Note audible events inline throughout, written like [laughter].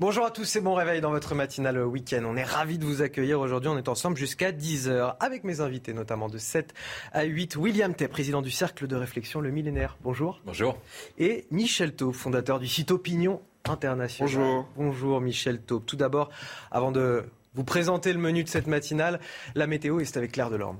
Bonjour à tous, c'est bon réveil dans votre matinale week-end. On est ravis de vous accueillir aujourd'hui. On est ensemble jusqu'à 10h avec mes invités, notamment de 7 à 8. William Tay, président du Cercle de réflexion Le Millénaire. Bonjour. Bonjour. Et Michel Taube, fondateur du site Opinion International. Bonjour. Bonjour Michel Taube. Tout d'abord, avant de vous présenter le menu de cette matinale, la météo est avec Claire Delorme.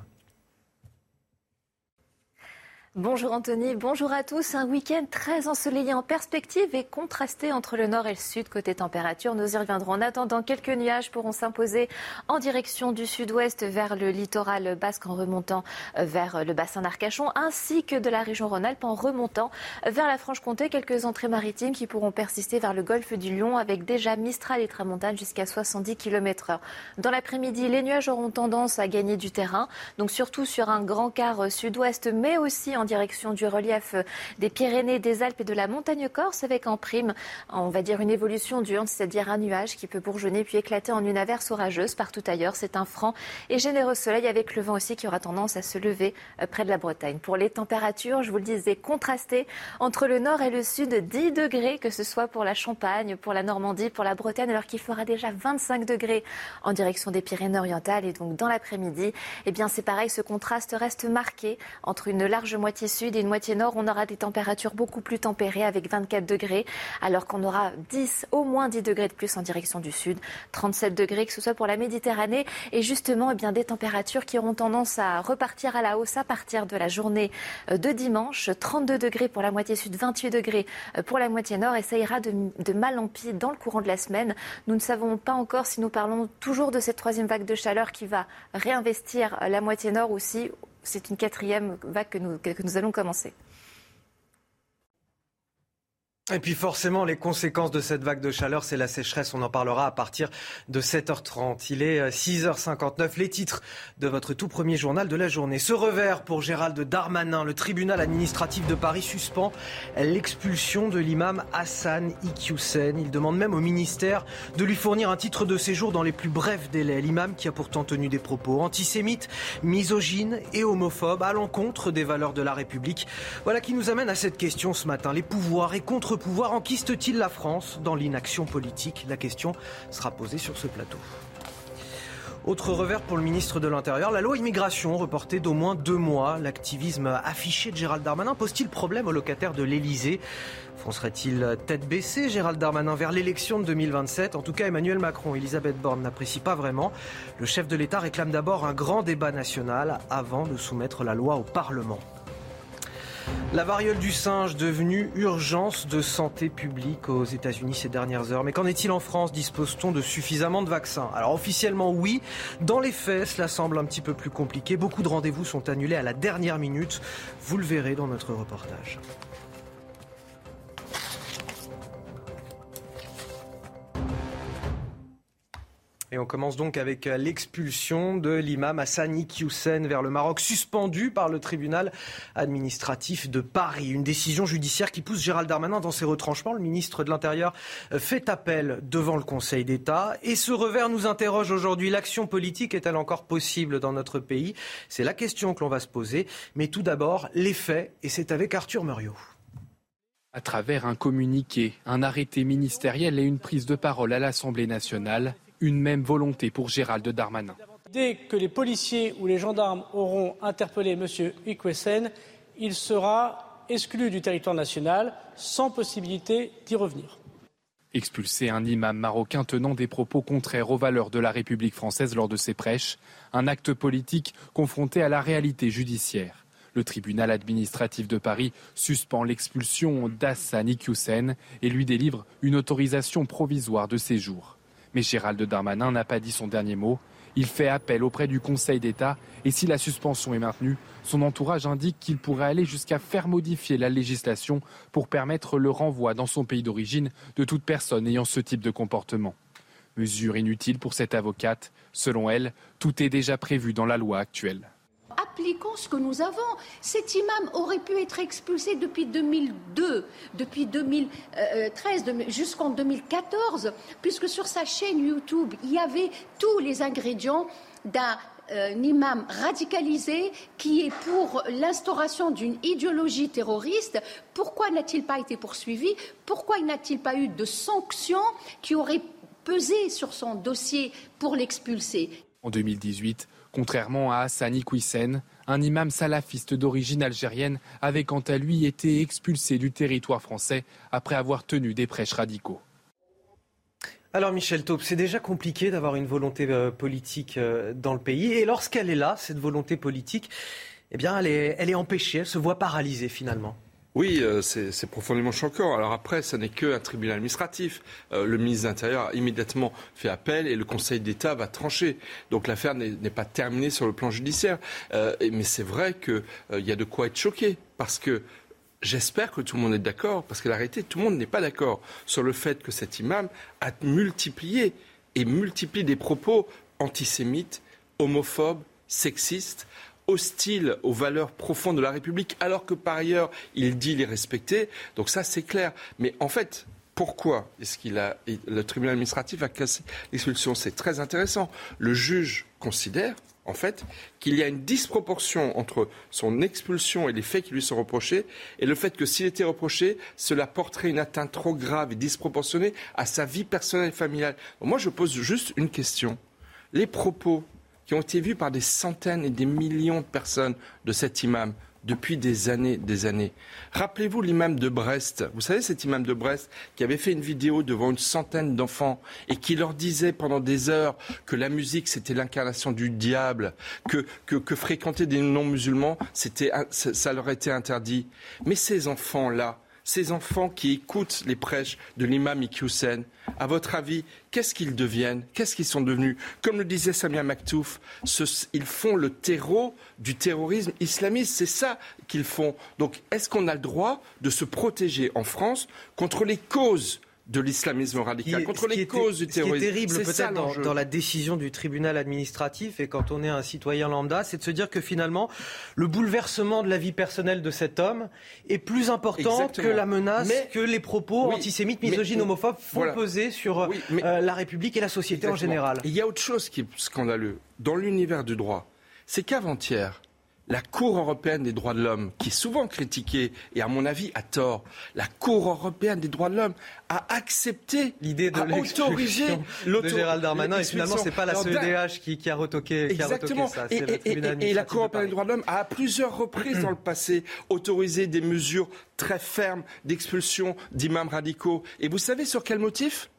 Bonjour Anthony, bonjour à tous. Un week-end très ensoleillé en perspective et contrasté entre le nord et le sud côté température. Nous y reviendrons. En attendant, quelques nuages pourront s'imposer en direction du sud-ouest vers le littoral basque en remontant vers le bassin d'Arcachon ainsi que de la région Rhône-Alpes en remontant vers la Franche-Comté. Quelques entrées maritimes qui pourront persister vers le golfe du Lion avec déjà Mistral et Tramontane jusqu'à 70 km heure. Dans l'après-midi, les nuages auront tendance à gagner du terrain, donc surtout sur un grand quart sud-ouest mais aussi en direction du relief des Pyrénées, des Alpes et de la montagne corse, avec en prime, on va dire, une évolution du c'est-à-dire un nuage qui peut bourgeonner puis éclater en une averse orageuse partout ailleurs. C'est un franc et généreux soleil avec le vent aussi qui aura tendance à se lever euh, près de la Bretagne. Pour les températures, je vous le disais, contrastées entre le nord et le sud, 10 degrés, que ce soit pour la Champagne, pour la Normandie, pour la Bretagne, alors qu'il fera déjà 25 degrés en direction des Pyrénées-Orientales. Et donc, dans l'après-midi, eh bien, c'est pareil, ce contraste reste marqué entre une large moitié moitié sud et une moitié nord, on aura des températures beaucoup plus tempérées avec 24 degrés, alors qu'on aura 10, au moins 10 degrés de plus en direction du sud, 37 degrés, que ce soit pour la Méditerranée, et justement, eh bien, des températures qui auront tendance à repartir à la hausse à partir de la journée euh, de dimanche, 32 degrés pour la moitié sud, 28 degrés euh, pour la moitié nord, et ça ira de, mal en pis dans le courant de la semaine. Nous ne savons pas encore si nous parlons toujours de cette troisième vague de chaleur qui va réinvestir euh, la moitié nord aussi c'est une quatrième vague que nous, allons commencer. Et puis forcément, les conséquences de cette vague de chaleur, c'est la sécheresse. On en parlera à partir de 7h30. Il est 6h59. Euh, les titres de votre tout premier journal de la journée. Ce revers pour Gérald Darmanin. Le tribunal administratif de Paris suspend l'expulsion de l'imam Hassan Iqiyoussen. Il demande même au ministère de lui fournir un titre de séjour dans les plus brefs délais. L'imam qui a pourtant tenu des propos antisémites, misogynes et homophobes à l'encontre des valeurs de la République. Voilà qui nous amène à cette question ce matin. Les pouvoirs et contre pouvoir enquiste-t-il la France dans l'inaction politique? La question sera posée sur ce plateau. Autre revers pour le ministre de l'Intérieur, la loi immigration reportée d'au moins deux mois. L'activisme affiché de Gérald Darmanin pose-t-il problème aux locataires de l'Elysée Foncerait-il tête baissée, Gérald Darmanin, vers l'élection de 2027 En tout cas, Emmanuel Macron et Elisabeth Borne n'apprécient pas vraiment. Le chef de l'État réclame d'abord un grand débat national avant de soumettre la loi au Parlement. La variole du singe devenue urgence de santé publique aux États-Unis ces dernières heures. Mais qu'en est-il en France? Dispose-t-on de suffisamment de vaccins? Alors officiellement oui. Dans les faits, cela semble un petit peu plus compliqué. Beaucoup de rendez-vous sont annulés à la dernière minute. Vous le verrez dans notre reportage. Et on commence donc avec euh, l'expulsion de l'imam Hassani Iqiyoussen vers le Maroc, suspendu par le tribunal administratif de Paris. Une décision judiciaire qui pousse Gérald Darmanin dans ses retranchements. Le ministre de l'Intérieur euh, fait appel devant le Conseil d'État. Et ce revers nous interroge aujourd'hui. L'action politique est-elle encore possible dans notre pays? C'est la question que l'on va se poser. Mais tout d'abord, les faits. Et c'est avec Arthur Muriot. À travers un communiqué, un arrêté ministériel et une prise de parole à l'Assemblée nationale, une même volonté pour Gérald Darmanin. Dès que les policiers ou les gendarmes auront interpellé M. Ikwesen, il sera exclu du territoire national sans possibilité d'y revenir. Expulser un imam marocain tenant des propos contraires aux valeurs de la République française lors de ses prêches, un acte politique confronté à la réalité judiciaire. Le tribunal administratif de Paris suspend l'expulsion d'Hassan Iqiyoussen et lui délivre une autorisation provisoire de séjour. Mais Gérald Darmanin n'a pas dit son dernier mot. Il fait appel auprès du Conseil d'État et si la suspension est maintenue, son entourage indique qu'il pourrait aller jusqu'à faire modifier la législation pour permettre le renvoi dans son pays d'origine de toute personne ayant ce type de comportement. Mesure inutile pour cette avocate. Selon elle, tout est déjà prévu dans la loi actuelle appliquons ce que nous avons. Cet imam aurait pu être expulsé depuis 2002, depuis 2013, jusqu'en 2014, puisque sur sa chaîne YouTube, il y avait tous les ingrédients d'un euh, imam radicalisé qui est pour l'instauration d'une idéologie terroriste. Pourquoi n'a-t-il pas été poursuivi? Pourquoi n'a-t-il pas eu de sanctions qui auraient pesé sur son dossier pour l'expulser? En 2018, Contrairement à Hassani Kouissen, un imam salafiste d'origine algérienne avait quant à lui été expulsé du territoire français après avoir tenu des prêches radicaux. Alors Michel Taube, c'est déjà compliqué d'avoir une volonté euh, politique euh, dans le pays. Et lorsqu'elle est là, cette volonté politique, eh bien, elle est, elle est empêchée, elle se voit paralysée finalement. Oui, euh, c'est profondément choquant. Alors après, ce n'est qu'un tribunal administratif. Euh, le ministre de l'Intérieur a immédiatement fait appel et le Conseil d'État va trancher. Donc l'affaire n'est pas terminée sur le plan judiciaire. Euh, mais c'est vrai qu'il y a de quoi être choqué. Parce que J'espère que tout le monde est d'accord, parce que la réalité, tout le monde n'est pas d'accord sur le fait que cet imam a multiplié et multiplie des propos antisémites, homophobes, sexistes, hostile aux valeurs profondes de la République, alors que par ailleurs, il dit les respecter. Donc ça, c'est clair. Mais en fait, pourquoi est-ce qu'il a le tribunal administratif a cassé l'expulsion C'est très intéressant. Le juge considère en fait, qu'il y a une disproportion entre son expulsion et les faits qui lui sont reprochés, et le fait que s'il était reproché, cela porterait une atteinte trop grave et disproportionnée à sa vie personnelle et familiale. moi, je pose juste une question. Les propos qui ont été vus par des centaines et des millions de personnes de cet imam depuis des années, des années. Rappelez-vous l'imam de Brest. Vous savez cet imam de Brest qui avait fait une vidéo devant une centaine d'enfants et qui leur disait pendant des heures que la musique c'était l'incarnation du diable, que, que, que fréquenter des non-musulmans c'était, ça leur était interdit. Mais ces enfants-là, ces enfants qui écoutent les prêches de l'imam Iqiyoussen, à votre avis, qu'est-ce qu'ils deviennent? Qu'est-ce qu'ils sont devenus? Comme le disait Samia Maktouf, ils font le terreau du terrorisme islamiste. C'est ça qu'ils font. Donc, est-ce qu'on a le droit de se protéger en France contre les causes de l'islamisme radical, contre les causes du terrorisme. Ce qui est terrible peut-être dans, la décision du tribunal administratif et quand on est un citoyen lambda, c'est de se dire que finalement, le bouleversement de la vie personnelle de cet homme est plus important que la menace que les propos antisémites, misogynes, homophobes font peser sur euh, la République et la société en général. Il y a autre chose qui est scandaleux dans l'univers du droit, c'est qu'avant-hier, la Cour européenne des droits de l'homme, qui est souvent critiquée, et à mon avis à tort, la Cour européenne des droits de l'homme a accepté l'idée de autoriser de Gérald Darmanin. Et finalement, c'est pas la CEDH qui, qui, a retoqué, qui a retoqué ça. Et, et, la Cour européenne des droits de l'homme a à plusieurs reprises dans le passé autorisé des mesures très fermes d'expulsion d'imams radicaux. Et vous savez sur quel motif?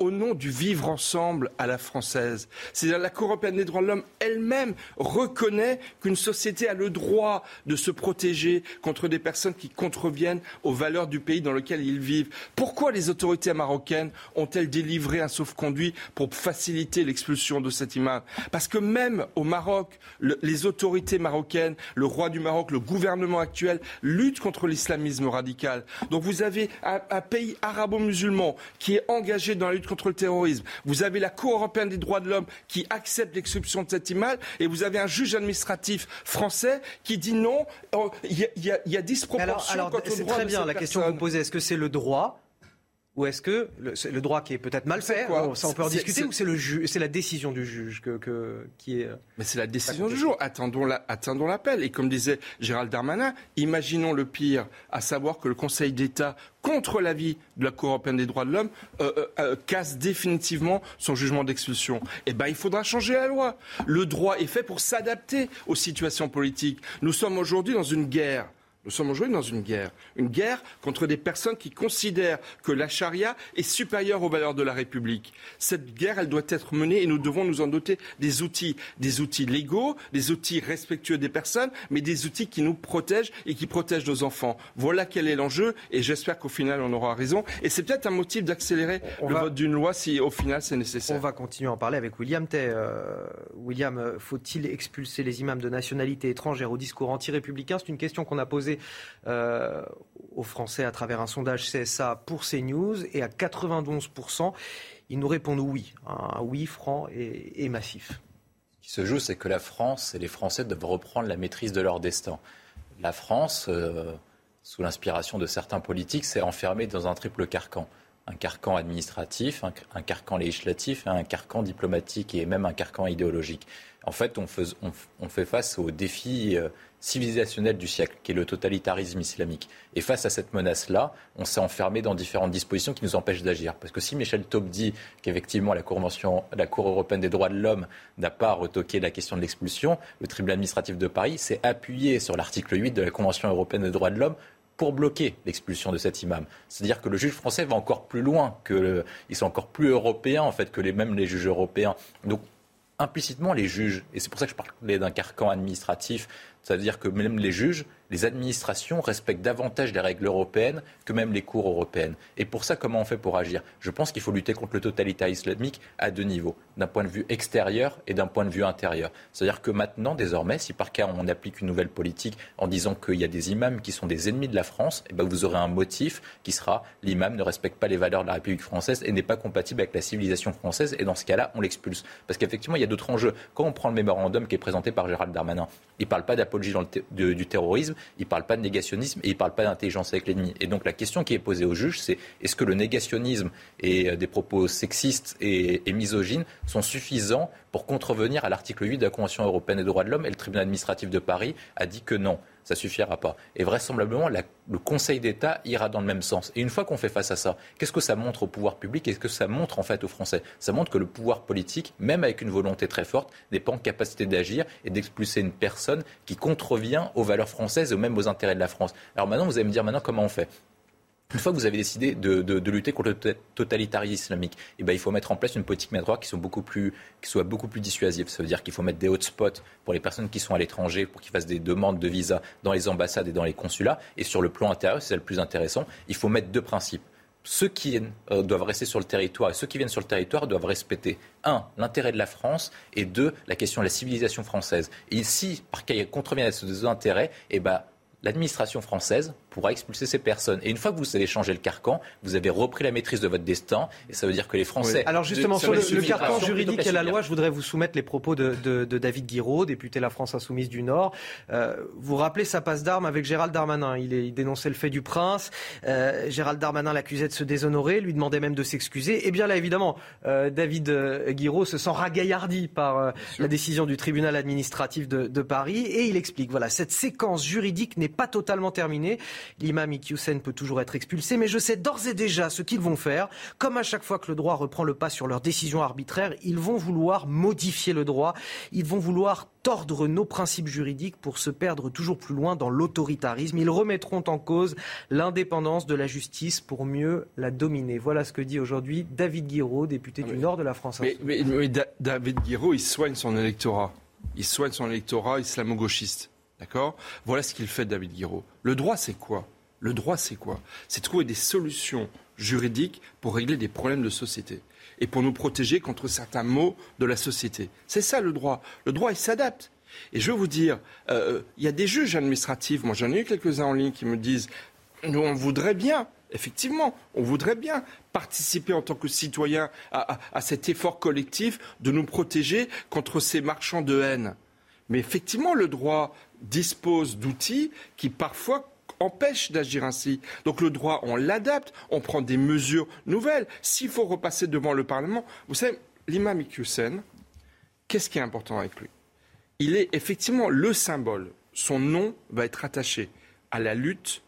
Au nom du vivre ensemble à la française. C'est-à-dire la Cour européenne des droits de l'homme elle-même reconnaît qu'une société a le droit de se protéger contre des personnes qui contreviennent aux valeurs du pays dans lequel ils vivent. Pourquoi les autorités marocaines ont-elles délivré un sauf-conduit pour faciliter l'expulsion de cet imam? Parce que même au Maroc, les autorités marocaines, le roi du Maroc, le gouvernement actuel luttent contre l'islamisme radical. Donc vous avez un, un pays arabo-musulman qui est engagé dans la lutte contre le terrorisme. Vous avez la Cour européenne des droits de l'homme qui accepte l'exception de cette image et vous avez un juge administratif français qui dit non, oh, il y, a, y, a disproportion alors, alors, C'est très bien la question que vous posez. Est-ce que c'est le droit ou est-ce que le, droit qui est peut-être mal fait, ça on peut en discuter, ou c'est le c'est la décision du juge que, qui est. Euh, Mais c'est la décision du jour. Attendons la, attendons l'appel. Et comme disait Gérald Darmanin, imaginons le pire, à savoir que le Conseil d'État, contre l'avis de la Cour européenne des droits de l'homme, euh, euh, casse définitivement son jugement d'expulsion. Eh ben, il faudra changer la loi. Le droit est fait pour s'adapter aux situations politiques. Nous sommes aujourd'hui dans une guerre Nous sommes aujourd'hui dans une guerre. Une guerre contre des personnes qui considèrent que la charia est supérieure aux valeurs de la République. Cette guerre, elle doit être menée et nous devons nous en doter des outils. Des outils légaux, des outils respectueux des personnes, mais des outils qui nous protègent et qui protègent nos enfants. Voilà quel est l'enjeu et j'espère qu'au final on aura raison. Et c'est peut-être un motif d'accélérer le vote d'une loi si au final c'est nécessaire. On va continuer à en parler avec William Tay. Euh, William, euh, faut-il expulser les imams de nationalité étrangère au discours anti-républicain? C'est une question qu'on a posée euh, aux Français à travers un sondage CSA pour CNews et à 92%, ils nous répondent oui, un oui franc et, massif. Ce qui se joue, c'est que la France et les Français doivent reprendre la maîtrise de leur destin. La France, euh, sous l'inspiration de certains politiques, s'est enfermée dans un triple carcan un carcan administratif, un, carcan législatif, un carcan diplomatique et même un carcan idéologique. En fait, on, fait face au défi euh, civilisationnel du siècle, qui est le totalitarisme islamique. Et face à cette menace-là, on s'est enfermé dans différentes dispositions qui nous empêchent d'agir. Parce que si Michel Taub dit qu'effectivement la, la Cour européenne des droits de l'homme n'a pas retoqué la question de l'expulsion, le tribunal administratif de Paris s'est appuyé sur l'article 8 de la Convention européenne des droits de l'homme pour bloquer l'expulsion de cet imam. C'est-à-dire que le juge français va encore plus loin, que ils sont encore plus européens en fait que les, même les juges européens. Donc implicitement les juges, et c'est pour ça que je parlais d'un carcan administratif, c'est-à-dire que même les juges, les administrations respectent davantage les règles européennes que même les cours européennes. Et pour ça, comment on fait pour agir? Je pense qu'il faut lutter contre le totalitarisme islamique à deux niveaux, d'un point de vue extérieur et d'un point de vue intérieur. C'est-à-dire que maintenant, désormais, si par cas on applique une nouvelle politique en disant qu'il y a des imams qui sont des ennemis de la France, eh ben vous aurez un motif qui sera l'imam ne respecte pas les valeurs de la République française et n'est pas compatible avec la civilisation française. Et dans ce cas-là, on l'expulse. Parce qu'effectivement, il y a d'autres enjeux. Quand on prend le mémorandum qui est présenté par Gérald Darmanin, il ne parle pas d'apologie du terrorisme, il ne parle pas de négationnisme et il ne parle pas d'intelligence avec l'ennemi. Et donc la question qui est posée au juge, c'est est-ce que le négationnisme et euh, des propos sexistes et, et misogynes sont suffisants pour contrevenir à l'article 8 de la Convention européenne des droits de l'homme? Et le tribunal administratif de Paris a dit que non ça suffira pas. Et vraisemblablement, le Conseil d'État ira dans le même sens. Et une fois qu'on fait face à ça, qu'est-ce que ça montre au pouvoir public Qu'est-ce que ça montre en fait aux Français? Ça montre que le pouvoir politique, même avec une volonté très forte, n'est pas en capacité d'agir et d'expulser une personne qui contrevient aux valeurs françaises et même aux intérêts de la France. Alors maintenant, vous allez me dire maintenant comment on fait? Une fois que vous avez décidé de, lutter contre le totalitarisme islamique, eh ben, il faut mettre en place une politique migratoire qui, qui soit beaucoup plus dissuasive. Ça veut dire qu'il faut mettre des hotspots pour les personnes qui sont à l'étranger, pour qu'ils fassent des demandes de visa dans les ambassades et dans les consulats. Et sur le plan intérieur, c'est le plus intéressant, il faut mettre deux principes ceux qui euh, doivent rester sur le territoire et ceux qui viennent sur le territoire doivent respecter, un, l'intérêt de la France et deux, la question de la civilisation française. Et si, par cas, il contrevient à ces deux intérêts, eh ben, l'administration française pourra expulser ces personnes. Et une fois que vous avez changé le carcan, vous avez repris la maîtrise de votre destin. Et ça veut dire que les Français. Alors justement, sur le, carcan juridique et la loi, je voudrais vous soumettre les propos de, David Guiraud, député La France Insoumise du Nord. Euh, vous rappelez sa passe d'armes avec Gérald Darmanin. Il, dénonçait le fait du prince. Euh, Gérald Darmanin l'accusait de se déshonorer, lui demandait même de s'excuser. Et eh bien là, évidemment, euh, David Guiraud se sent ragaillardi par la décision du tribunal administratif de, de Paris. Et il explique, voilà, cette séquence juridique n'est pas totalement terminée. L'imam Iqiyoussen peut toujours être expulsé, mais je sais d'ores et déjà ce qu'ils vont faire. Comme à chaque fois que le droit reprend le pas sur leurs décisions arbitraires, ils vont vouloir modifier le droit. Ils vont vouloir tordre nos principes juridiques pour se perdre toujours plus loin dans l'autoritarisme. Ils remettront en cause l'indépendance de la justice pour mieux la dominer. Voilà ce que dit aujourd'hui David Guiraud, député du Nord de la France. Mais, David Guiraud, il soigne son électorat. Il soigne son électorat islamo-gauchiste. D'accord? Voilà ce qu'il fait, David Guiraud. Le droit, c'est quoi? Le droit, c'est quoi? C'est trouver des solutions juridiques pour régler des problèmes de société et pour nous protéger contre certains maux de la société. C'est ça le droit. Le droit, il s'adapte. Et je veux vous dire, euh, il y a des juges administratifs, moi j'en ai eu quelques-uns en ligne qui me disent, nous on voudrait bien, effectivement, on voudrait bien participer en tant que citoyen à cet effort collectif de nous protéger contre ces marchands de haine. Mais effectivement, le droit dispose d'outils qui parfois empêchent d'agir ainsi. Donc le droit, on l'adapte, on prend des mesures nouvelles. S'il faut repasser devant le Parlement, vous savez, l'imam Iqiyoussen, qu'est-ce qui est important avec lui? Il est effectivement le symbole. Son nom va être attaché à la lutte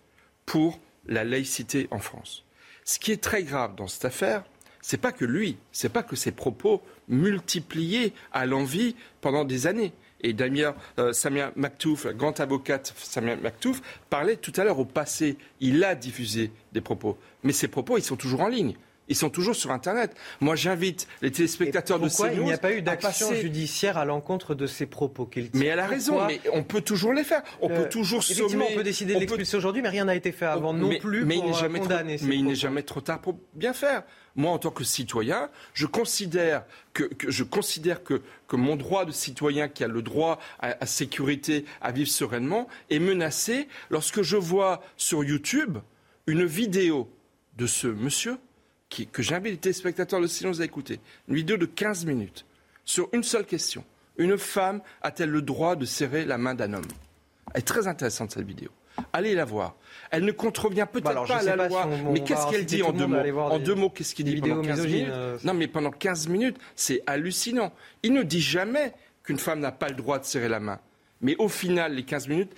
pour la laïcité en France. Ce qui est très grave dans cette affaire, c'est pas que lui, c'est pas que ses propos multipliés à l'envie pendant des années Et d'ailleurs, euh, Samia Maktouf, la grande avocate Samia Maktouf, parlait tout à l'heure au passé. Il a diffusé des propos. Mais ces propos, ils sont toujours en ligne. Ils sont toujours sur Internet. Moi, j'invite les téléspectateurs de CNews il n'y a pas eu d'action judiciaire à l'encontre de ces propos qu'il tient Mais elle a raison, mais on peut toujours les faire. On Le- peut toujours Effectivement, sommer. on peut décider de peut- l'expulser aujourd'hui, mais rien n'a été fait avant non mais, plus mais il pour n'est euh, jamais condamner mais il n'est jamais trop tard pour bien faire. Moi, en tant que citoyen, je considère que, mon droit de citoyen, qui a le droit à, à sécurité, à vivre sereinement, est menacé lorsque je vois sur YouTube une vidéo de ce monsieur qui- que j'invite les téléspectateurs de silence à écouter. Une vidéo de 15 minutes sur une seule question. Une femme a-t-elle le droit de serrer la main d'un homme? Elle est très intéressante cette vidéo. Allez la voir. Elle ne contrevient peut-être Bah pas à la loi, si on- on mais qu'est-ce qu'elle dit en deux mots En des- deux mots, qu'est-ce qu'il dit pendant vidéos 15 misogynes, minutes euh, Non, mais pendant 15 minutes, c'est hallucinant. Il ne dit jamais qu'une femme n'a pas le droit de serrer la main. Mais au final, les 15 minutes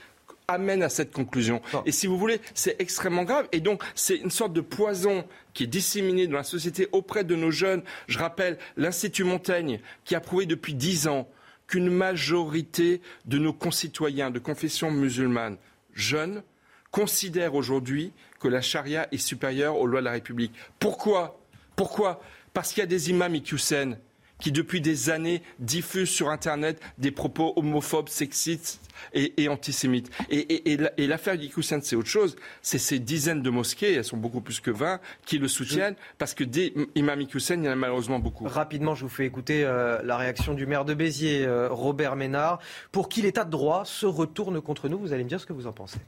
amènent à cette conclusion. Non. Et si vous voulez, c'est extrêmement grave. Et donc, c'est une sorte de poison qui est disséminé dans la société auprès de nos jeunes. Je rappelle l'Institut Montaigne qui a prouvé depuis 10 ans qu'une majorité de nos concitoyens de confession musulmane jeunes considèrent aujourd'hui que la charia est supérieure aux lois de la République. Pourquoi? Pourquoi? Parce qu'il y a des imams Iqiyoussen qui, depuis des années, diffusent sur Internet des propos homophobes, sexistes et, et antisémites. Et, et- et la- et l'affaire c'est autre chose. C'est ces dizaines de mosquées, elles sont beaucoup plus que 20, qui le soutiennent, parce que des imams Iqiyoussen, il y en a malheureusement beaucoup. Rapidement, je vous fais écouter euh, la réaction du maire de Béziers, euh, Robert Ménard, pour qui l'état de droit se retourne contre nous. Vous allez me dire ce que vous en pensez.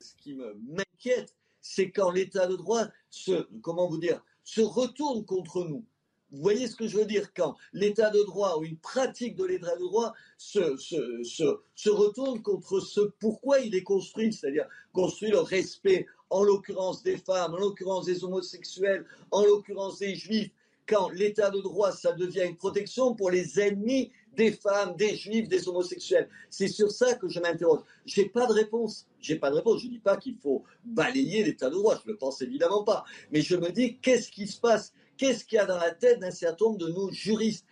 ce qui me- m'inquiète, c'est quand l'état de droit se, comment vous dire, se retourne contre nous. Vous voyez ce que je veux dire Quand l'état de droit ou une pratique de l'état de droit se, retourne contre ce pourquoi il est construit, c'est-à-dire construit le respect, en l'occurrence des femmes, en l'occurrence des homosexuels, en l'occurrence des juifs, quand l'état de droit, ça devient une protection pour les ennemis des femmes, des juifs, des homosexuels. C'est sur ça que je m'interroge. J'ai pas de réponse. J'ai pas de réponse. Je dis pas qu'il faut balayer l'état de droit. Je le pense évidemment pas. Mais je me dis, qu'est-ce qui se passe Qu'est-ce qu'il y a dans la tête d'un certain nombre de nos juristes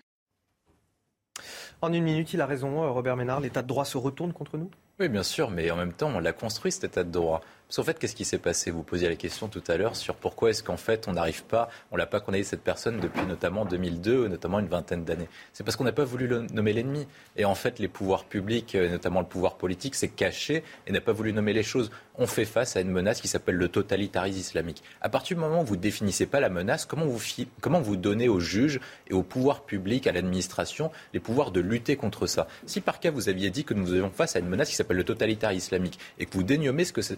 En une minute, il a raison, euh, Robert Ménard. L'état de droit se retourne contre nous? Oui, bien sûr, mais en même temps, on l'a construit cet état de droit. Parce qu'en fait, qu'est-ce qui s'est passé? Vous posiez la question tout à l'heure sur pourquoi est-ce qu'en fait on n'arrive pas, on l'a pas condamné cette personne depuis notamment 2002, notamment une vingtaine d'années. C'est parce qu'on n'a pas voulu le- nommer l'ennemi. Et en fait, les pouvoirs publics, notamment le pouvoir politique, s'est caché et n'a pas voulu nommer les choses. On fait face à une menace qui s'appelle le totalitarisme islamique. À partir du moment où vous définissez pas la menace, comment vous, comment vous donnez aux juges et au pouvoir public, à l'administration, les pouvoirs de lutter contre ça? Si par cas vous aviez dit que nous avions face à une menace qui s'appelle le totalitarisme islamique et que vous dénommez ce que c'est-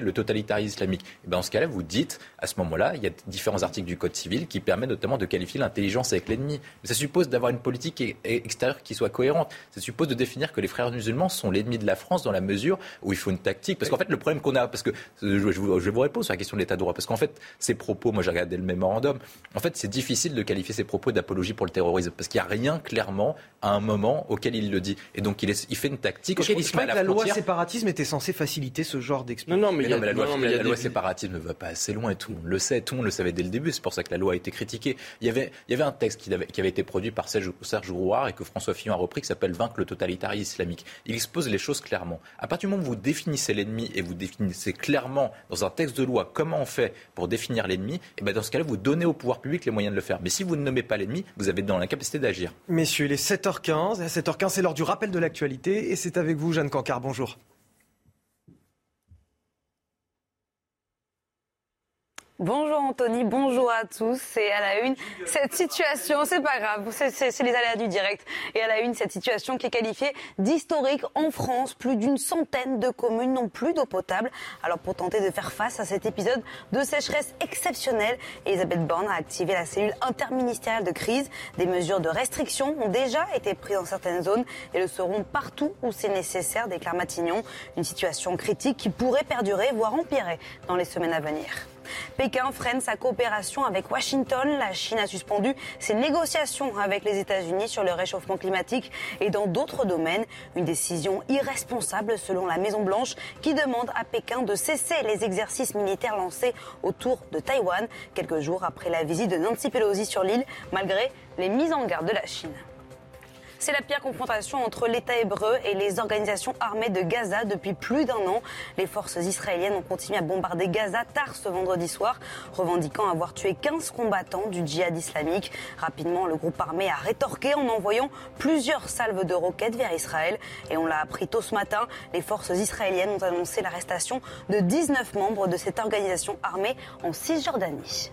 le totalitarisme islamique, et ben, dans ce cas-là, vous dites, à ce moment-là, il y a différents articles du Code civil qui permettent notamment de qualifier l'intelligence avec l'ennemi. Mais ça suppose d'avoir une politique extérieure qui soit cohérente. Ça suppose de définir que les frères musulmans sont l'ennemi de la France dans la mesure où il faut une tactique. Parce qu'en fait, le problème qu'on a, parce que je, je vous, je vous réponds sur la question de l'état de droit, parce qu'en fait, ces propos, moi j'ai regardé le mémorandum, en fait, c'est difficile de qualifier ces propos d'apologie pour le terrorisme, parce qu'il n'y a rien clairement à un moment auquel il le dit. Et donc, il, est- il fait une tactique Je auquel il se met pas à que la la loi séparatisme était censée faciliter ce genre Non, d'expérience. non, mais, Mais non, mais la loi, non, mais la loi des- séparatisme ne va pas assez loin et tout le monde le sait, tout le monde le savait dès le début, c'est pour ça que la loi a été critiquée. Il y avait, il y avait un texte qui avait, qui avait été produit par Serge, Serge Grouard et que François Fillon a repris qui s'appelle Vaincre le totalitarisme islamique. Il expose les choses clairement. À partir du moment où vous définissez l'ennemi et vous définissez clairement dans un texte de loi comment on fait pour définir l'ennemi, et ben dans ce cas-là, vous donnez au pouvoir public les moyens de le faire. Mais si vous ne nommez pas l'ennemi, vous avez dans l'incapacité d'agir. Messieurs, il est 7h15. Et à 7h15, c'est l'heure du rappel de l'actualité. Et c'est avec vous, Jeanne Cancard. Bonjour. Bonjour Anthony, bonjour à tous. C'est à la une cette situation, c'est pas grave, c'est- les aléas du direct. Et à la une cette situation qui est qualifiée d'historique en France. Plus d'une centaine de communes n'ont plus d'eau potable. Alors pour tenter de faire face à cet épisode de sécheresse exceptionnelle, Elisabeth Borne a activé la cellule interministérielle de crise. Des mesures de restriction ont déjà été prises dans certaines zones et le seront partout où c'est nécessaire, déclare Matignon. Une situation critique qui pourrait perdurer, voire empirer dans les semaines à venir. Pékin freine sa coopération avec Washington. La Chine a suspendu ses négociations avec les États-Unis sur le réchauffement climatique et dans d'autres domaines. Une décision irresponsable selon la Maison-Blanche qui demande à Pékin de cesser les exercices militaires lancés autour de Taïwan quelques jours après la visite de Nancy Pelosi sur l'île malgré les mises en garde de la Chine. C'est la pire confrontation entre l'État hébreu et les organisations armées de Gaza depuis plus d'un an. Les forces israéliennes ont continué à bombarder Gaza tard ce vendredi soir, revendiquant avoir tué 15 combattants du djihad islamique. Rapidement, le groupe armé a rétorqué en envoyant plusieurs salves de roquettes vers Israël. Et on l'a appris tôt ce matin, les forces israéliennes ont annoncé l'arrestation de 19 membres de cette organisation armée en Cisjordanie.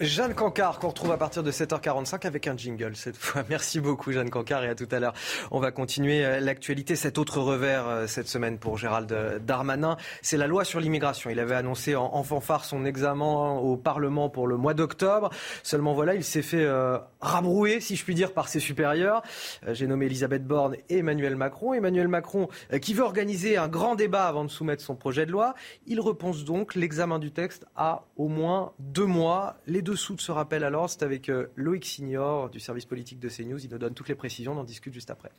Jeanne Cancard, qu'on retrouve à partir de 7h45 avec un jingle cette fois. [laughs] Merci beaucoup Jeanne Cancard et à tout à l'heure. On va continuer euh, l'actualité. Cet autre revers euh, cette semaine pour Gérald Darmanin, c'est la loi sur l'immigration. Il avait annoncé en, fanfare son examen au Parlement pour le mois d'octobre. Seulement voilà, il s'est fait euh, rabrouer, si je puis dire, par ses supérieurs. J'ai nommé Elisabeth Borne et Emmanuel Macron. Emmanuel Macron qui veut organiser un grand débat avant de soumettre son projet de loi. Il repense donc l'examen du texte à au moins deux mois. Dessous de ce rappel alors, c'est avec euh, Loïc Signor du service politique de CNews. Il nous donne toutes les précisions, on en discute juste après.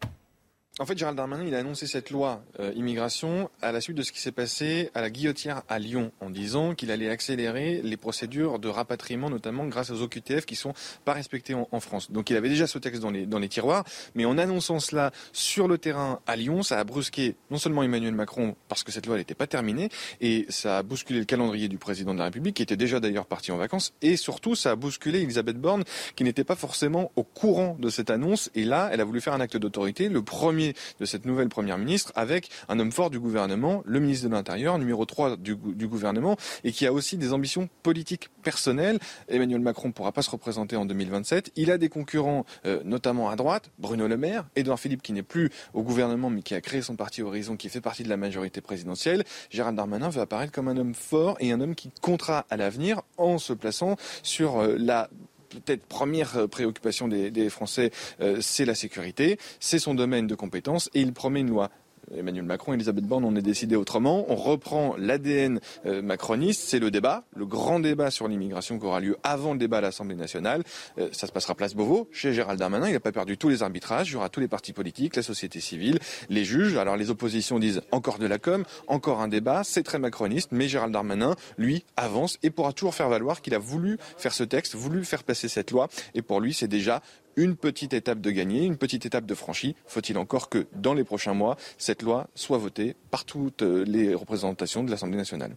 En fait, Gérald Darmanin, il a annoncé cette loi euh, immigration à la suite de ce qui s'est passé à la Guillotière à Lyon, en disant qu'il allait accélérer les procédures de rapatriement, notamment grâce aux OQTF qui sont pas respectés en, France. Donc, il avait déjà ce texte dans les, dans les tiroirs, mais en annonçant cela sur le terrain à Lyon, ça a brusqué non seulement Emmanuel Macron, parce que cette loi n'était pas terminée, et ça a bousculé le calendrier du président de la République, qui était déjà d'ailleurs parti en vacances, et surtout, ça a bousculé Elisabeth Borne, qui n'était pas forcément au courant de cette annonce, et là, elle a voulu faire un acte d'autorité, le premier de cette nouvelle première ministre avec un homme fort du gouvernement, le ministre de l'Intérieur, numéro 3 du, gouvernement, et qui a aussi des ambitions politiques personnelles. Emmanuel Macron ne pourra pas se représenter en 2027. Il a des concurrents, euh, notamment à droite, Bruno Le Maire, Édouard Philippe qui n'est plus au gouvernement mais qui a créé son parti Horizon, qui fait partie de la majorité présidentielle. Gérald Darmanin veut apparaître comme un homme fort et un homme qui comptera à l'avenir en se plaçant sur euh, la peut-être première euh, préoccupation des, Français, euh, c'est la sécurité, c'est son domaine de compétence, et il promet une loi Emmanuel Macron et Elisabeth Borne, on est décidé autrement. On reprend l'ADN euh, macroniste, c'est le débat, le grand débat sur l'immigration qui aura lieu avant le débat à l'Assemblée nationale. Euh, ça se passera place Beauvau, chez Gérald Darmanin. Il n'a pas perdu tous les arbitrages. Il y aura tous les partis politiques, la société civile, les juges. Alors les oppositions disent encore de la com, encore un débat. C'est très macroniste, mais Gérald Darmanin, lui, avance et pourra toujours faire valoir qu'il a voulu faire ce texte, voulu faire passer cette loi. Et pour lui, c'est déjà une petite étape de gagner, une petite étape de franchie. Faut-il encore que dans les prochains mois, cette loi soit votée par toutes les représentations de l'Assemblée nationale?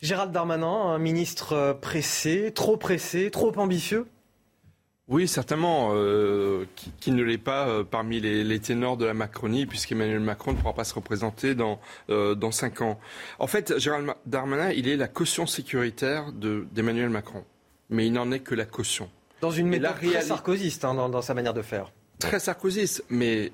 Gérald Darmanin, un ministre pressé, trop pressé, trop ambitieux? Oui, certainement, euh, qui, ne l'est pas euh, parmi les, ténors de la Macronie, puisqu'Emmanuel Macron ne pourra pas se représenter dans, euh, dans cinq ans. En fait, Gérald Darmanin, il est la caution sécuritaire d'Emmanuel Macron, mais il n'en est que la caution. Dans une méthode très sarkozyste hein, dans, sa manière de faire. Très sarkozyste, mais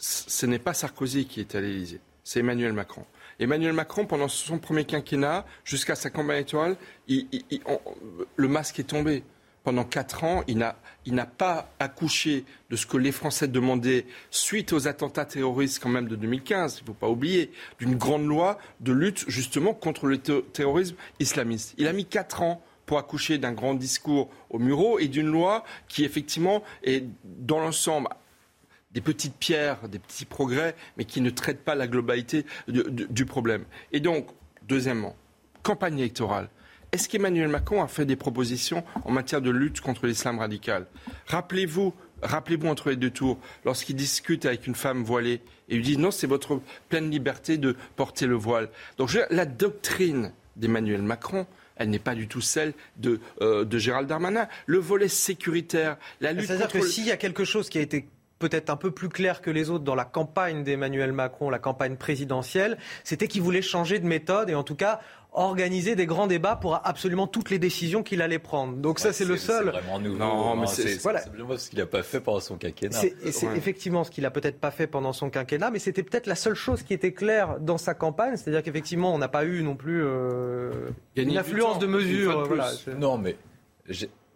ce n'est pas Sarkozy qui est à l'Élysée, c'est Emmanuel Macron. Emmanuel Macron, pendant son premier quinquennat, jusqu'à sa campagne étoile, le masque est tombé. Pendant quatre ans, il n'a pas accouché de ce que les Français demandaient suite aux attentats terroristes quand même de 2015, il ne faut pas oublier, d'une grande loi de lutte justement contre le terrorisme islamiste. Il a mis quatre ans pour accoucher d'un grand discours au Murau et d'une loi qui, effectivement, est dans l'ensemble des petites pierres, des petits progrès, mais qui ne traite pas la globalité du, problème. Et donc, deuxièmement, campagne électorale. Est-ce qu'Emmanuel Macron a fait des propositions en matière de lutte contre l'islam radical? Rappelez-vous, rappelez-vous entre les deux tours, lorsqu'il discute avec une femme voilée et lui dit non, c'est votre pleine liberté de porter le voile. Donc la doctrine d'Emmanuel Macron, elle n'est pas du tout celle de, euh, de Gérald Darmanin. Le volet sécuritaire, la lutte C'est-à-dire que s'il y a quelque chose qui a été peut-être un peu plus clair que les autres dans la campagne d'Emmanuel Macron, la campagne présidentielle, c'était qu'il voulait changer de méthode et en tout cas organiser des grands débats pour absolument toutes les décisions qu'il allait prendre. Donc ça, c'est le seul. C'est vraiment nouveau. Non, mais c'est voilà. ce qu'il n'a pas fait pendant son quinquennat. C'est effectivement ce qu'il n'a peut-être pas fait pendant son quinquennat, mais c'était peut-être la seule chose qui était claire dans sa campagne, c'est-à-dire qu'effectivement, on n'a pas eu non plus euh, une affluence de mesures. non, mais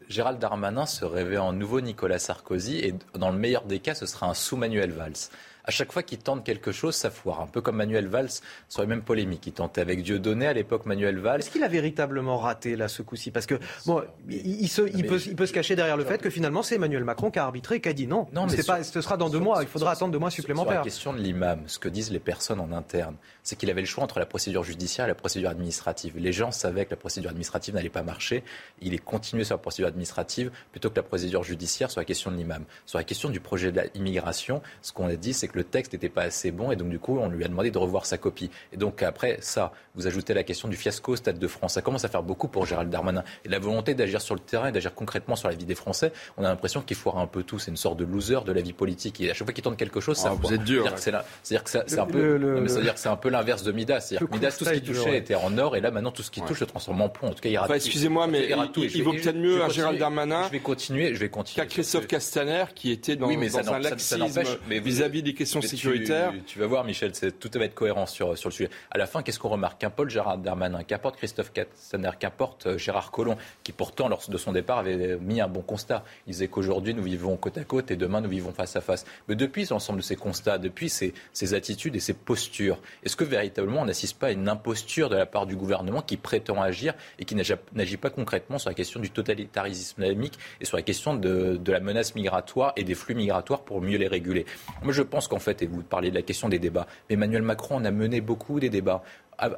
Gérald Darmanin se rêvait en nouveau Nicolas Sarkozy et dans le meilleur des cas, ce sera un sous-Manuel Valls À chaque fois qu'ils tentent quelque chose, ça foire. Un peu comme Manuel Valls sur les mêmes polémiques. Il tentait avec Dieudonné à l'époque Manuel Valls. Est-ce qu'il a véritablement raté là ce coup-ci? Parce que bon, il, se, il, peut, il, peut, se cacher derrière le fait que finalement c'est Emmanuel Macron qui a arbitré, qui a dit non. Non, mais pas, ce sera dans deux mois. Il faudra attendre deux mois supplémentaires. Sur la question de l'imam, ce que disent les personnes en interne, c'est qu'il avait le choix entre la procédure judiciaire et la procédure administrative. Les gens savaient que la procédure administrative n'allait pas marcher. Il est continué sur la procédure administrative plutôt que la procédure judiciaire sur la question de l'imam. Sur la question du projet de l'immigration, ce qu'on a dit, c'est que le texte n'était pas assez bon et donc du coup, on lui a demandé de revoir sa copie. Et donc après ça, vous ajoutez la question du fiasco au Stade de France. Ça commence à faire beaucoup pour Gérald Darmanin. Et la volonté d'agir sur le terrain et d'agir concrètement sur la vie des Français, on a l'impression qu'il foire un peu tout. C'est une sorte de loser de la vie politique. Et à chaque fois qu'il tente quelque chose, ça ah, Vous êtes dur. C'est-à-dire que c'est un peu, c'est-à-dire que c'est un peu l'inverse de Midas. C'est-à-dire que Midas, tout ce qui touchait était en or, et là maintenant tout ce qui touche se transforme en plomb. En tout cas, il enfin, Excusez-moi, mais il, vaut peut-être mieux un Gérald Darmanin. Je vais continuer, je vais continuer. Qu'à Christophe Castaner, qui était dans, un laxisme vis-à-vis des questions sécuritaires. Tu, vas voir, Michel, tout va être cohérent sur, sur le sujet. À la fin, qu'est-ce qu'on remarque? Qu'importe Gérald Darmanin, qu'importe Christophe Castaner, qu'importe euh, Gérard Collomb, qui pourtant, lors de son départ, avait mis un bon constat. Il disait qu'aujourd'hui, nous vivons côte à côte et demain, nous vivons face à face. Mais depuis l'ensemble de ces constats, depuis ces, ces attitudes et ces postures, est-ce que véritablement on n'assiste pas à une imposture de la part du gouvernement qui prétend agir et qui n'agit pas concrètement sur la question du totalitarisme islamique et sur la question de, de la menace migratoire et des flux migratoires pour mieux les réguler. Moi, je pense qu'en fait, et vous parlez de la question des débats, Emmanuel Macron en a mené beaucoup des débats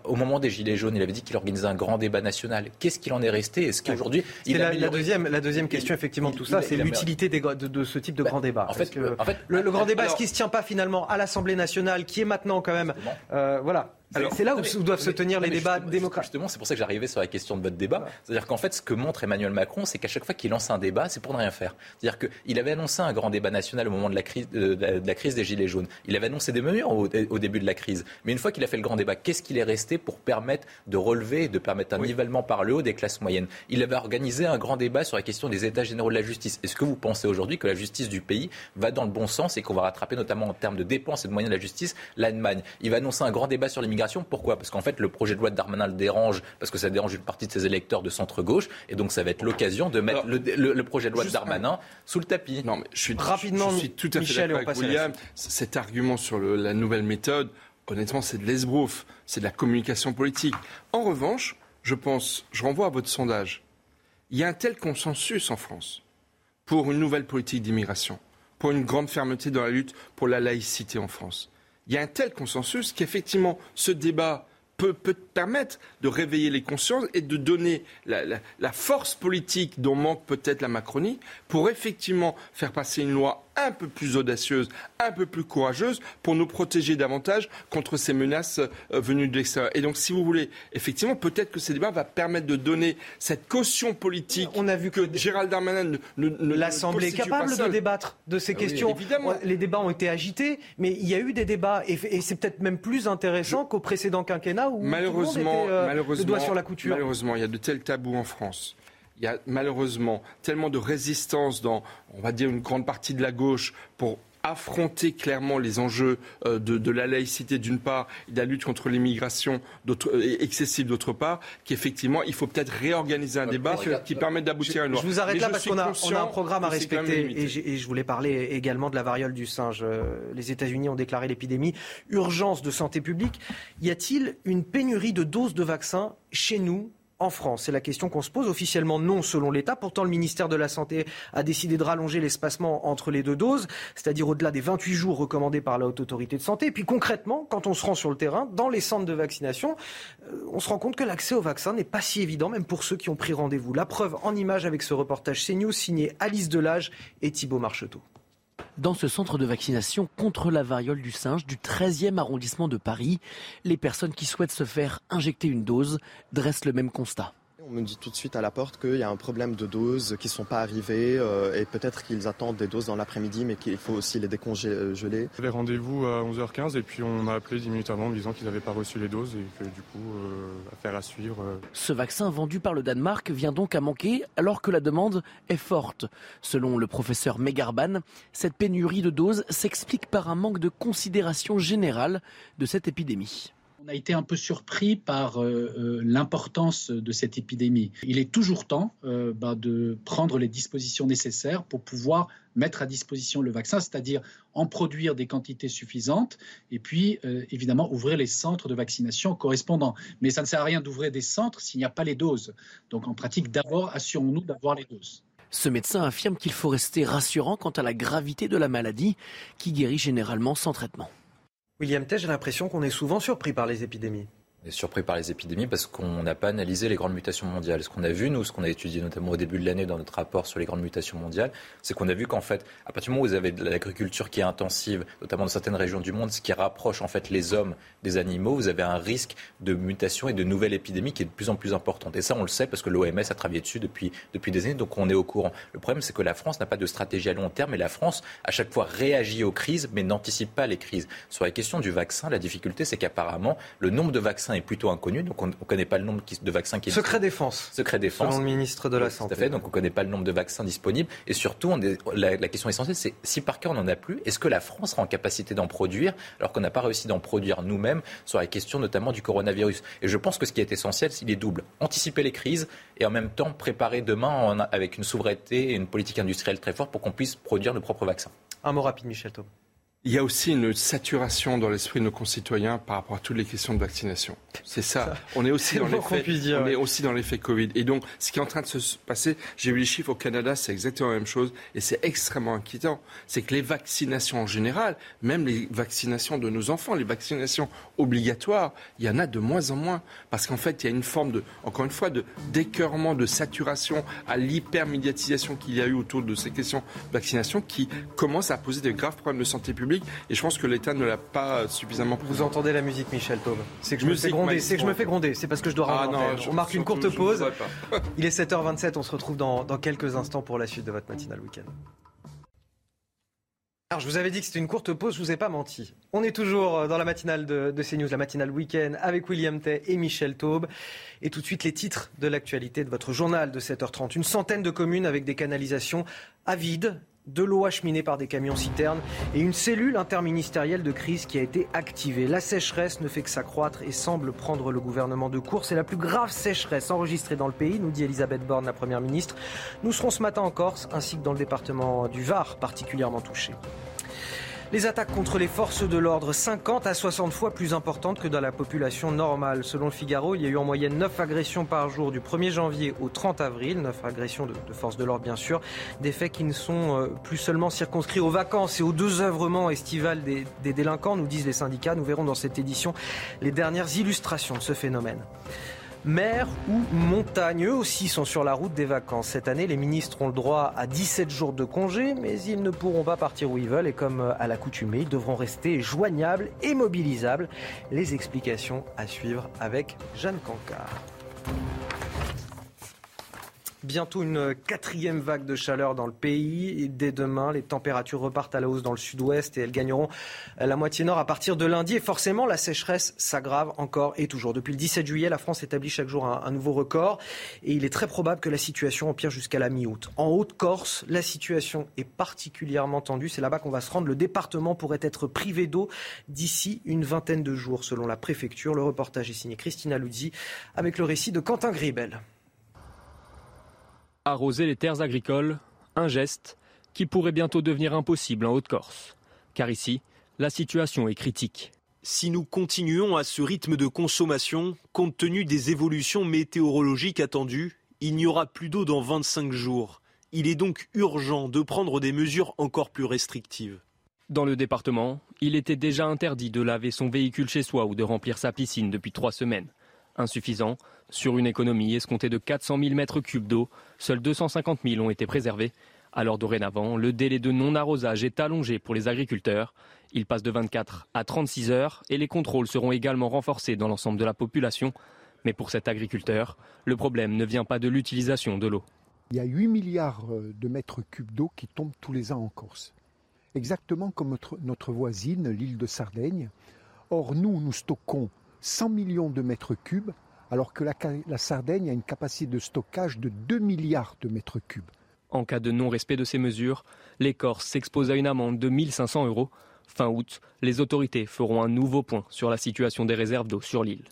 au moment des Gilets jaunes, il avait dit qu'il organisait un grand débat national. Qu'est-ce qu'il en est resté? Est-ce qu'aujourd'hui, il la, la, deuxième, la deuxième question, effectivement, de tout ça, c'est l'utilité de, de, ce type de bah, grand débat. En fait, en fait le, grand débat, est-ce qui se tient pas finalement à l'Assemblée nationale, qui est maintenant quand même, euh, voilà, c'est là où, doivent se tenir les débats démocratiques. Justement, c'est pour ça que j'arrivais sur la question de votre débat. C'est-à-dire qu'en fait, ce que montre Emmanuel Macron, c'est qu'à chaque fois qu'il lance un débat, c'est pour ne rien faire. C'est-à-dire qu'il avait annoncé un grand débat national au moment de la crise, de, la crise des Gilets jaunes. Il avait annoncé des mesures au, début de la crise. Mais une fois qu'il a fait le grand débat, qu'est-ce qu'il est resté pour permettre de relever de permettre un nivellement par le haut des classes moyennes? Il avait organisé un grand débat sur la question des états généraux de la justice. Est-ce que vous pensez aujourd'hui que la justice du pays va dans le bon sens et qu'on va rattraper notamment en termes de dépenses et de moyens de la justice l'Allemagne? Il va annoncer un grand débat sur l'immigration. Pourquoi? Parce en fait, le projet de loi de Darmanin le dérange parce que ça dérange une partie de ses électeurs de centre-gauche. Et donc, ça va être l'occasion de mettre le, projet de loi de Darmanin sous le tapis. Non, mais je suis, rapidement, je suis tout à fait d'accord avec William. Cet argument sur la nouvelle méthode, honnêtement, c'est de l'esbrouf. C'est de la communication politique. En revanche, je pense, je renvoie à votre sondage. Il y a un tel consensus en France pour une nouvelle politique d'immigration, pour une grande fermeté dans la lutte pour la laïcité en France. Il y a un tel consensus qu'effectivement, ce débat peut, peut permettre de réveiller les consciences et de donner la, la force politique dont manque peut-être la Macronie pour effectivement faire passer une loi un peu plus audacieuse, un peu plus courageuse pour nous protéger davantage contre ces menaces euh, venues de l'extérieur. Et donc, si vous voulez, effectivement, peut-être que ce débat va permettre de donner cette caution politique. On a vu que, Gérald Darmanin ne, ne, l'Assemblée est capable de débattre de ces ah questions. évidemment. Les débats ont été agités, mais il y a eu des débats et, c'est peut-être même plus intéressant qu'au précédent quinquennat où malheureusement, tout le, monde malheureusement, le doigt sur la couture. Malheureusement, il y a de tels tabous en France il y a malheureusement tellement de résistance dans, on va dire, une grande partie de la gauche pour affronter clairement les enjeux euh, de, la laïcité d'une part et de la lutte contre l'immigration euh, excessive d'autre part, qu'effectivement il faut peut-être réorganiser un débat qui permette d'aboutir à une loi. Je vous arrête là parce qu'on a, un programme à respecter et, et, je voulais parler également de la variole du singe. Euh, les États-Unis ont déclaré l'épidémie urgence de santé publique. Y a-t-il une pénurie de doses de vaccins chez nous en France C'est la question qu'on se pose. Officiellement, non, selon l'État. Pourtant, le ministère de la Santé a décidé de rallonger l'espacement entre les deux doses, c'est-à-dire au-delà des 28 jours recommandés par la Haute Autorité de Santé. Et puis concrètement, quand on se rend sur le terrain, dans les centres de vaccination, euh, on se rend compte que l'accès au vaccin n'est pas si évident, même pour ceux qui ont pris rendez-vous. La preuve en image avec ce reportage CNews signé Alice Delage et Thibault Marcheteau dans ce centre de vaccination contre la variole du singe du 13e arrondissement de Paris. Les personnes qui souhaitent se faire injecter une dose dressent le même constat. On me dit tout de suite à la porte qu'il y a un problème de doses qui ne sont pas arrivées euh, et peut-être qu'ils attendent des doses dans l'après-midi mais qu'il faut aussi les décongeler. Les rendez-vous à 11h15 et puis on m'a appelé 10 minutes avant en me disant qu'ils n'avaient pas reçu les doses et que du coup, euh, affaire à suivre. Euh. Ce vaccin vendu par le Danemark vient donc à manquer alors que la demande est forte. Selon le professeur Megarban, cette pénurie de doses s'explique par un manque de considération générale de cette épidémie On a été un peu surpris par euh, euh, l'importance de cette épidémie. Il est toujours temps euh, bah, de prendre les dispositions nécessaires pour pouvoir mettre à disposition le vaccin, c'est-à-dire en produire des quantités suffisantes et puis évidemment ouvrir les centres de vaccination correspondants. Mais ça ne sert à rien d'ouvrir des centres s'il n'y a pas les doses. Donc en pratique, d'abord, assurons-nous d'avoir les doses. Ce médecin affirme qu'il faut rester rassurant quant à la gravité de la maladie qui guérit généralement sans traitement. William Tay, j'ai l'impression qu'on est souvent surpris par les épidémies surpris par les épidémies parce qu'on n'a pas analysé les grandes mutations mondiales. Ce qu'on a vu, nous, ce qu'on a étudié notamment au début de l'année dans notre rapport sur les grandes mutations mondiales, c'est qu'on a vu qu'en fait, à partir du moment où vous avez de l'agriculture qui est intensive, notamment dans certaines régions du monde, ce qui rapproche en fait les hommes des animaux, vous avez un risque de mutation et de nouvelles épidémies qui est de plus en plus importante. Et ça, on le sait parce que l'OMS a travaillé dessus depuis, depuis des années, donc on est au courant. Le problème, c'est que la France n'a pas de stratégie à long terme et la France, à chaque fois, réagit aux crises, mais n'anticipe pas les crises. Sur la question du vaccin, la difficulté, c'est qu'apparemment, le nombre de vaccins est plutôt inconnu on ne connaît pas le nombre de vaccins qui Secret défense. Secret défense. Selon le ministre de la Santé. Tout à fait, donc on ne connaît pas le nombre de vaccins disponibles. Et surtout, la, question essentielle, c'est si par cas on n'en a plus, est-ce que la France sera en capacité d'en produire alors qu'on n'a pas réussi d'en produire nous-mêmes sur la question notamment du coronavirus? Et je pense que ce qui est essentiel, c'est est double. Anticiper les crises et en même temps préparer demain avec une souveraineté et une politique industrielle très forte pour qu'on puisse produire nos propres vaccins. Un mot rapide, Michel Thom. Il y a aussi une saturation dans l'esprit de nos concitoyens par rapport à toutes les questions de vaccination. C'est ça. On est aussi dans l'effet, on est aussi dans l'effet Covid. Et donc, ce qui est en train de se passer, j'ai vu les chiffres au Canada, c'est exactement la même chose, et c'est extrêmement inquiétant. C'est que les vaccinations en général, même les vaccinations de nos enfants, les vaccinations obligatoires, il y en a de moins en moins, parce qu'en fait, il y a une forme de, encore une fois, de d'écœurement, de saturation à l'hypermédiatisation qu'il y a eu autour de ces questions de vaccination, qui commence à poser de graves problèmes de santé publique et je pense que l'État ne l'a pas suffisamment Vous entendez la musique, Michel Taube C'est que je me fais gronder. C'est que je me fais gronder. C'est parce que je dois ah On marque une courte pause. Il est 7h27. On se retrouve dans, dans quelques instants pour la suite de votre matinale week-end. Alors, je vous avais dit que c'était une courte pause, je vous ai pas menti. On est toujours dans la matinale de, de CNews, la matinale week-end, avec William Tay et Michel Taube. Et tout de suite, les titres de l'actualité de votre journal de 7h30. Une centaine de communes avec des canalisations à vide de l'eau acheminée par des camions citernes et une cellule interministérielle de crise qui a été activée. La sécheresse ne fait que s'accroître et semble prendre le gouvernement de court. C'est la plus grave sécheresse enregistrée dans le pays, nous dit Elisabeth Borne, la Première ministre. Nous serons ce matin en Corse ainsi que dans le département du Var, particulièrement touché. Les attaques contre les forces de l'ordre, 50 à 60 fois plus importantes que dans la population normale. Selon le Figaro, il y a eu en moyenne 9 agressions par jour du 1er janvier au 30 avril. 9 agressions de, forces de l'ordre, bien sûr. Des faits qui ne sont euh, plus seulement circonscrits aux vacances et aux deux œuvrements estivales des, des délinquants, nous disent les syndicats. Nous verrons dans cette édition les dernières illustrations de ce phénomène. Mer ou montagne, eux aussi sont sur la route des vacances. Cette année, les ministres ont le droit à 17 jours de congé, mais ils ne pourront pas partir où ils veulent et comme à l'accoutumée, ils devront rester joignables et mobilisables. Les explications à suivre avec Jeanne Cancard. Bientôt une quatrième vague de chaleur dans le pays. Dès demain, les températures repartent à la hausse dans le sud-ouest et elles gagneront la moitié nord à partir de lundi. Et forcément, la sécheresse s'aggrave encore et toujours. Depuis le 17 juillet, la France établit chaque jour un, nouveau record. Et il est très probable que la situation empire jusqu'à la mi-août. En Haute-Corse, la situation est particulièrement tendue. C'est là-bas qu'on va se rendre. Le département pourrait être privé d'eau d'ici une vingtaine de jours, selon la préfecture. Le reportage est signé Christina Luzzi avec le récit de Quentin Gribel arroser les terres agricoles, un geste qui pourrait bientôt devenir impossible en Haute-Corse. Car ici, la situation est critique. Si nous continuons à ce rythme de consommation, compte tenu des évolutions météorologiques attendues, il n'y aura plus d'eau dans 25 jours. Il est donc urgent de prendre des mesures encore plus restrictives. Dans le département, il était déjà interdit de laver son véhicule chez soi ou de remplir sa piscine depuis trois semaines. Insuffisant, sur une économie escomptée de 400 000 mètres cubes d'eau, seuls 250 000 ont été préservés. Alors dorénavant, le délai de non-arrosage est allongé pour les agriculteurs. Il passe de 24 à 36 heures et les contrôles seront également renforcés dans l'ensemble de la population. Mais pour cet agriculteur, le problème ne vient pas de l'utilisation de l'eau. Il y a 8 milliards euh, de mètres cubes d'eau qui tombent tous les ans en Corse. Exactement comme notre, notre voisine, l'île de Sardaigne. Or, nous, nous stockons 100 millions de mètres cubes, alors que la, Sardaigne a une capacité de stockage de 2 milliards de mètres cubes. En cas de non-respect de ces mesures, les Corses s'exposent à une amende de 1500 euros. Fin août, les autorités feront un nouveau point sur la situation des réserves d'eau sur l'île.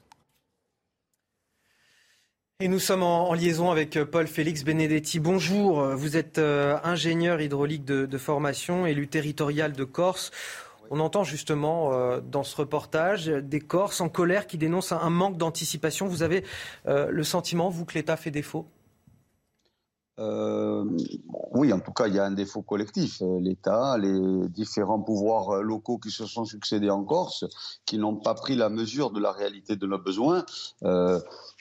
Et nous sommes en, liaison avec euh, Paul Félix Benedetti. Bonjour, vous êtes euh, ingénieur hydraulique de, formation, élu territorial de Corse. On entend justement euh, dans ce reportage des Corses en colère qui dénoncent un, manque d'anticipation. Vous avez le sentiment, vous, que l'État fait défaut? Oui, en tout cas, il y a un défaut collectif. L'État, les différents pouvoirs locaux qui se sont succédés en Corse, qui n'ont pas pris la mesure de la réalité de nos besoins.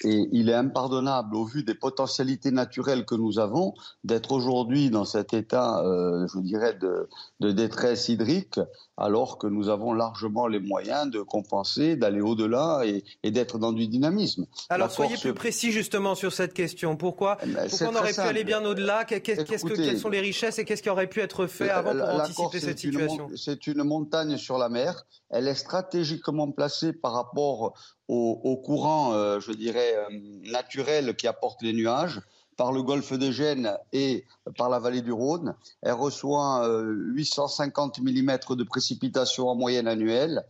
Et il est impardonnable, au vu des potentialités naturelles que nous avons, d'être aujourd'hui dans cet état, euh, je dirais, de, de, détresse hydrique, alors que nous avons largement les moyens de compenser, d'aller au-delà et, et d'être dans du dynamisme. Alors soyez plus précis justement sur cette question. Pourquoi, eh ben, pourquoi on aurait pu aller bien au-delà Quelles sont les richesses et qu'est-ce qui aurait pu être fait avant pour anticiper cette situation? C'est une montagne sur la mer. Elle est stratégiquement placée par rapport au, courant, euh, je dirais, euh, naturel qui apporte les nuages par le golfe de Gênes et par la vallée du Rhône. Elle reçoit 850 euh, mm de précipitations en moyenne annuelle.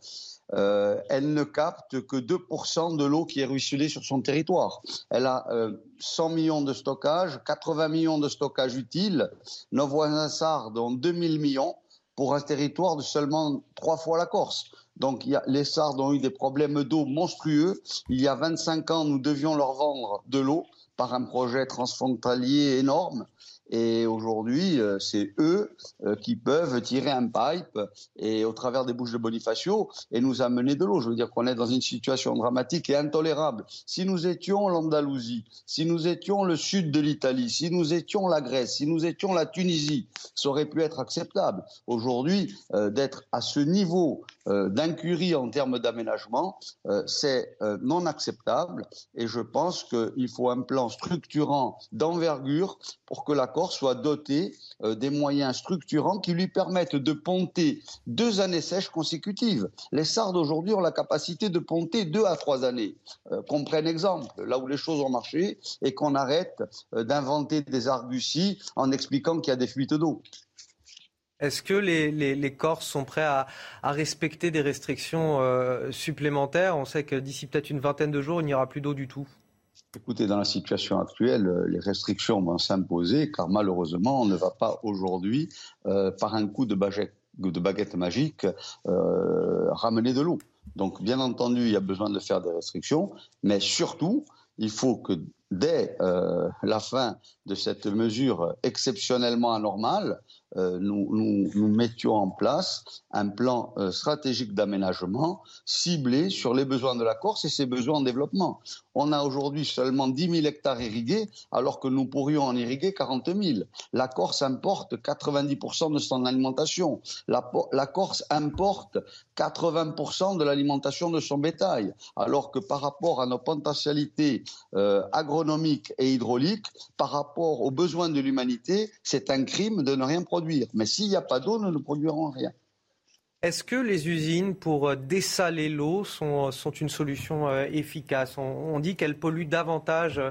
Elle ne capte que 2% de l'eau qui est ruisselée sur son territoire. Elle a 100 millions de stockage, 80 millions de stockage utiles. Nos voisins sardes ont 2000 millions pour un territoire de seulement trois fois la Corse. Donc les Sardes ont eu des problèmes d'eau monstrueux. Il y a 25 ans, nous devions leur vendre de l'eau par un projet transfrontalier énorme. Et aujourd'hui, euh, c'est eux euh, qui peuvent tirer un pipe et au travers des bouches de Bonifacio et nous amener de l'eau. Je veux dire qu'on est dans une situation dramatique et intolérable. Si nous étions l'Andalousie, si nous étions le sud de l'Italie, si nous étions la Grèce, si nous étions la Tunisie, ça aurait pu être acceptable. Aujourd'hui, euh, d'être à ce niveau d'incurie en termes d'aménagement, c'est non acceptable. Et je pense qu'il faut un plan structurant d'envergure pour que la soit doté euh, des moyens structurants qui lui permettent de ponter deux années sèches consécutives. Les Sardes aujourd'hui ont la capacité de ponter deux à trois années. Euh, qu'on prenne exemple, là où les choses ont marché, et qu'on arrête euh, d'inventer des arguties en expliquant qu'il y a des fuites d'eau. Est-ce que les, Corses sont prêts à, respecter des restrictions supplémentaires? On sait que d'ici peut-être une vingtaine de jours, il n'y aura plus d'eau du tout. Écoutez, dans la situation actuelle, euh, les restrictions vont s'imposer car malheureusement, on ne va pas aujourd'hui, euh, par un coup de baguette, magique, euh, ramener de l'eau. Donc, bien entendu, il y a besoin de faire des restrictions, mais surtout, il faut que dès la fin de cette mesure exceptionnellement anormale, euh, nous, mettions en place un plan euh, stratégique d'aménagement ciblé sur les besoins de la Corse et ses besoins en développement. On a aujourd'hui seulement 10 000 hectares irrigués, alors que nous pourrions en irriguer 40 000. La Corse importe 90% de son alimentation. La, Corse importe 80% de l'alimentation de son bétail, alors que par rapport à nos potentialités euh, agronomiques et hydrauliques, par rapport aux besoins de l'humanité, c'est un crime de ne rien produire. Mais s'il n'y a pas d'eau, nous ne produirons rien. Est-ce que les usines pour euh, dessaler l'eau sont, sont, une solution euh, efficace? On, dit qu'elles polluent davantage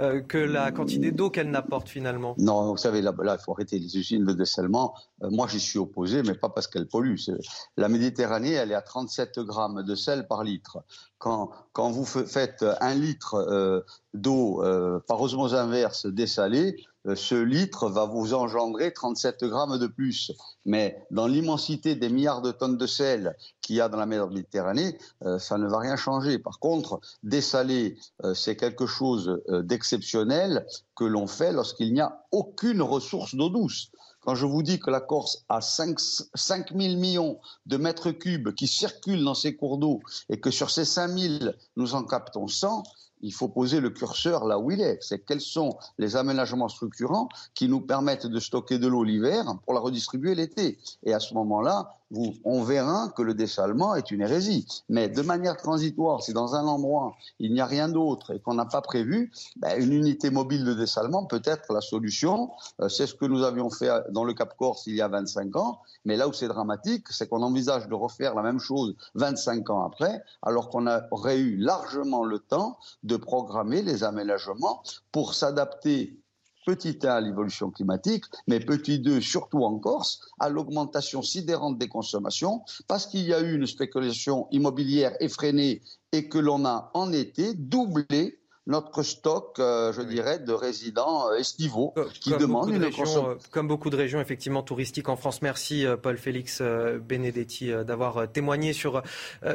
euh, que la quantité d'eau qu'elles n'apportent finalement. Non, vous savez, là, il faut arrêter les usines de dessalement. moi, j'y suis opposé, mais pas parce qu'elles polluent. La Méditerranée, elle est à 37 grammes de sel par litre. Quand, vous faites un litre d'eau par osmose inverse dessalée, euh, ce litre va vous engendrer 37 grammes de plus. Mais dans l'immensité des milliards de tonnes de sel qu'il y a dans la mer Méditerranée, euh, ça ne va rien changer. Par contre, dessaler, euh, c'est quelque chose d'exceptionnel que l'on fait lorsqu'il n'y a aucune ressource d'eau douce. Quand je vous dis que la Corse a 5, 5 000 millions de mètres cubes qui circulent dans ces cours d'eau et que sur ces 5 000, nous en captons 100, il faut poser le curseur là où il est. C'est quels sont les aménagements structurants qui nous permettent de stocker de l'eau l'hiver pour la redistribuer l'été. Et à ce moment-là, on verra que le dessalement est une hérésie. Mais de manière transitoire, si dans un endroit il n'y a rien d'autre et qu'on n'a pas prévu, ben, une unité mobile de dessalement peut être la solution. Euh, c'est ce que nous avions fait dans le Cap Corse il y a 25 ans. Mais là où c'est dramatique, c'est qu'on envisage de refaire la même chose 25 ans après, alors qu'on aurait eu largement le temps de programmer les aménagements pour s'adapter petit 1 à l'évolution climatique, mais petit 2 surtout en Corse, à l'augmentation sidérante des consommations, parce qu'il y a eu une spéculation immobilière effrénée et que l'on a en été doublé notre stock, euh, je dirais, de résidents euh, estivaux qui demandent une consommation. Euh, comme beaucoup de régions effectivement touristiques en France. Merci Paul-Félix Benedetti d'avoir témoigné sur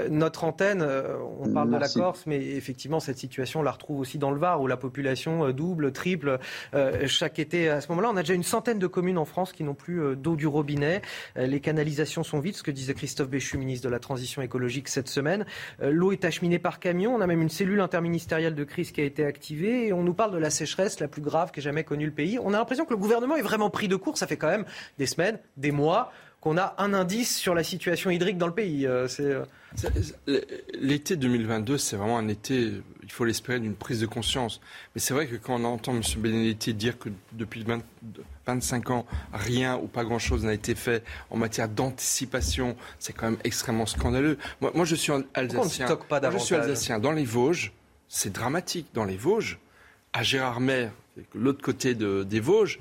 notre antenne. On parle de la Corse, mais effectivement cette situation on la retrouve aussi dans le Var où la population double, triple chaque été. À ce moment-là, on a déjà une centaine de communes en France qui n'ont plus d'eau du robinet. Les canalisations sont vides, ce que disait Christophe Béchu, ministre de la Transition écologique cette semaine. L'eau est acheminée par camion. On a même une cellule interministérielle de crise qui a été activée et on nous parle de la sécheresse la plus grave qu'ait jamais connue le pays. On a l'impression que le gouvernement est vraiment pris de court. Ça fait quand même des semaines, des mois qu'on a un indice sur la situation hydrique dans le pays. Euh, euh, l'été 2022, c'est vraiment un été, il faut l'espérer, d'une prise de conscience. Mais c'est vrai que quand on entend M. Benedetti dire que depuis 25 ans, rien ou pas grand-chose n'a été fait en matière d'anticipation, c'est quand même extrêmement scandaleux. Moi, moi je suis alsacien. Pas moi, je suis alsacien. Dans les Vosges, c'est dramatique. Dans les Vosges, à Gérardmer, l'autre côté des Vosges,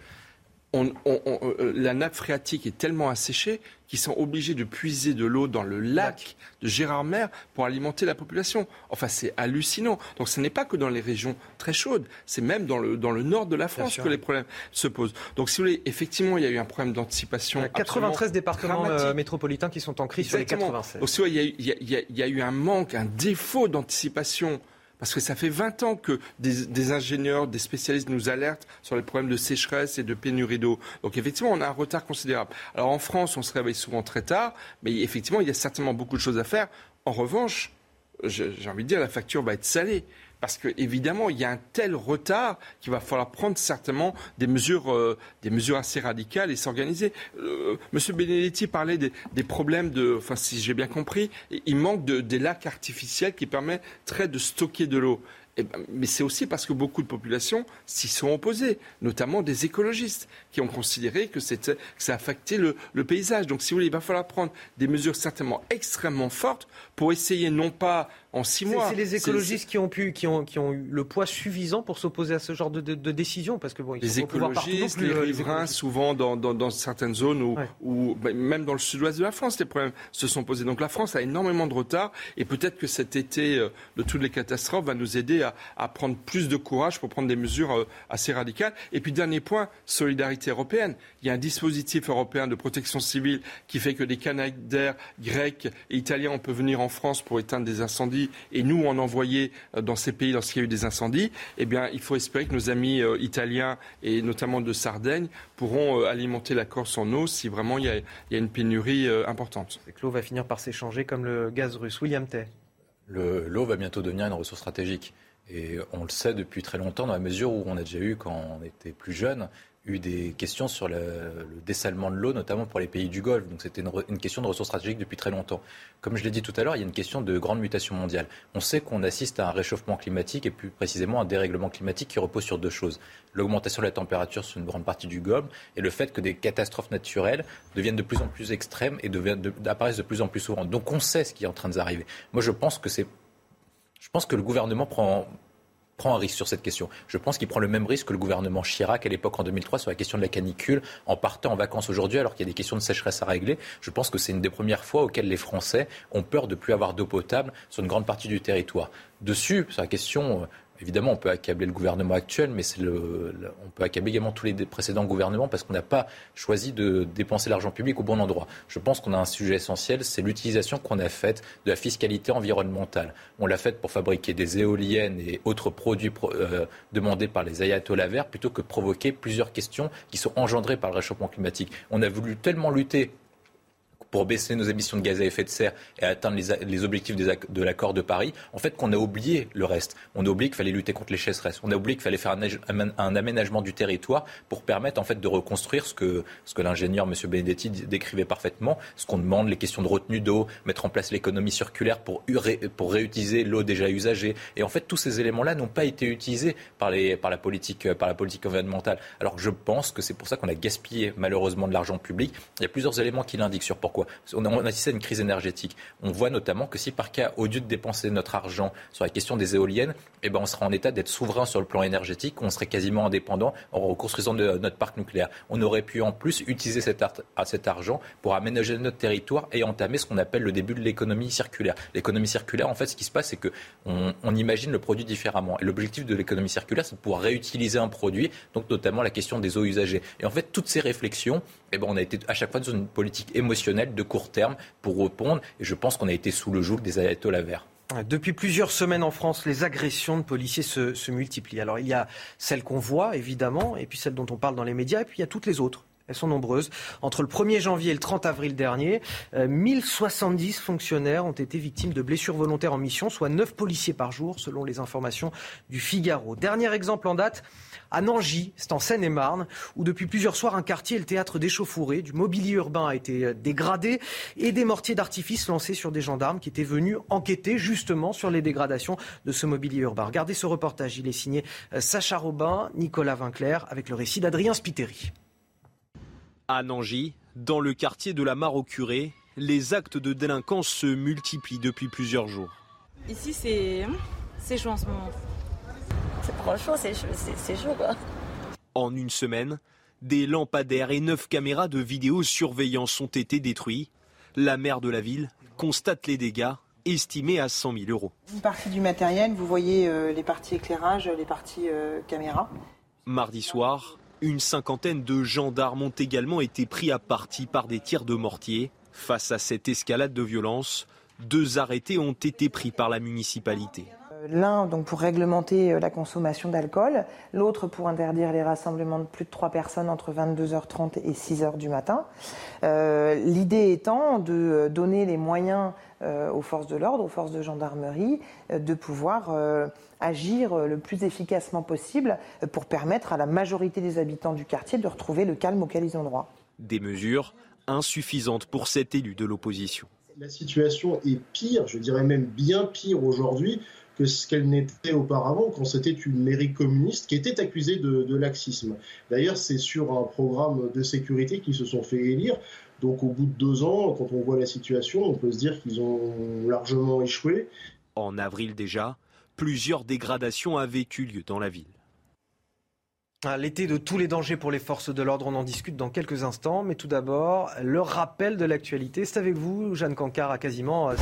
euh, la nappe phréatique est tellement asséchée qu'ils sont obligés de puiser de l'eau dans le lac de Gérardmer pour alimenter la population. Enfin, c'est hallucinant. Donc, ce n'est pas que dans les régions très chaudes, c'est même dans le, dans le nord de la France que les problèmes se posent. Donc, si vous voulez, effectivement, il y a eu un problème d'anticipation. Il y a 93 départements euh, métropolitains qui sont en crise sur les 96. Donc, il, il y a eu un manque, un défaut d'anticipation parce que ça fait 20 ans que des, ingénieurs, des spécialistes nous alertent sur les problèmes de sécheresse et de pénurie d'eau. Donc effectivement, on a un retard considérable. Alors en France, on se réveille souvent très tard, mais effectivement, il y a certainement beaucoup de choses à faire. En revanche, j'ai envie de dire, la facture va être salée parce qu'évidemment, il y a un tel retard qu'il va falloir prendre certainement des mesures, euh, des mesures assez radicales et s'organiser. Euh, Monsieur Benedetti parlait des, problèmes de, enfin, si j'ai bien compris, il manque de, des lacs artificiels qui permettraient de stocker de l'eau. Eh ben, mais c'est aussi parce que beaucoup de populations s'y sont opposées, notamment des écologistes, qui ont considéré que, que ça affectait le, le, paysage. Donc, si vous voulez, il va falloir prendre des mesures certainement extrêmement fortes pour essayer non pas en six mois. C'est les écologistes qui ont, pu, qui, ont, qui ont eu le poids suffisant pour s'opposer à ce genre de, de, de décision parce que bon, Les écologistes, les euh, riverains, souvent dans, dans, dans, certaines zones où, où bah, même dans le sud-ouest de la France, les problèmes se sont posés. Donc la France a énormément de retard et peut-être que cet été euh, de toutes les catastrophes va nous aider à, à, prendre plus de courage pour prendre des mesures euh, assez radicales. Et puis dernier point, solidarité européenne. Il y a un dispositif européen de protection civile qui fait que des Canadiens, Grecs et Italiens, on peut venir en France pour éteindre des incendies et nous en envoyer euh, dans ces pays lorsqu'il y a eu des incendies, eh bien, il faut espérer que nos amis euh, italiens et notamment de Sardaigne pourront euh, alimenter la Corse en eau si vraiment il y a, une pénurie importante. l'eau va finir par s'échanger comme le gaz russe. William Tay. L'eau va bientôt devenir une ressource stratégique. Et on le sait depuis très longtemps, dans la mesure où on a déjà eu, quand on était plus jeune, eu des questions sur le, dessalement de l'eau, notamment pour les pays du Golfe. Donc c'était une, question de ressources stratégiques depuis très longtemps. Comme je l'ai dit tout à l'heure, il y a une question de grande mutation mondiale. On sait qu'on assiste à un réchauffement climatique et plus précisément un dérèglement climatique qui repose sur deux choses. L'augmentation de la température sur une grande partie du globe et le fait que des catastrophes naturelles deviennent de plus en plus extrêmes et apparaissent de plus en plus souvent. Donc on sait ce qui est en train de arriver. Moi je pense que c'est... Je pense que le gouvernement prend prend un risque sur cette question. Je pense qu'il prend le même risque que le gouvernement Chirac à l'époque en 2003 sur la question de la canicule en partant en vacances aujourd'hui alors qu'il y a des questions de sécheresse à régler. Je pense que c'est une des premières fois auxquelles les Français ont peur de plus avoir d'eau potable sur une grande partie du territoire. Dessus, sur la question euh, Évidemment, on peut accabler le gouvernement actuel, mais on peut accabler également tous les précédents gouvernements parce qu'on n'a pas choisi de dépenser l'argent public au bon endroit. Je pense qu'on a un sujet essentiel, c'est l'utilisation qu'on a faite de la fiscalité environnementale. On l'a faite pour fabriquer des éoliennes et autres produits euh, demandés par les ayatollahs verts plutôt que provoquer plusieurs questions qui sont engendrées par le réchauffement climatique. On a voulu tellement lutter pour baisser nos émissions de gaz à effet de serre et atteindre les, objectifs de l'accord de Paris, en fait, qu'on a oublié le reste. On a oublié qu'il fallait lutter contre les chasseresses. On a oublié qu'il fallait faire un, aménagement du territoire pour permettre en fait de reconstruire ce que, que l'ingénieur M. Benedetti décrivait parfaitement, ce qu'on demande, les questions de retenue d'eau, mettre en place l'économie circulaire pour, réutiliser l'eau déjà usagée. Et en fait, tous ces éléments-là n'ont pas été utilisés par, la politique, par la politique environnementale. Alors je pense que c'est pour ça qu'on a gaspillé malheureusement de l'argent public. Il y a plusieurs éléments qui l'indiquent sur pourquoi On a, assisté à une crise énergétique. On voit notamment que si par cas, au lieu de dépenser notre argent sur la question des éoliennes, eh ben, on sera en état d'être souverain sur le plan énergétique, on serait quasiment indépendant en construisant de, notre parc nucléaire. On aurait pu en plus utiliser cet, argent pour aménager notre territoire et entamer ce qu'on appelle le début de l'économie circulaire. L'économie circulaire, en fait, ce qui se passe, c'est qu'on on imagine le produit différemment. Et l'objectif de l'économie circulaire, c'est de pouvoir réutiliser un produit, donc notamment la question des eaux usagées. Et en fait, toutes ces réflexions, eh ben, on a été à chaque fois dans une politique émotionnelle de court terme pour répondre. Et je pense qu'on a été sous le joug des ayatollahs verts. Depuis plusieurs semaines en France, les agressions de policiers se, se multiplient. Alors il y a celles qu'on voit, évidemment, et puis celles dont on parle dans les médias, et puis il y a toutes les autres. Elles sont nombreuses. Entre le 1er janvier et le 30 avril dernier, 1070 euh, fonctionnaires ont été victimes de blessures volontaires en mission, soit 9 policiers par jour, selon les informations du Figaro. Dernier exemple en date, à Nangy, c'est en Seine-et-Marne, où depuis plusieurs soirs, un quartier est le théâtre d'échauffourées. Du mobilier urbain a été euh, dégradé et des mortiers d'artifice lancés sur des gendarmes qui étaient venus enquêter justement sur les dégradations de ce mobilier urbain. Regardez ce reportage. Il est signé euh, Sacha Robin, Nicolas Vinclair, avec le récit d'Adrien Spiteri. À Nangy, dans le quartier de la Mare au Curé, les actes de délinquance se multiplient depuis plusieurs jours. Ici, c'est c'est chaud en ce moment. C'est franchement, c'est chaud, quoi. En une semaine, des lampadaires et neuf caméras de vidéosurveillance ont été détruits. La maire de la ville constate les dégâts estimés à 100 000 euros. Une partie du matériel, vous voyez euh, les parties éclairage, les parties euh, caméras. Mardi soir, une cinquantaine de gendarmes ont également été pris à partie par des tirs de mortier. Face à cette escalade de violence, deux arrêtés ont été pris par la municipalité. L'un donc pour réglementer euh, la consommation d'alcool, l'autre pour interdire les rassemblements de plus de trois personnes entre 22h30 et 6h du matin. Euh, l'idée étant de euh, donner les moyens aux forces de l'ordre, aux forces de gendarmerie, de pouvoir agir le plus efficacement possible pour permettre à la majorité des habitants du quartier de retrouver le calme auquel ils ont droit. Des mesures insuffisantes pour cet élu de l'opposition. La situation est pire, je dirais même bien pire aujourd'hui que ce qu'elle n'était auparavant quand c'était une mairie communiste qui était accusée de, laxisme. D'ailleurs, c'est sur un programme de sécurité qu'ils se sont fait élire. Donc au bout de deux ans, quand on voit la situation, on peut se dire qu'ils ont largement échoué. En avril déjà, plusieurs dégradations avaient eu lieu dans la ville. Ah, l'été de tous les dangers pour les forces de l'ordre, on en discute dans quelques instants. Mais tout d'abord, le rappel de l'actualité. C'est avec vous, Jeanne Cancard, à quasiment 7h45.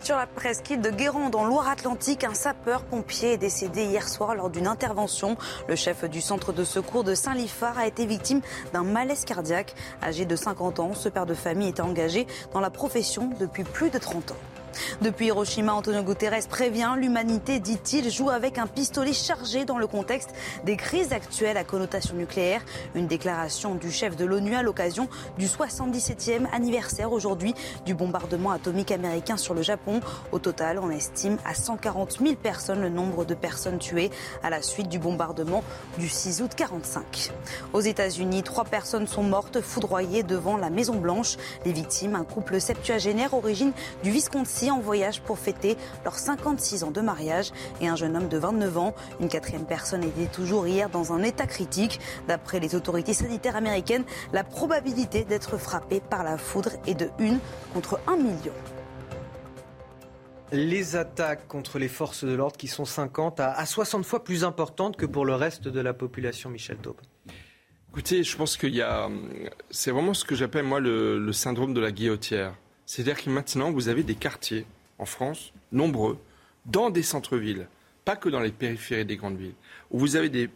Sur la presqu'île de Guérande, en Loire-Atlantique, un sapeur-pompier est décédé hier soir lors d'une intervention. Le chef du centre de secours de Saint-Lifard a été victime d'un malaise cardiaque. Âgé de 50 ans, ce père de famille était engagé dans la profession depuis plus de 30 ans. Depuis Hiroshima, Antonio Guterres prévient l'humanité, dit-il, joue avec un pistolet chargé dans le contexte des crises actuelles à connotation nucléaire. Une déclaration du chef de l'ONU à l'occasion du 77e anniversaire aujourd'hui du bombardement atomique américain sur le Japon. Au total, on estime à 140 000 personnes le nombre de personnes tuées à la suite du bombardement du 6 août 45. Aux États-Unis, trois personnes sont mortes foudroyées devant la Maison Blanche. Les victimes, un couple septuagénaire origine du Wisconsin en voyage pour fêter leurs 56 ans de mariage et un jeune homme de 29 ans. Une quatrième personne était toujours hier dans un état critique. D'après les autorités sanitaires américaines, la probabilité d'être frappé par la foudre est de 1 contre 1 million. Les attaques contre les forces de l'ordre qui sont 50 à 60 fois plus importantes que pour le reste de la population, Michel Taube. Écoutez, je pense qu'il y a. C'est vraiment ce que j'appelle, moi, le, le, syndrome de la guillotière. C'est-à-dire que maintenant, vous avez des quartiers en France, nombreux, dans des centres-villes, pas que dans les périphéries des grandes villes, où vous avez des,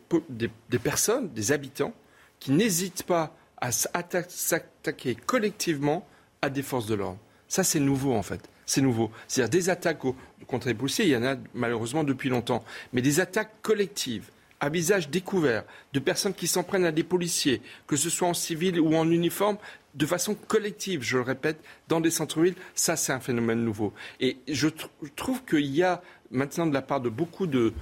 personnes, des habitants, qui n'hésitent pas à s'attaquer collectivement à des forces de l'ordre. Ça, c'est nouveau, en fait. C'est nouveau. C'est-à-dire des attaques contre les policiers, il y en a malheureusement depuis longtemps. Mais des attaques collectives, à visage découvert, de personnes qui s'en prennent à des policiers, que ce soit en civil ou en uniforme, de façon collective, je le répète, dans des centres-villes, ça c'est un phénomène nouveau. Et je trouve qu'il y a maintenant de la part de beaucoup de,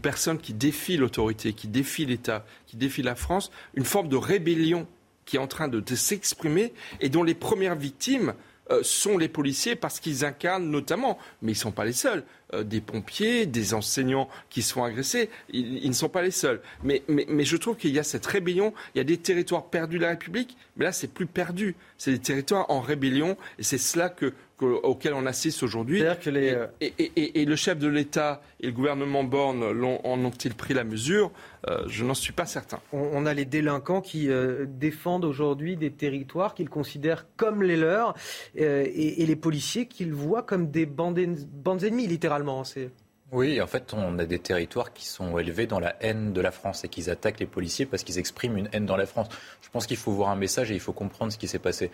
personnes qui défient l'autorité, qui défient l'État, qui défient la France, une forme de rébellion qui est en train de, s'exprimer et dont les premières victimes euh, sont les policiers parce qu'ils incarnent notamment, mais ils ne sont pas les seuls, des pompiers, des enseignants qui sont agressés. Ils, ne sont pas les seuls. Mais, mais, mais je trouve qu'il y a cette rébellion. Il y a des territoires perdus de la République, mais là, c'est plus perdu. C'est des territoires en rébellion, et c'est cela que, auquel on assiste aujourd'hui. Les... Et, le chef de l'État et le gouvernement Borne en ont-ils pris la mesure? Euh, Je n'en suis pas certain. On, a les délinquants qui euh, défendent aujourd'hui des territoires qu'ils considèrent comme les leurs euh, et, les policiers qu'ils voient comme des bandes, bandes ennemies, littéralement. C'est oui, en fait, on a des territoires qui sont élevés dans la haine de la France et qu'ils attaquent les policiers parce qu'ils expriment une haine dans la France. Je pense qu'il faut voir un message et il faut comprendre ce qui s'est passé.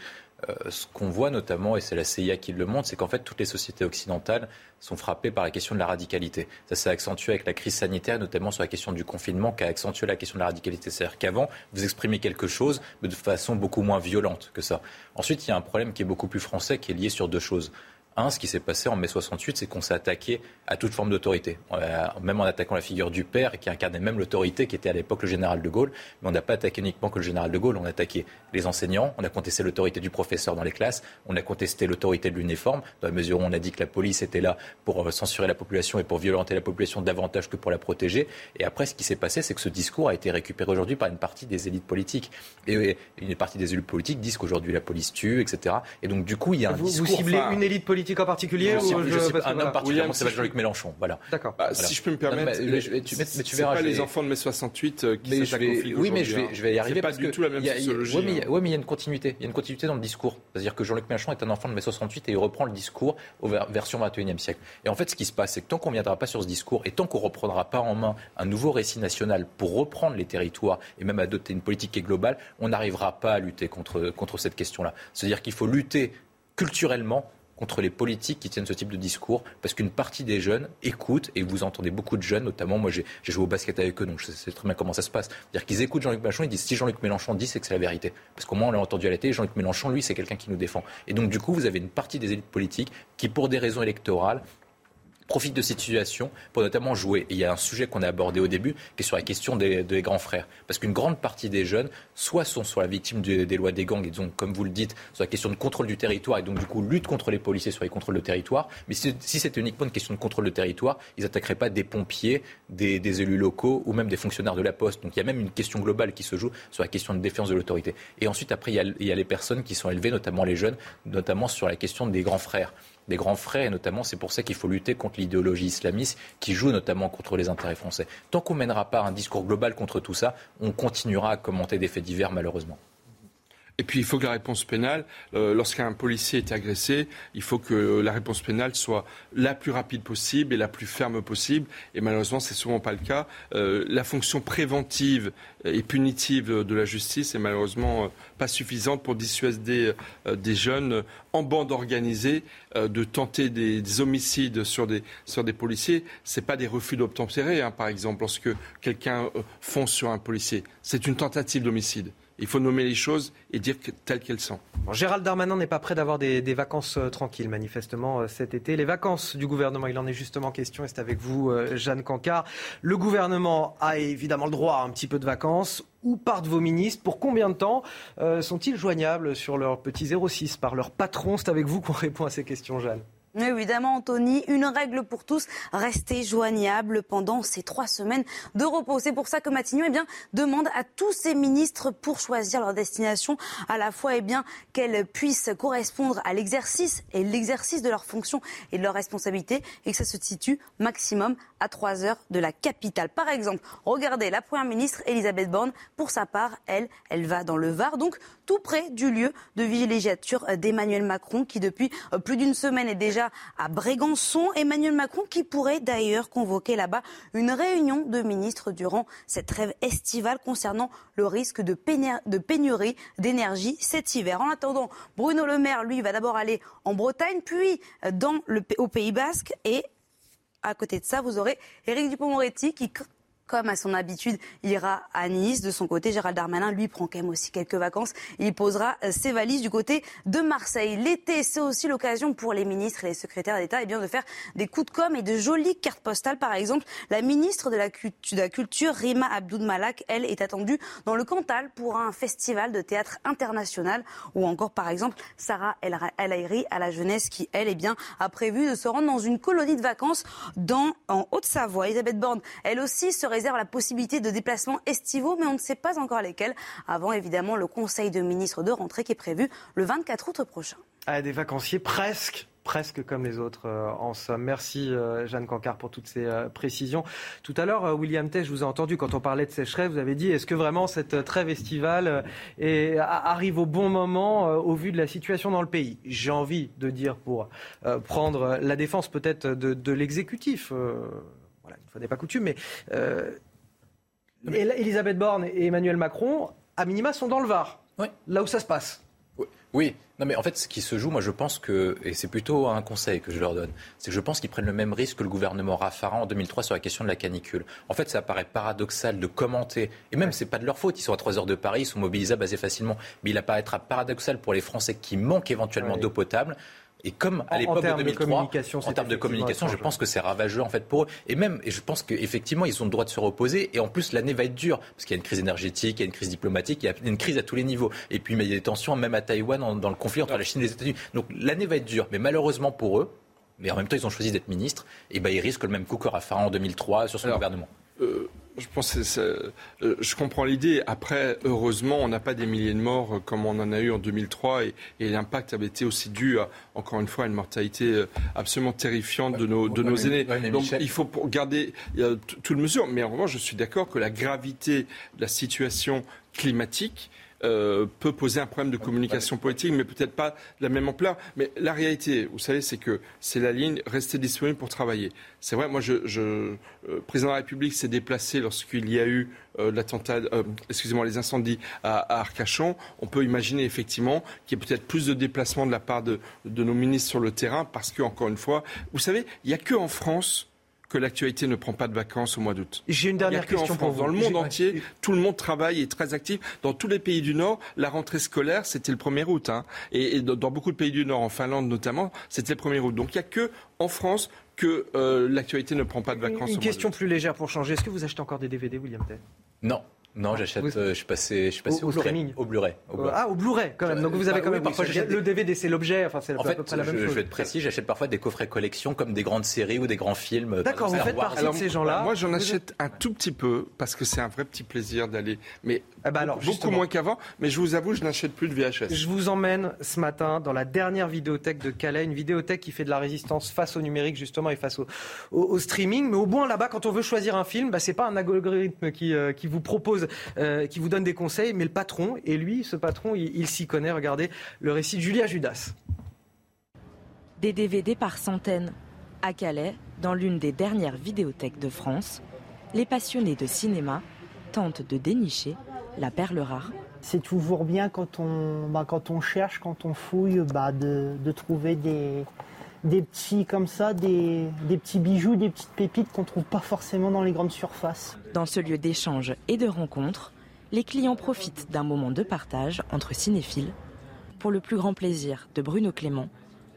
Euh, ce qu'on voit notamment, et c'est la CIA qui le montre, c'est qu'en fait, toutes les sociétés occidentales sont frappées par la question de la radicalité. Ça s'est accentué avec la crise sanitaire, notamment sur la question du confinement, qui a accentué la question de la radicalité. C'est-à-dire qu'avant, vous exprimez quelque chose, mais de façon beaucoup moins violente que ça. Ensuite, il y a un problème qui est beaucoup plus français, qui est lié sur deux choses. Un, ce qui s'est passé en mai 68, c'est qu'on s'est attaqué à toute forme d'autorité, euh, même en attaquant la figure du père, qui incarnait même l'autorité, qui était à l'époque le général de Gaulle. Mais on n'a pas attaqué uniquement que le général de Gaulle, on a attaqué les enseignants, on a contesté l'autorité du professeur dans les classes, on a contesté l'autorité de l'uniforme, dans la mesure où on a dit que la police était là pour euh, censurer la population et pour violenter la population davantage que pour la protéger. Et après, ce qui s'est passé, c'est que ce discours a été récupéré aujourd'hui par une partie des élites politiques. Et une partie des élites politiques disent qu'aujourd'hui la police tue, etc. Et donc, du coup, il y a un discours. Vous ciblez une élite politique en particulier je, ou je, un homme particulièrement, c'est Jean-Luc Mélenchon. Voilà. D'accord. Bah, Si je peux me permettre, mais, tu, mais tu verras. pas les enfants de mai 68 euh, qui s'attaquent au Oui, mais je vais, hein. je vais y arriver. pas du tout la même sociologie. Oui, mais il y a une continuité. Il y a une continuité dans le discours. C'est-à-dire que Jean-Luc Mélenchon est un enfant de mai 68 et il reprend le discours aux version 21e siècle. Et en fait, ce qui se passe, c'est que tant qu'on ne viendra pas sur ce discours et tant qu'on ne reprendra pas en main un nouveau récit national pour reprendre les territoires et même adopter une politique qui est globale, on n'arrivera pas à lutter contre, contre cette question-là. C'est-à-dire qu'il faut lutter culturellement contre les politiques qui tiennent ce type de discours, parce qu'une partie des jeunes écoutent, et vous entendez beaucoup de jeunes, notamment moi j'ai joué au basket avec eux, donc je sais très bien comment ça se passe. C'est-à-dire qu'ils écoutent Jean-Luc Mélenchon, ils disent si Jean-Luc Mélenchon dit, c'est que c'est la vérité. Parce qu'au moins on l'a entendu à la Jean-Luc Mélenchon, lui, c'est quelqu'un qui nous défend. Et donc du coup, vous avez une partie des élites politiques qui, pour des raisons électorales, profite de cette situation pour notamment jouer. Et il y a un sujet qu'on a abordé au début, qui est sur la question des, grands frères. Parce qu'une grande partie des jeunes, soit sont sur la victime des lois des gangs, et donc, comme vous le dites, sur la question de contrôle du territoire, et donc du coup lutte contre les policiers sur les contrôles de territoire. Mais si, c'était uniquement une question de contrôle de territoire, ils n'attaqueraient pas des pompiers, des, élus locaux ou même des fonctionnaires de la poste. Donc il y a même une question globale qui se joue sur la question de défense de l'autorité. Et ensuite, après, il y a les personnes qui sont élevées, notamment les jeunes, notamment sur la question des grands frères des grands frères, et notamment c'est pour ça qu'il faut lutter contre l'idéologie islamiste qui joue notamment contre les intérêts français. Tant qu'on ne mènera pas un discours global contre tout ça, on continuera à commenter des faits divers malheureusement. Et puis il faut que la réponse pénale, euh, lorsqu'un policier est agressé, il faut que la réponse pénale soit la plus rapide possible et la plus ferme possible. Et malheureusement, c'est souvent pas le cas. Euh, la fonction préventive et punitive de la justice est malheureusement euh, pas suffisante pour dissuader des jeunes en bande organisée de tenter des, homicides sur des, sur des policiers. C'est pas des refus d'obtempérer, hein, par exemple, lorsque quelqu'un fonce sur un policier. C'est une tentative d'homicide. Il faut nommer les choses et dire telles qu'elles sont. Gérald Darmanin n'est pas prêt d'avoir des, vacances euh, tranquilles, manifestement, euh, cet été. Les vacances du gouvernement, il en est justement question, et c'est avec vous, euh, Jeanne Cancard. Le gouvernement a évidemment le droit à un petit peu de vacances. Où partent vos ministres? Pour combien de temps sont-ils joignables sur leur petit 06 par leur patron? C'est avec vous qu'on répond à ces questions, Jeanne. Évidemment, Anthony, une règle pour tous, rester joignable pendant ces trois semaines de repos. C'est pour ça que Matignon eh bien, demande à tous ses ministres pour choisir leur destination, à la fois eh bien, qu'elle puisse correspondre à l'exercice et l'exercice de leurs fonctions et de leurs responsabilités et que ça se situe maximum à trois heures de la capitale. Par exemple, regardez la première ministre Elisabeth Borne, pour sa part, elle, elle va dans le Var, donc tout près du lieu de villégiature d'Emmanuel Macron qui depuis euh, plus d'une semaine est déjà à Brégançon. Emmanuel Macron qui pourrait d'ailleurs convoquer là-bas une réunion de ministres durant cette trêve estivale concernant le risque de, pénurie d'énergie cet hiver. En attendant, Bruno Le Maire, lui, va d'abord aller en Bretagne, puis euh, au Pays Basque et à côté de ça, vous aurez Éric Dupond-Moretti qui comme à son habitude, ira à Nice. De son côté, Gérald Darmanin, lui, prend quand même aussi quelques vacances. Il posera euh, ses valises du côté de Marseille. L'été, c'est aussi l'occasion pour les ministres et les secrétaires d'État eh bien, de faire des coups de com' et de jolies cartes postales. Par exemple, la ministre de la, Culture, Rima Abdoud Malak, elle, est attendue dans le Cantal pour un festival de théâtre international. Ou encore, par exemple, Sarah El Airi à la jeunesse qui, elle, eh bien, a prévu de se rendre dans une colonie de vacances dans, en Haute-Savoie. Elisabeth Borne, elle aussi, se réserve la possibilité de déplacements estivaux, mais on ne sait pas encore lesquels, avant évidemment le Conseil de ministres de rentrée qui est prévu le 24 août prochain. Ah, des vacanciers presque presque comme les autres euh, en somme. Merci euh, Jeanne Cancard pour toutes ces euh, précisions. Tout à l'heure, William Tay, je vous ai entendu quand on parlait de sécheresse, vous avez dit est-ce que vraiment cette trêve estivale arrive au bon moment au vu de la situation dans le pays? J'ai envie de dire pour prendre la défense peut-être de, l'exécutif. Voilà, une fois n'est pas coutume, mais Elisabeth Borne et Emmanuel Macron, à minima, sont dans le Var. Là où ça se passe. Oui, non mais en fait ce qui se joue, moi je pense que, et c'est plutôt un conseil que je leur donne, c'est que je pense qu'ils prennent le même risque que le gouvernement Raffarin en 2003 sur la question de la canicule. En fait ça paraît paradoxal de commenter, et même c'est pas de leur faute, ils sont à 3 heures de Paris, ils sont mobilisables assez facilement, mais il apparaîtra paradoxal pour les Français qui manquent éventuellement d'eau potable et comme à l'époque de 2003, en termes de communication, je pense que c'est ravageux en fait pour eux. Et même, et je pense qu'effectivement, ils ont le droit de se reposer. Et en plus, l'année va être dure parce qu'il y a une crise énergétique, il y a une crise diplomatique, il y a une crise à tous les niveaux. Et puis, il y a des tensions même à Taïwan dans le conflit entre la Chine et les États-Unis. Donc l'année va être dure. Mais malheureusement pour eux, mais en même temps, ils ont choisi d'être ministres. Et ben, ils risquent le même coup que Raffarin en 2003 sur son gouvernement. Euh, je pense euh, je comprends l'idée. Après, heureusement, on n'a pas des milliers de morts euh, comme on en a eu en 2003 et, l'impact avait été aussi dû, à, encore une fois, à une mortalité absolument terrifiante de nos, de nos aînés. Donc, il faut garder toute mesure. Mais en revanche, je suis d'accord que la gravité de la situation climatique euh, peut poser un problème de communication politique, mais peut-être pas de la même ampleur. Mais la réalité, vous savez, c'est que c'est la ligne rester disponible pour travailler. C'est vrai, moi, je, euh, président de la République s'est déplacé lorsqu'il y a eu euh, l'attentat, excusez-moi, les incendies à, Arcachon. On peut imaginer effectivement qu'il y ait peut-être plus de déplacements de la part de, de nos ministres sur le terrain, parce que encore une fois, vous savez, il n'y a que en France que l'actualité ne prend pas de vacances au mois d'août. J'ai une dernière question pour vous. Dans le monde entier, tout le monde travaille et est très actif. Dans tous les pays du Nord, la rentrée scolaire, c'était le 1er août. Hein. Et, dans beaucoup de pays du Nord, en Finlande notamment, c'était le 1er août. Donc il n'y a que en France que euh, l'actualité ne prend pas de vacances. Une, une question plus légère pour changer. Est-ce que vous achetez encore des DVD, William Tay Non. Non, j'achète. Euh, je suis passé, je suis passé au, streaming, au Blu-ray. ah, au Blu-ray quand même. Donc vous avez quand même parfois le DVD, c'est l'objet. Enfin, c'est en fait, la même je, chose. Je vais être précis. J'achète parfois des coffrets collection comme des grandes séries ou des grands films. D'accord, vous faites partie de ces gens-là. Moi, j'en achète un tout petit peu parce que c'est un vrai petit plaisir d'aller. Mais ah bah alors, beaucoup moins qu'avant. Mais je vous avoue, je n'achète plus de VHS. Je vous emmène ce matin dans la dernière vidéothèque de Calais, une vidéothèque qui fait de la résistance face au numérique justement et face au, streaming. Mais au moins là-bas, quand on veut choisir un film, bah, c'est pas un algorithme qui, euh, qui vous propose, euh, qui vous donne des conseils, mais le patron, et lui, ce patron, il, s'y connaît. Regardez le récit de Julia Judas. Des DVD par centaines. À Calais, dans l'une des dernières vidéothèques de France, les passionnés de cinéma tentent de dénicher la perle rare. C'est toujours bien quand on, bah, quand on cherche, quand on fouille, bah, de, trouver des, des petits comme ça, des, des, petits bijoux, des petites pépites qu'on ne trouve pas forcément dans les grandes surfaces. Dans ce lieu d'échange et de rencontre, les clients profitent d'un moment de partage entre cinéphiles pour le plus grand plaisir de Bruno Clément,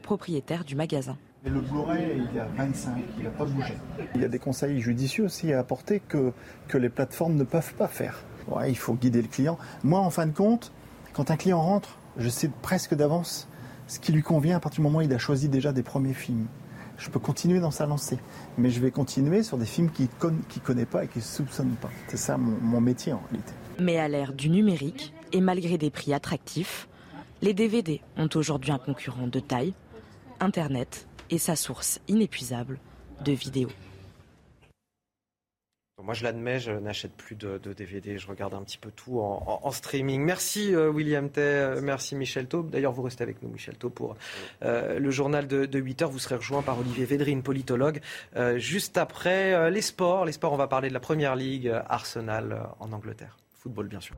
propriétaire du magasin. le Blu-ray, il y a 25, il n'a pas bougé. Il y a des conseils judicieux aussi à apporter que, que les plateformes ne peuvent pas faire. Il faut guider le client. Moi, en fin de compte, quand un client rentre, je sais presque d'avance ce qui lui convient à partir du moment où il a choisi déjà des premiers films. Je peux continuer dans sa lancée, mais je vais continuer sur des films qu'il ne connaît pas et qu'il ne soupçonne pas. C'est ça mon métier en réalité. Mais à l'ère du numérique, et malgré des prix attractifs, les DVD ont aujourd'hui un concurrent de taille, Internet et sa source inépuisable de vidéos. Moi, je l'admets, je n'achète plus de, DVD, je regarde un petit peu tout en, streaming. Merci euh, William Tay, euh, merci Michel Taube. D'ailleurs, vous restez avec nous, Michel Taube, pour euh, le journal de, 8 heures. Vous serez rejoint par Olivier Védrine, politologue. juste après les sports, les sports, on va parler de la Première Ligue, Arsenal en Angleterre football bien sûr.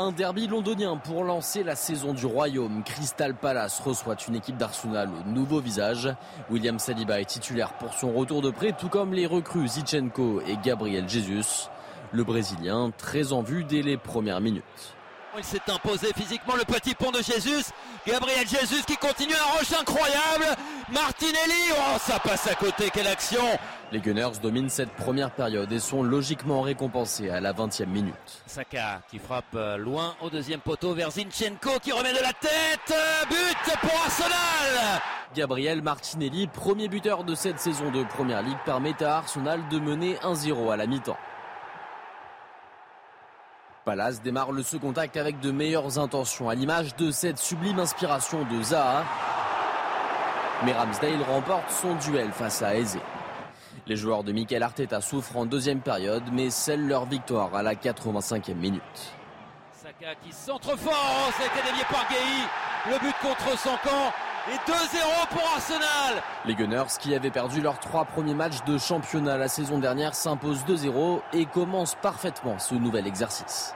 Un derby londonien pour lancer la saison du royaume. Crystal Palace reçoit une équipe d'Arsenal au nouveau visage. William Saliba est titulaire pour son retour de prêt, tout comme les recrues Zichenko et Gabriel Jesus. Le Brésilien, très en vue dès les premières minutes. Il s'est imposé physiquement le petit pont de Jésus. Gabriel Jésus qui continue un rush incroyable. Martinelli, oh ça passe à côté, quelle action Les Gunners dominent cette première période et sont logiquement récompensés à la 20e minute. Saka qui frappe euh, loin au deuxième poteau vers Zinchenko qui remet de la tête. But pour Arsenal Gabriel Martinelli, premier buteur de cette saison de Première Ligue, permet à Arsenal de mener 1-0 à la mi-temps. Palace démarre le second acte avec de meilleures intentions, à l'image de cette sublime inspiration de Zaha. Mais Ramsdale remporte son duel face à Eze. Les joueurs de Mikel Arteta souffrent en deuxième période, mais scellent leur victoire à la 85e minute. Saka qui centre fort, ça a été dévié par Gay. Le but contre son camp et 2-0 pour Arsenal. Les Gunners, qui avaient perdu leurs trois premiers matchs de championnat la saison dernière, s'imposent 2-0 et commencent parfaitement ce nouvel exercice.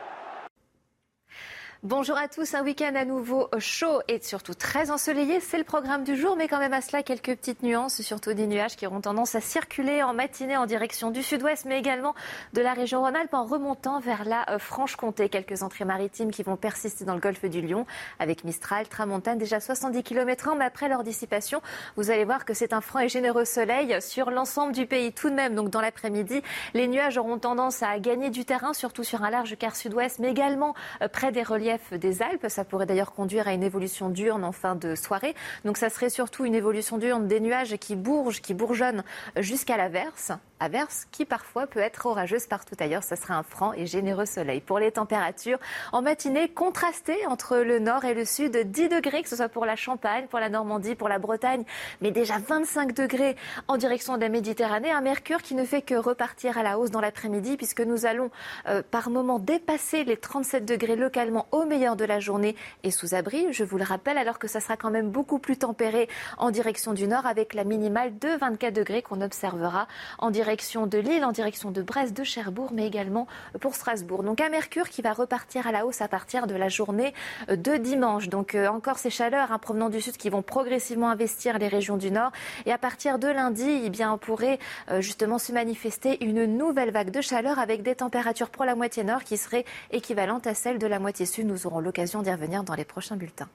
Bonjour à tous, un week-end à nouveau chaud et surtout très ensoleillé, c'est le programme du jour, mais quand même à cela quelques petites nuances, surtout des nuages qui auront tendance à circuler en matinée en direction du sud-ouest, mais également de la région Rhône-Alpes en remontant vers la euh, Franche-Comté. Quelques entrées maritimes qui vont persister dans le golfe du Lion, avec Mistral, Tramontane, déjà 70 km h mais après leur dissipation, vous allez voir que c'est un franc et généreux soleil sur l'ensemble du pays tout de même. Donc dans l'après-midi, les nuages auront tendance à gagner du terrain, surtout sur un large quart sud-ouest, mais également euh, près des reliefs des Alpes. Ça pourrait d'ailleurs conduire à une évolution diurne en fin de soirée. Donc ça serait surtout une évolution diurne des nuages qui bourgent, qui bourgeonnent jusqu'à l'averse averse qui parfois peut être orageuse partout ailleurs. Ce sera un franc et généreux soleil. Pour les températures, en matinée, contrastées entre le nord et le sud, 10 degrés, que ce soit pour la Champagne, pour la Normandie, pour la Bretagne, mais déjà 25 degrés en direction de la Méditerranée. Un mercure qui ne fait que repartir à la hausse dans l'après-midi puisque nous allons euh, par moment dépasser les 37 degrés localement au meilleur de la journée et sous abri, je vous le rappelle, alors que ça sera quand même beaucoup plus tempéré en direction du nord avec la minimale de 24 degrés qu'on observera en direction direction de Lille, en direction de Brest, de Cherbourg, mais également pour Strasbourg. Donc un mercure qui va repartir à la hausse à partir de la journée de dimanche. Donc euh, encore ces chaleurs hein, provenant du sud qui vont progressivement investir les régions du nord. Et à partir de lundi, eh bien, on pourrait euh, justement se manifester une nouvelle vague de chaleur avec des températures pour la moitié nord qui seraient équivalentes à celles de la moitié sud. Nous aurons l'occasion d'y revenir dans les prochains bulletins.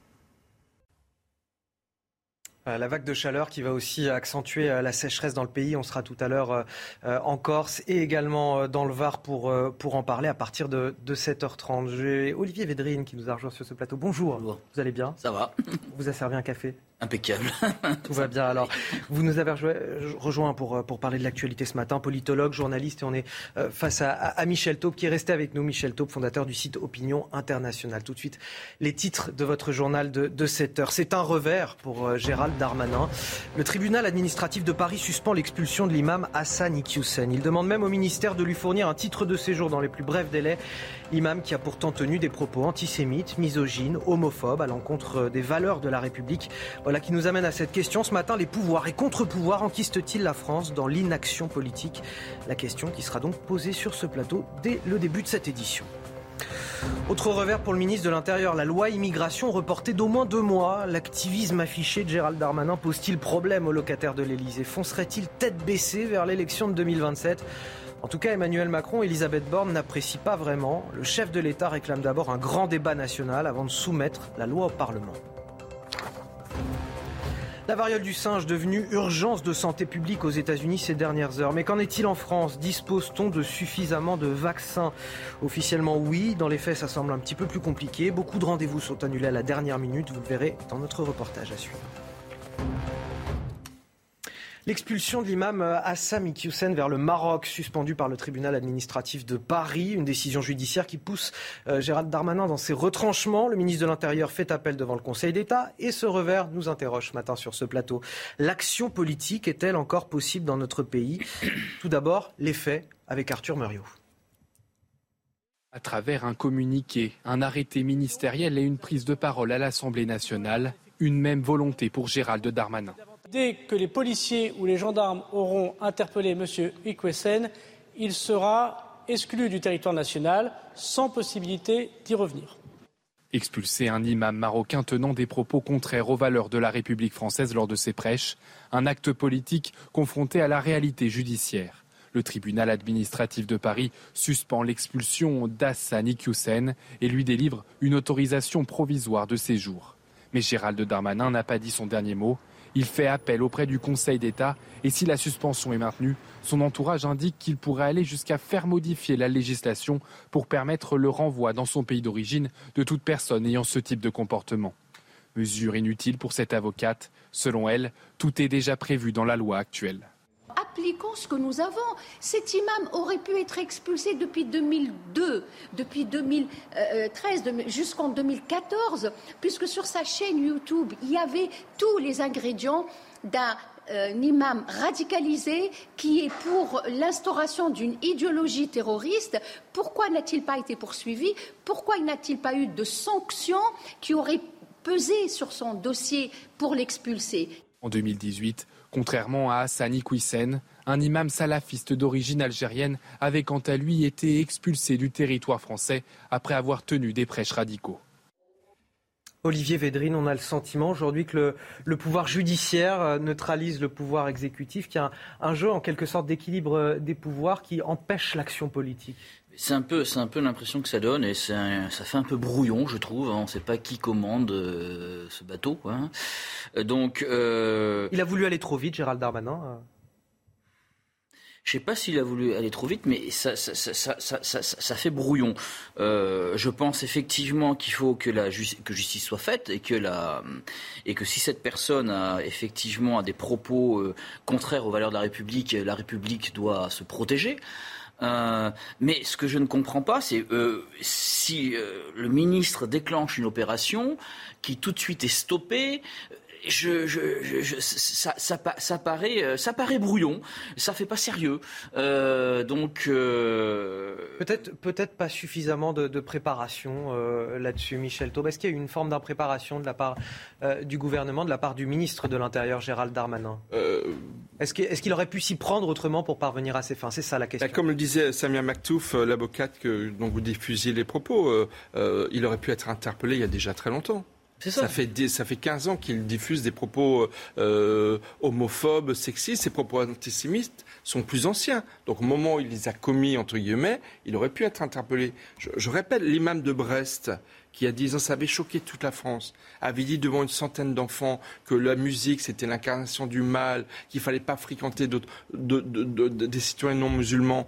Euh, la vague de chaleur qui va aussi accentuer euh, la sécheresse dans le pays. On sera tout à l'heure euh, en Corse et également dans le Var pour, pour en parler à partir de, 7h30. J'ai Olivier Védrine qui nous a rejoint sur ce plateau. Bonjour. Vous allez bien? Ça va. On vous a servi un café? Impeccable. [laughs] Tout va bien. Alors, vous nous avez rejoint pour, pour parler de l'actualité ce matin, politologue, journaliste, et on est euh, face à, Michel Taube qui est resté avec nous. Michel Taube, fondateur du site Opinion Internationale. Tout de suite, les titres de votre journal de, de 7 heures. C'est un revers pour euh, Gérald Darmanin. Le tribunal administratif de Paris suspend l'expulsion de l'imam Hassan Iqiyoussen. Il demande même au ministère de lui fournir un titre de séjour dans les plus brefs délais. L'imam qui a pourtant tenu des propos antisémites, misogynes, homophobes à l'encontre euh, des valeurs de la République. Voilà qui nous amène à cette question. Ce matin, les pouvoirs et contre-pouvoirs enquistent-ils la France dans l'inaction politique? La question qui sera donc posée sur ce plateau dès le début de cette édition. Autre revers pour le ministre de l'Intérieur, la loi immigration reportée d'au moins deux mois. L'activisme affiché de Gérald Darmanin pose-t-il problème aux locataires de l'Elysée Foncerait-il tête baissée vers l'élection de 2027 en tout cas, Emmanuel Macron et Elisabeth Borne n'apprécient pas vraiment. Le chef de l'État réclame d'abord un grand débat national avant de soumettre la loi au Parlement. La variole du singe devenue urgence de santé publique aux États-Unis ces dernières heures. Mais qu'en est-il en France? Dispose-t-on de suffisamment de vaccins? Officiellement oui, dans les faits ça semble un petit peu plus compliqué. Beaucoup de rendez-vous sont annulés à la dernière minute, vous le verrez dans notre reportage à suivre. L'expulsion de l'imam euh, Hassan Iqiyoussen vers le Maroc, suspendu par le tribunal administratif de Paris, une décision judiciaire qui pousse euh, Gérald Darmanin dans ses retranchements. Le ministre de l'Intérieur fait appel devant le Conseil d'État et ce revers nous interroge ce matin sur ce plateau. L'action politique est-elle encore possible dans notre pays? Tout d'abord, les faits avec Arthur Muriot. À travers un communiqué, un arrêté ministériel et une prise de parole à l'Assemblée nationale, une même volonté pour Gérald Darmanin. Dès que les policiers ou les gendarmes auront interpellé M. Ikwesen, il sera exclu du territoire national sans possibilité d'y revenir. Expulser un imam marocain tenant des propos contraires aux valeurs de la République française lors de ses prêches, un acte politique confronté à la réalité judiciaire. Le tribunal administratif de Paris suspend l'expulsion d'Hassan Iqiyoussen et lui délivre une autorisation provisoire de séjour. Mais Gérald Darmanin n'a pas dit son dernier mot. Il fait appel auprès du Conseil d'État et si la suspension est maintenue, son entourage indique qu'il pourrait aller jusqu'à faire modifier la législation pour permettre le renvoi dans son pays d'origine de toute personne ayant ce type de comportement. Mesure inutile pour cette avocate. Selon elle, tout est déjà prévu dans la loi actuelle appliquons ce que nous avons. Cet imam aurait pu être expulsé depuis 2002, depuis 2013, jusqu'en 2014, puisque sur sa chaîne YouTube, il y avait tous les ingrédients d'un euh, imam radicalisé qui est pour l'instauration d'une idéologie terroriste. Pourquoi n'a-t-il pas été poursuivi? Pourquoi n'a-t-il pas eu de sanctions qui auraient pesé sur son dossier pour l'expulser? En 2018, Contrairement à Hassani Kouissen, un imam salafiste d'origine algérienne avait quant à lui été expulsé du territoire français après avoir tenu des prêches radicaux. Olivier Védrine, on a le sentiment aujourd'hui que le, pouvoir judiciaire euh, neutralise le pouvoir exécutif, qu'il y a un, jeu en quelque sorte d'équilibre euh, des pouvoirs qui empêche l'action politique. C'est un peu, c'est un peu l'impression que ça donne et ça fait un peu brouillon, je trouve. On ne sait pas qui commande euh, ce bateau. Hein. Donc, il a voulu aller trop vite, Gérald Darmanin. Je ne sais pas s'il a voulu aller trop vite, mais ça, fait brouillon. Euh, je pense effectivement qu'il faut que la justice soit faite et que, la, et que si cette personne a effectivement des propos euh, contraires aux valeurs de la République, la République doit se protéger. Euh, mais ce que je ne comprends pas, c'est si le ministre déclenche une opération qui tout de suite est stoppée, je, je, ça, ça, ça, paraît, euh, ça paraît brouillon, ça fait pas sérieux. Euh, donc euh, peut-être, peut-être pas suffisamment de, préparation là-dessus, Michel Taube. Est-ce qu'il y a eu une forme d'impréparation de la part du gouvernement, de la part du ministre de l'Intérieur, Gérald Darmanin? Est-ce qu'il, aurait pu s'y prendre autrement pour parvenir à ses fins? C'est ça la question. Bah, comme le disait Samia Maktouf, l'avocate dont vous diffusiez les propos, il aurait pu être interpellé il y a déjà très longtemps. Ça. fait, ça fait 15 ans qu'il diffuse des propos euh, homophobes, sexistes. Ces propos antisémites sont plus anciens. Donc au moment où il les a commis, entre guillemets, il aurait pu être interpellé. Je, je répète, l'imam de Brest, qui a 10 ans, ça avait choqué toute la France, avait dit devant une centaine d'enfants que la musique, c'était l'incarnation du mal, qu'il fallait pas fréquenter de, de, de, des citoyens non musulmans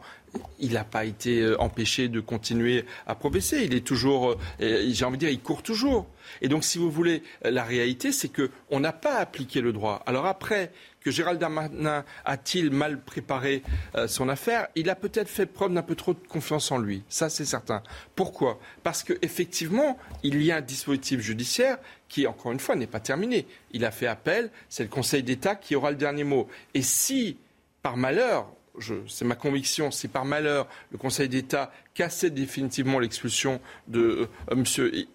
il n'a pas été euh, empêché de continuer à progresser. Il est toujours, euh, j'ai envie de dire, il court toujours. Et donc, si vous voulez, euh, la réalité, c'est qu'on n'a pas appliqué le droit. Alors après, que Gérald Darmanin a-t-il mal préparé son affaire Il a peut-être fait preuve d'un peu trop de confiance en lui. Ça, c'est certain. Pourquoi? Parce qu'effectivement, il y a un dispositif judiciaire qui, encore une fois, n'est pas terminé. Il a fait appel. C'est le Conseil d'État qui aura le dernier mot. Et si, par malheur, c'est ma conviction, si par malheur le Conseil d'État cassait définitivement l'expulsion de euh, M.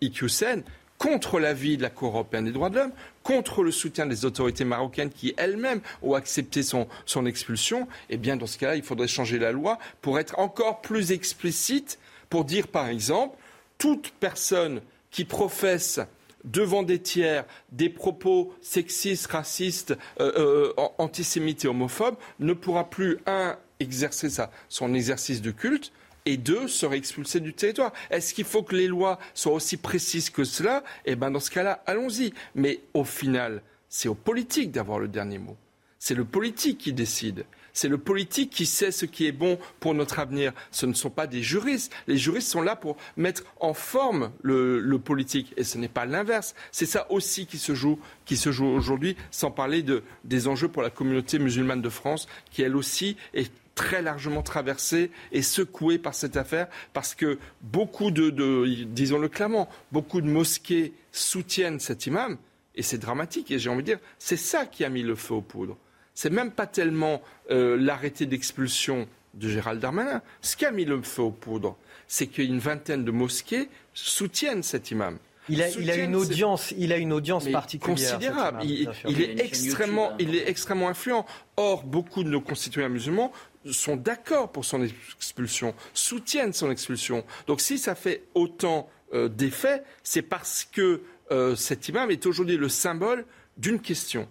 Iqiyoussen, contre l'avis de la Cour européenne des droits de l'homme, contre le soutien des autorités marocaines qui elles-mêmes ont accepté son, expulsion, eh bien dans ce cas-là, il faudrait changer la loi pour être encore plus explicite, pour dire par exemple, toute personne qui professe devant des tiers des propos sexistes, racistes, euh, euh, antisémites et homophobes ne pourra plus, un, exercer son exercice de culte, et deux, serait expulsé du territoire. Est-ce qu'il faut que les lois soient aussi précises que cela? Eh bien, dans ce cas-là, allons-y. Mais au final, c'est aux politiques d'avoir le dernier mot. C'est le politique qui décide. C'est le politique qui sait ce qui est bon pour notre avenir. Ce ne sont pas des juristes. Les juristes sont là pour mettre en forme le, politique. Et ce n'est pas l'inverse. C'est ça aussi qui se joue, qui se joue aujourd'hui, sans parler de, des enjeux pour la communauté musulmane de France, qui elle aussi est très largement traversée et secouée par cette affaire parce que beaucoup de, de disons-le clairement, beaucoup de mosquées soutiennent cet imam et c'est dramatique et j'ai envie de dire, c'est ça qui a mis le feu aux poudres c'est même pas tellement euh, l'arrêté d'expulsion de Gérald Darmanin. Ce qui a mis le feu aux poudres, c'est qu'une vingtaine de mosquées soutiennent cet imam. Il a, une audience, il a une audience particulière. Considérable. Il, est extrêmement, il est extrêmement influent. Or, beaucoup de nos concitoyens musulmans sont d'accord pour son expulsion, soutiennent son expulsion. Donc si ça fait autant euh, d'effets, c'est parce que euh, cet imam est aujourd'hui le symbole d'une question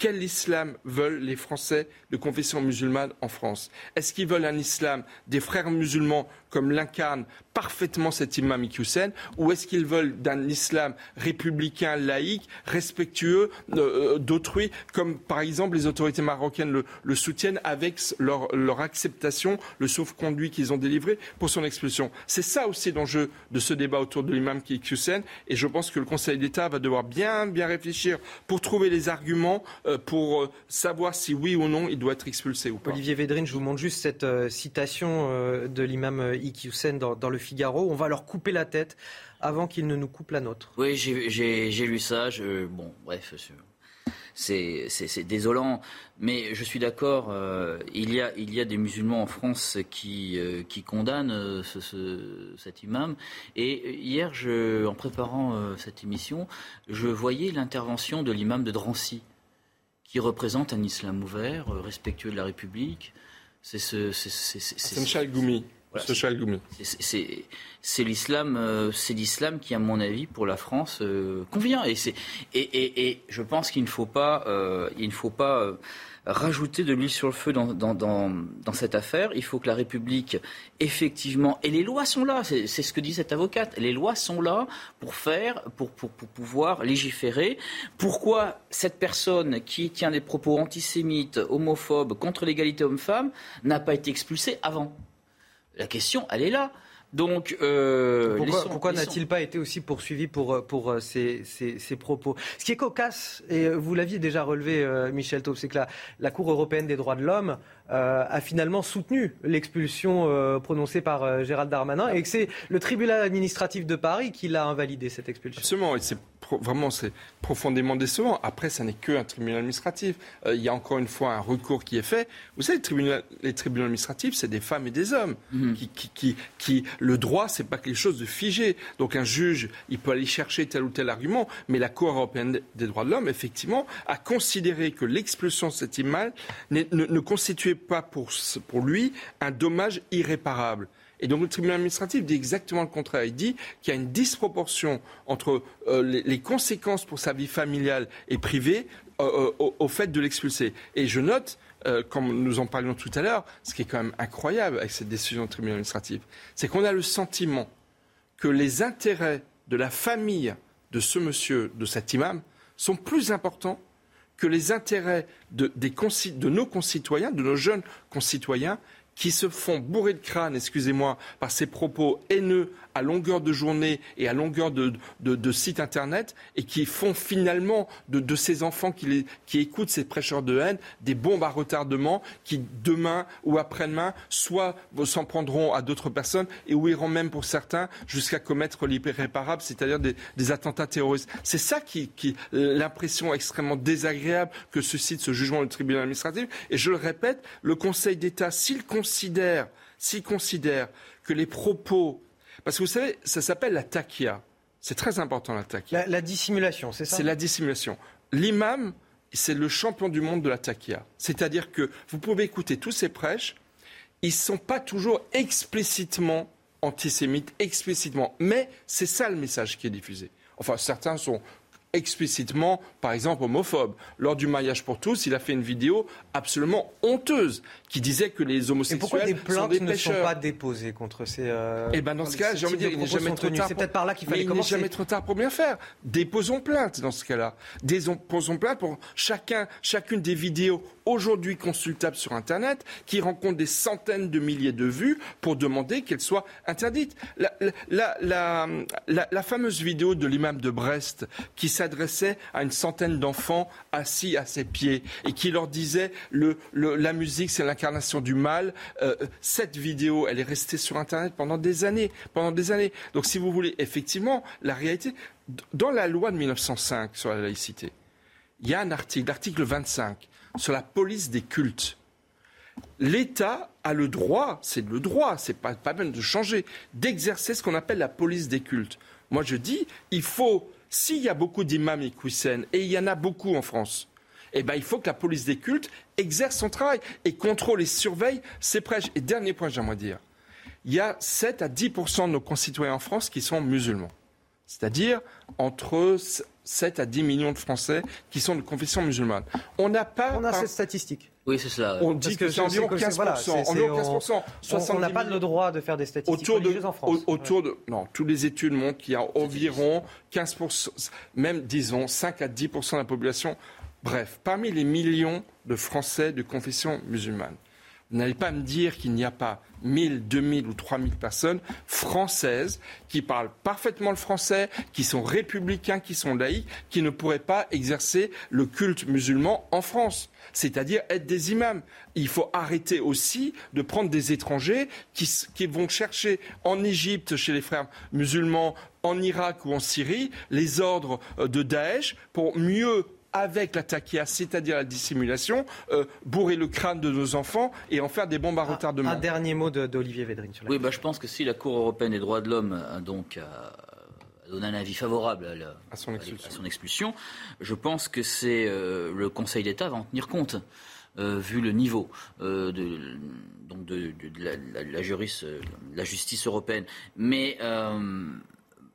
quel islam veulent les Français de confession musulmane en France? Est-ce qu'ils veulent un islam des frères musulmans comme l'incarne parfaitement cet imam Iqiyoussen ou est-ce qu'ils veulent d'un islam républicain, laïque, respectueux euh, euh, d'autrui, comme par exemple les autorités marocaines le, soutiennent avec leur, acceptation, le sauf-conduit qu'ils ont délivré pour son expulsion C'est ça aussi l'enjeu de ce débat autour de l'imam Iqiyoussen et je pense que le Conseil d'État va devoir bien, bien réfléchir pour trouver les arguments, euh, pour savoir si oui ou non il doit être expulsé ou pas. Olivier Védrine, je vous montre juste cette citation de l'imam Iqiyoussen dans, dans le Figaro. On va leur couper la tête avant qu'ils ne nous coupent la nôtre. Oui, j'ai lu ça. Je, bon, bref, c'est désolant. Mais je suis d'accord, euh, il, y a, il y a des musulmans en France qui, euh, qui condamnent euh, ce, cet imam. Et hier, je, en préparant cette émission, je voyais l'intervention de l'imam de Drancy, qui représente un islam ouvert, respectueux de la République. C'est ce. C'est Goumi. C'est l'islam, euh, c'est l'islam qui, à mon avis, pour la France, euh, convient. Et, et, et, je pense qu'il ne faut pas, euh, il ne faut pas rajouter de l'huile sur le feu dans, dans, dans, dans, cette affaire. Il faut que la République, effectivement, et les lois sont là, c'est ce que dit cette avocate, les lois sont là pour faire, pour, pour, pour pouvoir légiférer. Pourquoi cette personne qui tient des propos antisémites, homophobes, contre l'égalité homme-femme, n'a pas été expulsée avant? La question, elle est là. Donc, euh, pourquoi, n'a-t-il pas été aussi poursuivi pour, euh, pour euh, ces, propos? Ce qui est cocasse, et vous l'aviez déjà relevé, Michel Taub, c'est que la, la, Cour européenne des droits de l'homme a finalement soutenu l'expulsion prononcée par Gérald Darmanin et que c'est le tribunal administratif de Paris qui l'a invalidé, cette expulsion. Absolument, et c'est vraiment c'est profondément décevant. Après, ça n'est qu'un tribunal administratif. Euh, il y a encore une fois un recours qui est fait. Vous savez, les tribunaux, administratifs, c'est des femmes et des hommes. Mhm. Qui, qui, qui, le droit, c'est pas quelque chose de figé. Donc un juge, il peut aller chercher tel ou tel argument, mais la Cour européenne des droits de l'homme, effectivement, a considéré que l'expulsion de cet imam ne, ne, constituait pas pour, lui un dommage irréparable. Et donc le tribunal administratif dit exactement le contraire. Il dit qu'il y a une disproportion entre euh, les, conséquences pour sa vie familiale et privée euh, euh, au, fait de l'expulser. Et je note, comme nous en parlions tout à l'heure, ce qui est quand même incroyable avec cette décision du tribunal administratif, c'est qu'on a le sentiment que les intérêts de la famille de ce monsieur, de cet imam, sont plus importants que les intérêts de, nos concitoyens, de nos jeunes concitoyens, qui se font bourrer de crâne, excusez-moi, par ces propos haineux à longueur de journée et à longueur de, sites internet et qui font finalement de, ces enfants qui, écoutent ces prêcheurs de haine des bombes à retardement qui demain ou après-demain soit s'en prendront à d'autres personnes et ou iront même pour certains jusqu'à commettre l'hyperréparable, c'est-à-dire des, attentats terroristes. C'est ça qui, qui l'impression extrêmement désagréable que suscite ce jugement du tribunal administratif. Et je le répète, le Conseil d'État, s'il considère, s'il considère que les propos parce que vous savez, ça s'appelle la takia. C'est très important la takia. La, dissimulation, c'est ça C'est la dissimulation. L'imam, c'est le champion du monde de la takia. C'est-à-dire que vous pouvez écouter tous ces prêches, ils ne sont pas toujours explicitement antisémites, explicitement. Mais c'est ça le message qui est diffusé. Enfin, certains sont explicitement, par exemple, homophobe. Lors du mariage pour tous, il a fait une vidéo absolument honteuse qui disait que les homosexuels Et pourquoi des plaintes ne sont pas déposées contre ces euh, Eh ben dans ce cas, j'ai envie de dire, il n'est jamais trop tard. C'est peut-être par là qu'il fallait mais Il n'est jamais trop tard pour bien faire. Déposons plainte dans ce cas-là. Déposons plainte pour chacun, chacune des vidéos aujourd'hui consultables sur Internet qui rencontrent des centaines de milliers de vues pour demander qu'elles soient interdites. La, fameuse vidéo de l'imam de Brest qui s'adressait à une centaine d'enfants assis à ses pieds et qui leur disait la musique c'est l'incarnation du mal. Euh, cette vidéo, elle est restée sur Internet pendant des années, pendant des années. Donc si vous voulez, effectivement, la réalité, dans la loi de 1905 sur la laïcité, il y a un article, l'article 25, sur la police des cultes. L'État a le droit, c'est le droit, c'est pas, pas même de changer, d'exercer ce qu'on appelle la police des cultes. Moi je dis, il faut s'il y a beaucoup d'imams et et il y en a beaucoup en France, eh ben, il faut que la police des cultes exerce son travail et contrôle et surveille ses prêches. Et dernier point, j'aimerais dire, il y a 7 à 10% de nos concitoyens en France qui sont musulmans. C'est-à-dire entre 7 à 10 millions de Français qui sont de confession musulmane. On n'a pas. On a cette statistique. Oui, c'est cela. On dit que, c'est environ 15%. Voilà, environ 15%. on n'a pas le droit de faire des statistiques autour de, en France. Autour de, non, toutes les études montrent qu'il y a environ 15%, même disons 5 à 10% de la population. Bref, parmi les millions de Français de confession musulmane, n'allez pas me dire qu'il n'y a pas 1000, 2000 ou 3000 personnes françaises qui parlent parfaitement le français, qui sont républicains, qui sont laïcs, qui ne pourraient pas exercer le culte musulman en France, c'est-à-dire être des imams. Il faut arrêter aussi de prendre des étrangers qui, qui vont chercher en Égypte, chez les frères musulmans, en Irak ou en Syrie, les ordres de Daesh pour mieux avec la taquia, c'est-à-dire la dissimulation, euh, bourrer le crâne de nos enfants et en faire des bombes à retardement. Un, dernier mot d'Olivier Védrine. Sur la oui, bah, je pense que si la Cour européenne des droits de l'homme a donc donné un avis favorable à, son, expulsion. je pense que c'est euh, le Conseil d'État va en tenir compte. Euh, vu le niveau de, donc de, la, la, la, justice européenne. Mais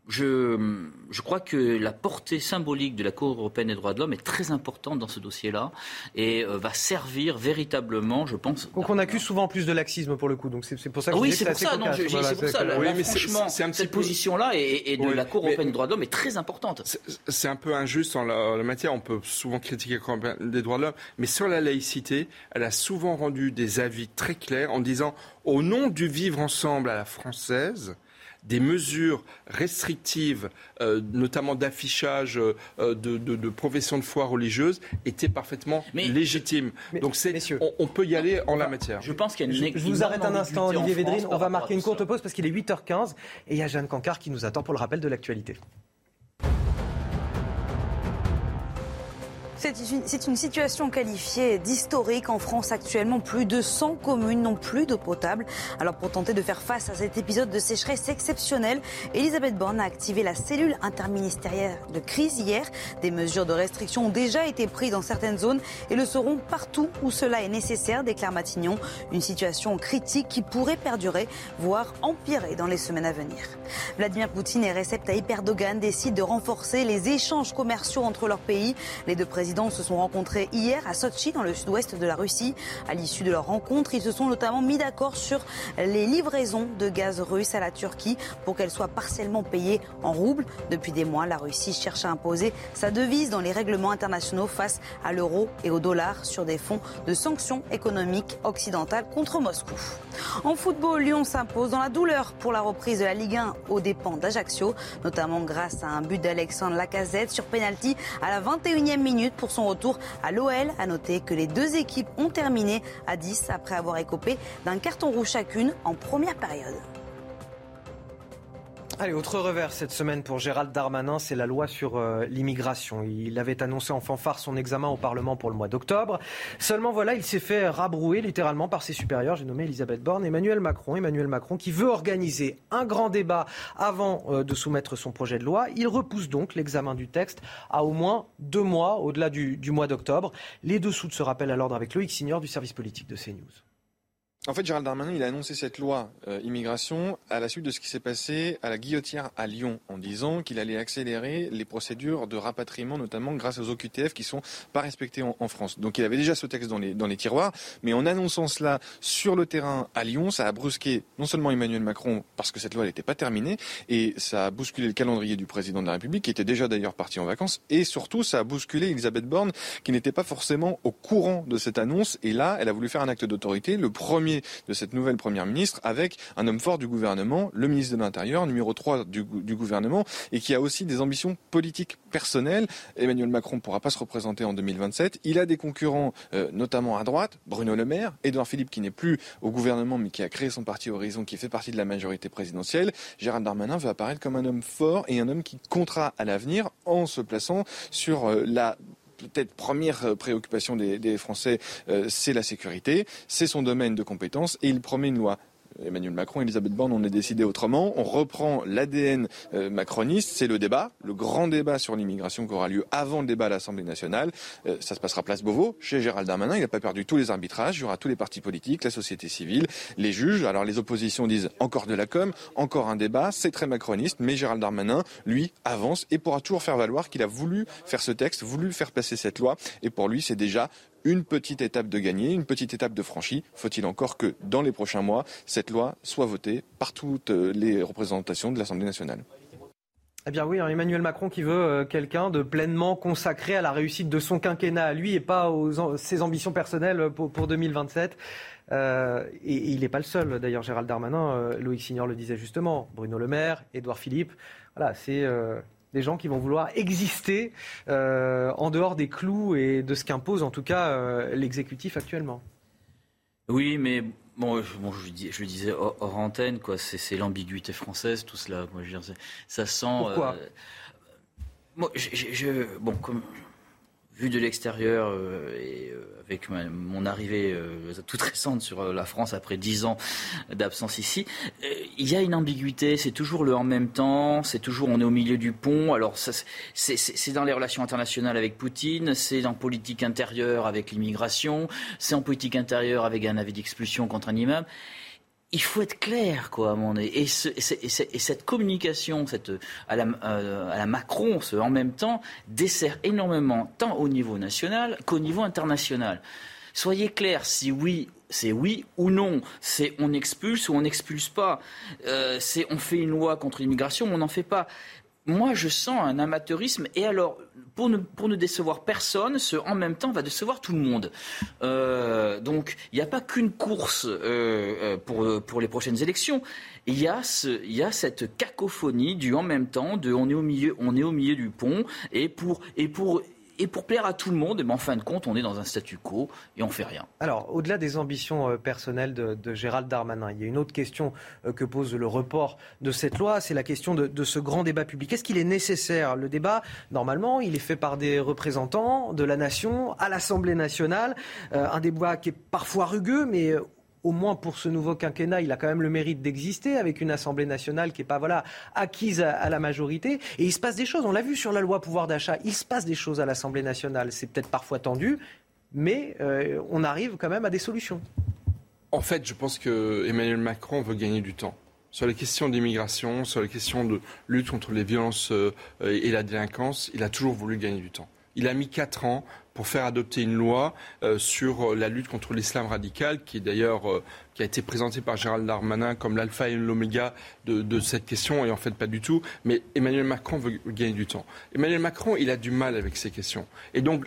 je, je, crois que la portée symbolique de la Cour européenne des droits de l'homme est très importante dans ce dossier-là et euh, va servir véritablement, je pense. Donc on accuse souvent plus de laxisme pour le coup. Donc c'est pour ça que oui, c'est pour, ça. Non, c'est pour ça. franchement, cette position-là et, de la Cour européenne des droits de l'homme est très importante. C'est un peu injuste en la, matière. On peut souvent critiquer la Cour européenne des droits de l'homme, mais sur la laïcité, elle a souvent rendu des avis très clairs en disant au nom du vivre ensemble à la française des mesures restrictives, euh, notamment d'affichage euh, de, de, profession de foi religieuse, étaient parfaitement légitimes. Donc on, peut y aller en la matière. Je pense qu'il y a une Je, vous arrête un instant, Olivier Védrine. On va marquer une courte pause parce qu'il est 8h15 et il y a Jeanne Cancard qui nous attend pour le rappel de l'actualité. C'est une, situation qualifiée d'historique. En France, actuellement, plus de 100 communes n'ont plus d'eau potable. Alors, pour tenter de faire face à cet épisode de sécheresse exceptionnelle, Elisabeth Borne a activé la cellule interministérielle de crise hier. Des mesures de restriction ont déjà été prises dans certaines zones et le seront partout où cela est nécessaire, déclare Matignon. Une situation critique qui pourrait perdurer, voire empirer dans les semaines à venir. Vladimir Poutine et Recep Tayyip Erdogan décident de renforcer les échanges commerciaux entre leurs pays. Les deux présidents se sont rencontrés hier à Sochi, dans le sud-ouest de la Russie. À l'issue de leur rencontre, ils se sont notamment mis d'accord sur les livraisons de gaz russe à la Turquie pour qu'elles soient partiellement payées en roubles. Depuis des mois, la Russie cherche à imposer sa devise dans les règlements internationaux face à l'euro et au dollar sur des fonds de sanctions économiques occidentales contre Moscou. En football, Lyon s'impose dans la douleur pour la reprise de la Ligue 1 aux dépens d'Ajaccio, notamment grâce à un but d'Alexandre Lacazette sur penalty à la 21e minute pour son retour à l'OL. À noter que les deux équipes ont terminé à 10 après avoir écopé d'un carton rouge chacune en première période. Allez, autre revers cette semaine pour Gérald Darmanin, c'est la loi sur euh, l'immigration. Il avait annoncé en fanfare son examen au Parlement pour le mois d'octobre. Seulement voilà, il s'est fait rabrouer littéralement par ses supérieurs. J'ai nommé Elisabeth Borne, Emmanuel Macron. Emmanuel Macron qui veut organiser un grand débat avant euh, de soumettre son projet de loi. Il repousse donc l'examen du texte à au moins deux mois, au-delà du, du mois d'octobre. Les dessous de ce rappel à l'ordre avec Loïc Signor du service politique de CNews. En fait, Gérald Darmanin, il a annoncé cette loi euh, immigration à la suite de ce qui s'est passé à la Guillotière à Lyon, en disant qu'il allait accélérer les procédures de rapatriement, notamment grâce aux OQTF qui sont pas respectés en, France. Donc, il avait déjà ce texte dans les, dans les tiroirs, mais en annonçant cela sur le terrain à Lyon, ça a brusqué non seulement Emmanuel Macron parce que cette loi n'était pas terminée, et ça a bousculé le calendrier du président de la République, qui était déjà d'ailleurs parti en vacances, et surtout ça a bousculé Elisabeth Borne, qui n'était pas forcément au courant de cette annonce, et là, elle a voulu faire un acte d'autorité, le premier de cette nouvelle première ministre avec un homme fort du gouvernement, le ministre de l'Intérieur, numéro 3 du, gouvernement, et qui a aussi des ambitions politiques personnelles. Emmanuel Macron ne pourra pas se représenter en 2027. Il a des concurrents, euh, notamment à droite, Bruno Le Maire, Édouard Philippe qui n'est plus au gouvernement mais qui a créé son parti Horizon, qui fait partie de la majorité présidentielle. Gérald Darmanin veut apparaître comme un homme fort et un homme qui comptera à l'avenir en se plaçant sur euh, la peut-être première euh, préoccupation des, Français, euh, c'est la sécurité, c'est son domaine de compétence et il promet une loi Emmanuel Macron, Elisabeth Borne, on est décidé autrement. On reprend l'ADN euh, macroniste, c'est le débat, le grand débat sur l'immigration qui aura lieu avant le débat à l'Assemblée nationale. Euh, ça se passera place Beauvau, chez Gérald Darmanin. Il n'a pas perdu tous les arbitrages. Il y aura tous les partis politiques, la société civile, les juges. Alors les oppositions disent encore de la com, encore un débat. C'est très macroniste, mais Gérald Darmanin, lui, avance et pourra toujours faire valoir qu'il a voulu faire ce texte, voulu faire passer cette loi. Et pour lui, c'est déjà une petite étape de gagner, une petite étape de franchie. Faut-il encore que dans les prochains mois, cette loi soit votée par toutes euh, les représentations de l'Assemblée nationale? Eh bien oui, hein, Emmanuel Macron qui veut euh, quelqu'un de pleinement consacré à la réussite de son quinquennat, lui et pas aux ses ambitions personnelles pour, 2027. Euh, et, il n'est pas le seul. D'ailleurs, Gérald Darmanin, Loïc Signor le disait justement, Bruno Le Maire, Édouard Philippe. Voilà, c'est des gens qui vont vouloir exister euh, en dehors des clous et de ce qu'impose en tout cas euh, l'exécutif actuellement. Oui, mais bon, je, bon, je, disais hors, antenne, quoi. C'est l'ambiguïté française, tout cela. Moi, je ça sent. Pourquoi? euh, moi, je, bon, comme vu de l'extérieur euh, et euh, avec mon arrivée euh, toute récente sur la France après dix ans d'absence ici, il y a une ambiguïté. C'est toujours le en même temps. C'est toujours on est au milieu du pont. Alors c'est dans les relations internationales avec Poutine, c'est dans politique intérieure avec l'immigration, c'est en politique intérieure avec un avis d'expulsion contre un imam il faut être clair, quoi, à mon Et, et, cette communication, cette, à, la, euh, Macron, en même temps, dessert énormément, tant au niveau national qu'au niveau international. Soyez clairs, si oui, c'est oui ou non. C'est on expulse ou on n'expulse pas. Euh, c'est on fait une loi contre l'immigration ou on n'en fait pas moi, je sens un amateurisme. Et alors, pour ne, pour ne décevoir personne, ce en même temps va décevoir tout le monde. Euh, donc, il n'y a pas qu'une course euh, euh, pour, pour les prochaines élections. Il y, a ce, il y a cette cacophonie du en même temps, de on est au milieu, on est au milieu du pont, et pour, et pour et pour plaire à tout le monde, mais en fin de compte, on est dans un statu quo et on fait rien. Alors, au-delà des ambitions euh, personnelles de, Gérald Darmanin, il y a une autre question euh, que pose le report de cette loi, c'est la question de, ce grand débat public. Est-ce qu'il est nécessaire? Le débat, normalement, il est fait par des représentants de la nation à l'Assemblée nationale, euh, un débat qui est parfois rugueux, mais au moins pour ce nouveau quinquennat, il a quand même le mérite d'exister avec une Assemblée nationale qui n'est pas voilà, acquise à, la majorité. Et il se passe des choses, on l'a vu sur la loi pouvoir d'achat, il se passe des choses à l'Assemblée nationale. C'est peut-être parfois tendu, mais euh, on arrive quand même à des solutions. En fait, je pense que Emmanuel Macron veut gagner du temps sur les questions d'immigration, sur les questions de lutte contre les violences euh, et la délinquance, il a toujours voulu gagner du temps. Il a mis quatre ans pour faire adopter une loi euh, sur la lutte contre l'islam radical, qui d'ailleurs euh, qui a été présentée par Gérald Darmanin comme l'alpha et l'oméga de, cette question, et en fait pas du tout. Mais Emmanuel Macron veut gagner du temps. Emmanuel Macron, il a du mal avec ces questions. Et donc,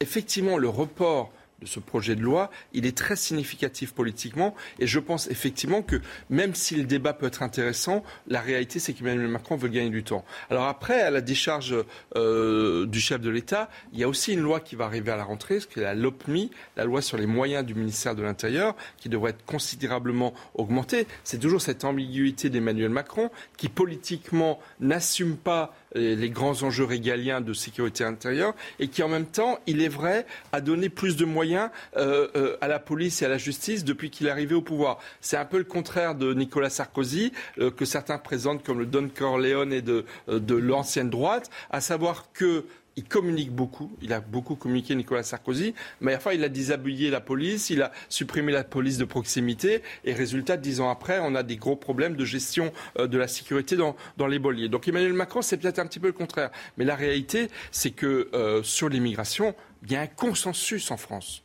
effectivement, le report de ce projet de loi, il est très significatif politiquement. Et je pense effectivement que même si le débat peut être intéressant, la réalité, c'est qu'Emmanuel Macron veut gagner du temps. Alors après, à la décharge euh, du chef de l'État, il y a aussi une loi qui va arriver à la rentrée, ce qui est la LOPMI, la loi sur les moyens du ministère de l'Intérieur, qui devrait être considérablement augmentée. C'est toujours cette ambiguïté d'Emmanuel Macron qui politiquement n'assume pas les grands enjeux régaliens de sécurité intérieure et qui en même temps, il est vrai, a donné plus de moyens euh, euh, à la police et à la justice depuis qu'il est arrivé au pouvoir. C'est un peu le contraire de Nicolas Sarkozy, euh, que certains présentent comme le Don Corleone et de, de l'ancienne droite, à savoir que il communique beaucoup. Il a beaucoup communiqué, Nicolas Sarkozy. Mais fois, il a déshabillé la police, il a supprimé la police de proximité. Et résultat, dix ans après, on a des gros problèmes de gestion euh, de la sécurité dans, dans les bolliers. Donc Emmanuel Macron, c'est peut-être un petit peu le contraire. Mais la réalité, c'est que euh, sur l'immigration, il y a un consensus en France.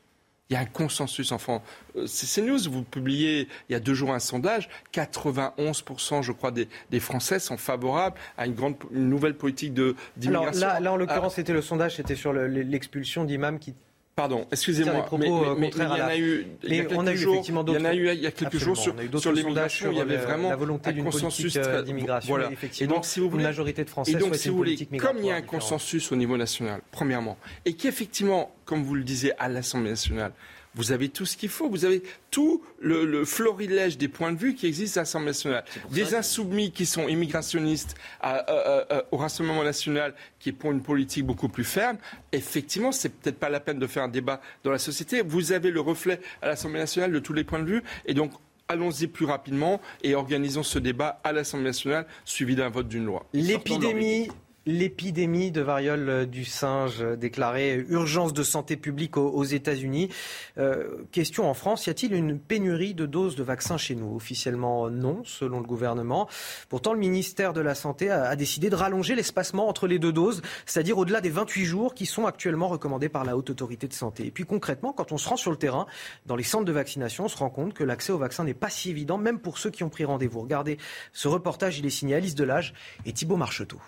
Il y a un consensus en France. Euh, c'est News, vous publiez il y a deux jours un sondage, 91% je crois des, Français sont favorables à une, grande, une nouvelle politique d'immigration. Là, là, en l'occurrence, ah. c'était le sondage, c'était sur l'expulsion d'imams qui Pardon, excusez-moi, mais, mais, il y en a eu, il y a quelques jours, il y en a eu il y a quelques jours sur, sur l'immigration, il y avait vraiment la volonté consensus euh, d'immigration. Voilà. Et donc, si vous voulez, une majorité de Français et donc, si vous voulez, comme il y a un consensus au niveau national, premièrement, et qu'effectivement, comme vous le disiez à l'Assemblée nationale, vous avez tout ce qu'il faut. Vous avez tout le, florilège des points de vue qui existent à l'Assemblée nationale. Des insoumis qui sont immigrationnistes au Rassemblement national, qui est pour une politique beaucoup plus ferme. Effectivement, c'est peut-être pas la peine de faire un débat dans la société. Vous avez le reflet à l'Assemblée nationale de tous les points de vue. Et donc, allons-y plus rapidement et organisons ce débat à l'Assemblée nationale suivi d'un vote d'une loi. L'épidémie L'épidémie de variole du singe déclarée urgence de santé publique aux, États-Unis. Euh, question en France, y a-t-il une pénurie de doses de vaccins chez nous? Officiellement non, selon le gouvernement. Pourtant, le ministère de la Santé a, décidé de rallonger l'espacement entre les deux doses, c'est-à-dire au-delà des 28 jours qui sont actuellement recommandés par la Haute Autorité de Santé. Et puis concrètement, quand on se rend sur le terrain, dans les centres de vaccination, on se rend compte que l'accès au vaccin n'est pas si évident, même pour ceux qui ont pris rendez-vous. Regardez, ce reportage, il est signé Alice Delage et Thibault Marcheteau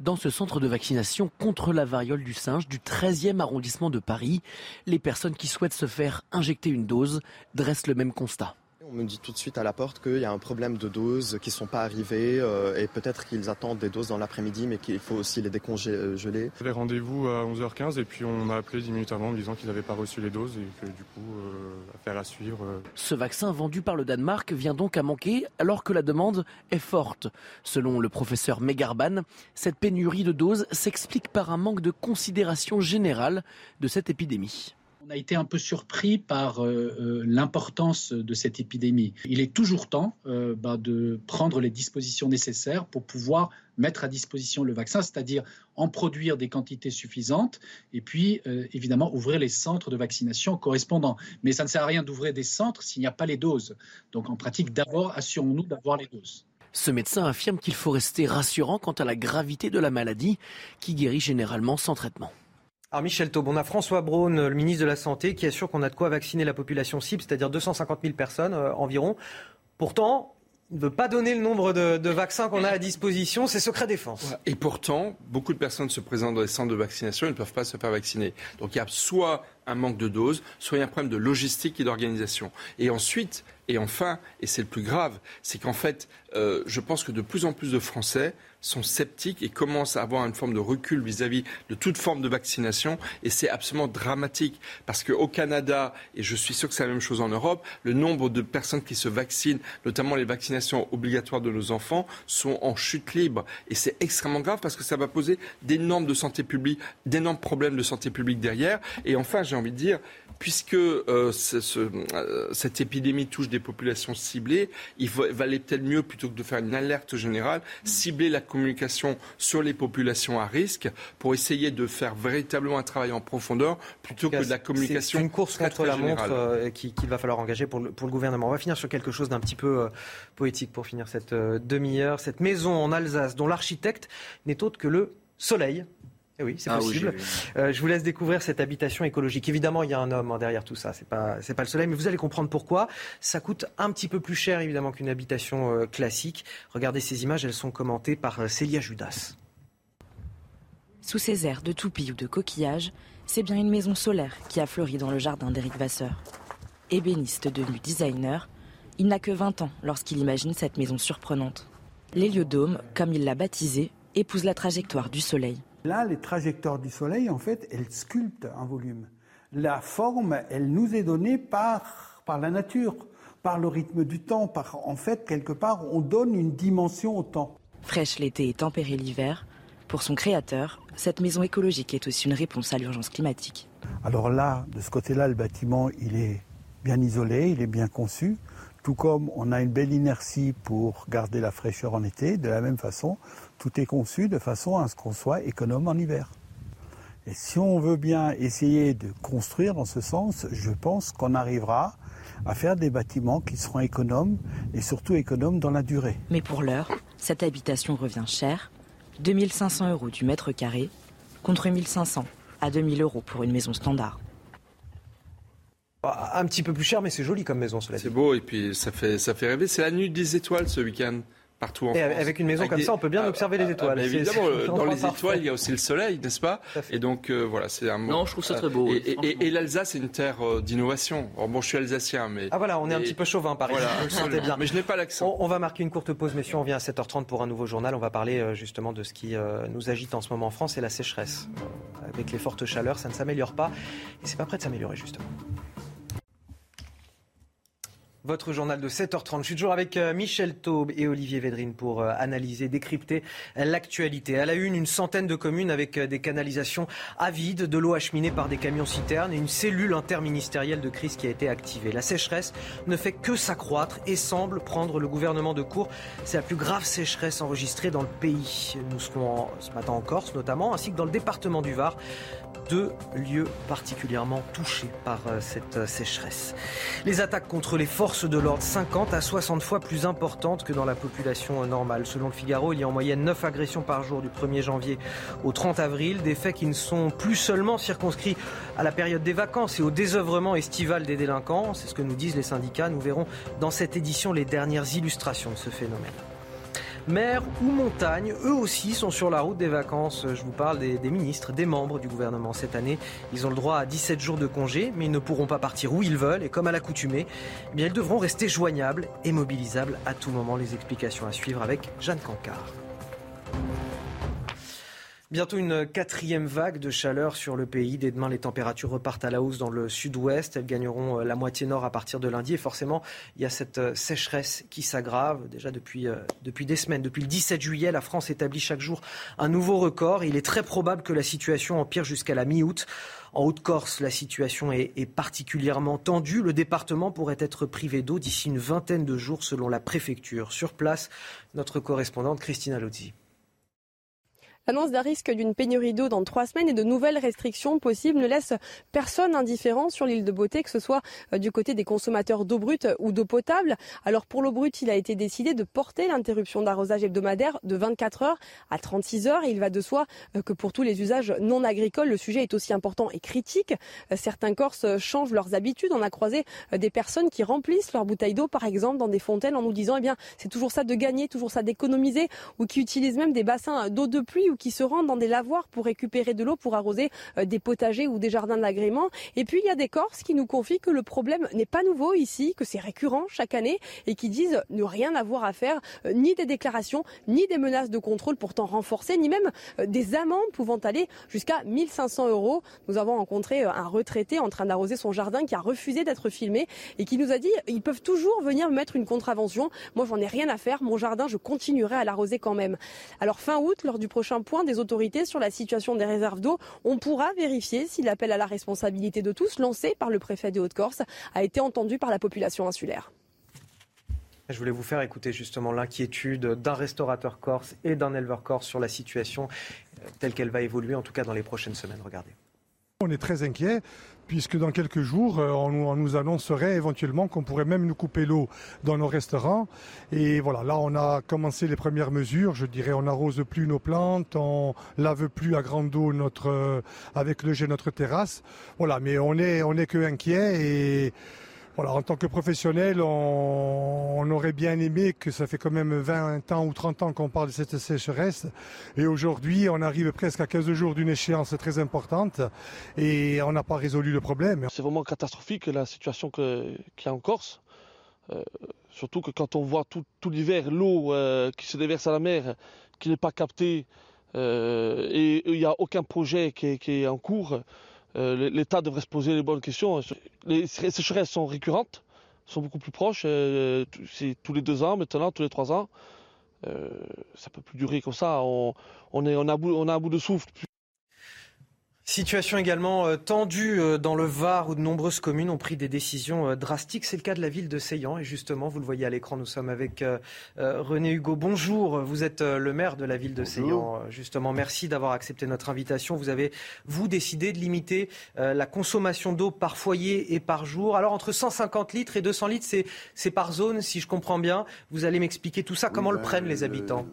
dans ce centre de vaccination contre la variole du singe du 13e arrondissement de Paris. Les personnes qui souhaitent se faire injecter une dose dressent le même constat. On me dit tout de suite à la porte qu'il y a un problème de doses qui ne sont pas arrivées euh, et peut-être qu'ils attendent des doses dans l'après-midi mais qu'il faut aussi les décongeler. J'avais rendez-vous à 11h15 et puis on m'a appelé 10 minutes avant en me disant qu'ils n'avaient pas reçu les doses et que du coup, euh, affaire à suivre. Euh. Ce vaccin vendu par le Danemark vient donc à manquer alors que la demande est forte. Selon le professeur Megarban, cette pénurie de doses s'explique par un manque de considération générale de cette épidémie a été un peu surpris par euh, euh, l'importance de cette épidémie. Il est toujours temps euh, bah, de prendre les dispositions nécessaires pour pouvoir mettre à disposition le vaccin, c'est-à-dire en produire des quantités suffisantes et puis évidemment ouvrir les centres de vaccination correspondants. Mais ça ne sert à rien d'ouvrir des centres s'il n'y a pas les doses. Donc en pratique, d'abord, assurons-nous d'avoir les doses. Ce médecin affirme qu'il faut rester rassurant quant à la gravité de la maladie qui guérit généralement sans traitement. Alors Michel Taub, on a François Braun, le ministre de la Santé, qui assure qu'on a de quoi vacciner la population cible, c'est-à-dire 250 000 personnes euh, environ. Pourtant, il ne veut pas donner le nombre de, vaccins qu'on a à disposition, c'est secret défense. Et pourtant, beaucoup de personnes se présentent dans les centres de vaccination et ne peuvent pas se faire vacciner. Donc il y a soit un manque de doses, soit il y a un problème de logistique et d'organisation. Et ensuite, et enfin, et c'est le plus grave, c'est qu'en fait, euh, je pense que de plus en plus de Français sont sceptiques et commencent à avoir une forme de recul vis-à-vis de toute forme de vaccination. Et c'est absolument dramatique parce qu'au Canada, et je suis sûr que c'est la même chose en Europe, le nombre de personnes qui se vaccinent, notamment les vaccinations obligatoires de nos enfants, sont en chute libre. Et c'est extrêmement grave parce que ça va poser d'énormes de santé publique, d'énormes problèmes de santé publique derrière. Et enfin, j'ai envie de dire, puisque euh, euh, cette épidémie touche des populations ciblées, il valait peut-être mieux, plutôt que de faire une alerte générale, cibler la communication sur les populations à risque pour essayer de faire véritablement un travail en profondeur plutôt que de la communication. C'est une course contre la montre euh, qu'il va falloir engager pour le, pour le, gouvernement. On va finir sur quelque chose d'un petit peu poétique pour finir cette demi-heure. Cette maison en Alsace dont l'architecte n'est autre que le soleil. Eh oui, c'est ah possible. Euh, je vous laisse découvrir cette habitation écologique. Évidemment, il y a un homme hein, derrière tout ça. C'est pas, c'est pas le soleil, mais vous allez comprendre pourquoi. Ça coûte un petit peu plus cher, évidemment, qu'une habitation euh, classique. Regardez ces images, elles sont commentées par euh, Célia Judas. Sous ces airs de toupie ou de coquillage, c'est bien une maison solaire qui a fleuri dans le jardin d'Éric Vasseur. Ébéniste devenu designer, il n'a que 20 ans lorsqu'il imagine cette maison surprenante. L'héliodôme, comme il l'a baptisé, épouse la trajectoire du soleil. Là, les trajectoires du Soleil, en fait, elles sculptent un volume. La forme, elle nous est donnée par, par la nature, par le rythme du temps. Par, en fait, quelque part, on donne une dimension au temps. Fraîche l'été et tempérée l'hiver, pour son créateur, cette maison écologique est aussi une réponse à l'urgence climatique. Alors là, de ce côté-là, le bâtiment, il est bien isolé, il est bien conçu. Tout comme on a une belle inertie pour garder la fraîcheur en été, de la même façon, tout est conçu de façon à ce qu'on soit économe en hiver. Et si on veut bien essayer de construire dans ce sens, je pense qu'on arrivera à faire des bâtiments qui seront économes et surtout économes dans la durée. Mais pour l'heure, cette habitation revient cher, 2500 euros du mètre carré contre 1500 à 2000 euros pour une maison standard. Un petit peu plus cher, mais c'est joli comme maison, cela C'est beau et puis ça fait, ça fait rêver. C'est la nuit des étoiles ce week-end partout en et France. Avec une maison comme ça, on peut bien ah, observer les ah, étoiles. Ah, évidemment, dans les étoiles, il y a aussi le soleil, n'est-ce pas? Et donc, euh, voilà, c'est un Non, je trouve ça très beau. Et, l'Alsace, c'est une terre euh, d'innovation. bon, je suis alsacien, mais. Ah voilà, on est un petit peu chauvin, par voilà, le bien. Mais je n'ai pas l'accent. On, va marquer une courte pause, messieurs. On vient à 7h30 pour un nouveau journal. On va parler euh, justement de ce qui nous agite en ce moment en France, c'est la sécheresse. Avec les fortes chaleurs, ça ne s'améliore pas. Et c'est pas prêt de s'améliorer, justement. Votre journal de 7h30. Je suis toujours avec euh, Michel Taube et Olivier Védrine pour euh, analyser, décrypter l'actualité. À la une, une centaine de communes avec euh, des canalisations avides, de l'eau acheminée par des camions citernes et une cellule interministérielle de crise qui a été activée. La sécheresse ne fait que s'accroître et semble prendre le gouvernement de court. C'est la plus grave sécheresse enregistrée dans le pays. Nous serons ce matin en Corse notamment, ainsi que dans le département du Var deux lieux particulièrement touchés par euh, cette euh, sécheresse. Les attaques contre les forces de l'ordre, 50 à 60 fois plus importantes que dans la population euh, normale. Selon le Figaro, il y a en moyenne 9 agressions par jour du 1er janvier au 30 avril, des faits qui ne sont plus seulement circonscrits à la période des vacances et au désœuvrement estival des délinquants. C'est ce que nous disent les syndicats. Nous verrons dans cette édition les dernières illustrations de ce phénomène mer ou montagne, eux aussi sont sur la route des vacances. Je vous parle des, ministres, des membres du gouvernement cette année. Ils ont le droit à 17 jours de congé, mais ils ne pourront pas partir où ils veulent. Et comme à l'accoutumée, eh ils devront rester joignables et mobilisables à tout moment. Les explications à suivre avec Jeanne Cancard. Bientôt une quatrième vague de chaleur sur le pays. Dès demain, les températures repartent à la hausse dans le sud-ouest. Elles gagneront euh, la moitié nord à partir de lundi. Et forcément, il y a cette euh, sécheresse qui s'aggrave. Déjà depuis, euh, depuis des semaines, depuis le 17 juillet, la France établit chaque jour un nouveau record. il est très probable que la situation empire jusqu'à la mi-août. En Haute-Corse, la situation est, est, particulièrement tendue. Le département pourrait être privé d'eau d'ici une vingtaine de jours selon la préfecture. Sur place, notre correspondante Christina Lozzi. L'annonce d'un risque d'une pénurie d'eau dans trois semaines et de nouvelles restrictions possibles ne laisse personne indifférent sur l'île de Beauté, que ce soit euh, du côté des consommateurs d'eau brute ou d'eau potable. Alors pour l'eau brute, il a été décidé de porter l'interruption d'arrosage hebdomadaire de 24 heures à 36 heures. Il va de soi euh, que pour tous les usages non agricoles, le sujet est aussi important et critique. Euh, certains Corses changent leurs habitudes. On a croisé des personnes qui remplissent leurs bouteilles d'eau, par exemple, dans des fontaines en nous disant, eh bien, c'est toujours ça de gagner, toujours ça d'économiser, ou qui utilisent même des bassins d'eau de pluie ou qui se rendent dans des lavoirs pour récupérer de l'eau pour arroser euh, des potagers ou des jardins d'agrément. Et puis il y a des Corses qui nous confient que le problème n'est pas nouveau ici, que c'est récurrent chaque année et qui disent ne rien avoir à faire, euh, ni des déclarations, ni des menaces de contrôle pourtant renforcées, ni même euh, des amendes pouvant aller jusqu'à 1500 euros. Nous avons rencontré un retraité en train d'arroser son jardin qui a refusé d'être filmé et qui nous a dit ils peuvent toujours venir me mettre une contravention. Moi, j'en ai rien à faire. Mon jardin, je continuerai à l'arroser quand même. Alors fin août, lors du prochain point des autorités sur la situation des réserves d'eau, on pourra vérifier si l'appel à la responsabilité de tous lancé par le préfet de Haute-Corse a été entendu par la population insulaire. Je voulais vous faire écouter justement l'inquiétude d'un restaurateur corse et d'un éleveur corse sur la situation telle qu'elle va évoluer, en tout cas dans les prochaines semaines. Regardez. On est très inquiet puisque dans quelques jours, euh, on nous, annoncerait éventuellement qu'on pourrait même nous couper l'eau dans nos restaurants. Et voilà, là, on a commencé les premières mesures. Je dirais, on n'arrose plus nos plantes, on lave plus à grande eau notre, euh, avec le jet notre terrasse. Voilà, mais on est, on est que inquiet et en tant que professionnel, on, aurait bien aimé que ça fait quand même 20 ans ou 30 ans qu'on parle de cette sécheresse. Et aujourd'hui, on arrive presque à 15 jours d'une échéance très importante et on n'a pas résolu le problème. C'est vraiment catastrophique la situation qu'il y a en Corse. Euh, surtout que quand on voit tout, l'hiver l'eau euh, qui se déverse à la mer, qui n'est pas captée, euh, et il n'y a aucun projet qui est en cours. Euh, l'État devrait se poser les bonnes questions. Les sécheresses sont récurrentes, sont beaucoup plus proches. Euh, c'est tous les deux ans maintenant, tous les trois ans. Euh, ça peut plus durer comme ça. On, on, on a un bout de souffle. Situation également euh, tendue euh, dans le Var où de nombreuses communes ont pris des décisions euh, drastiques. C'est le cas de la ville de Seyan et justement, vous le voyez à l'écran, nous sommes avec René Hugo. Bonjour, vous êtes le maire de la ville de Seyan. Justement, merci d'avoir accepté notre invitation. Vous avez, vous, décidé de limiter la consommation d'eau par foyer et par jour. Alors, entre 150 litres et 200 litres, c'est par zone, si je comprends bien. Vous allez m'expliquer tout ça. Comment le ben, prennent les habitants?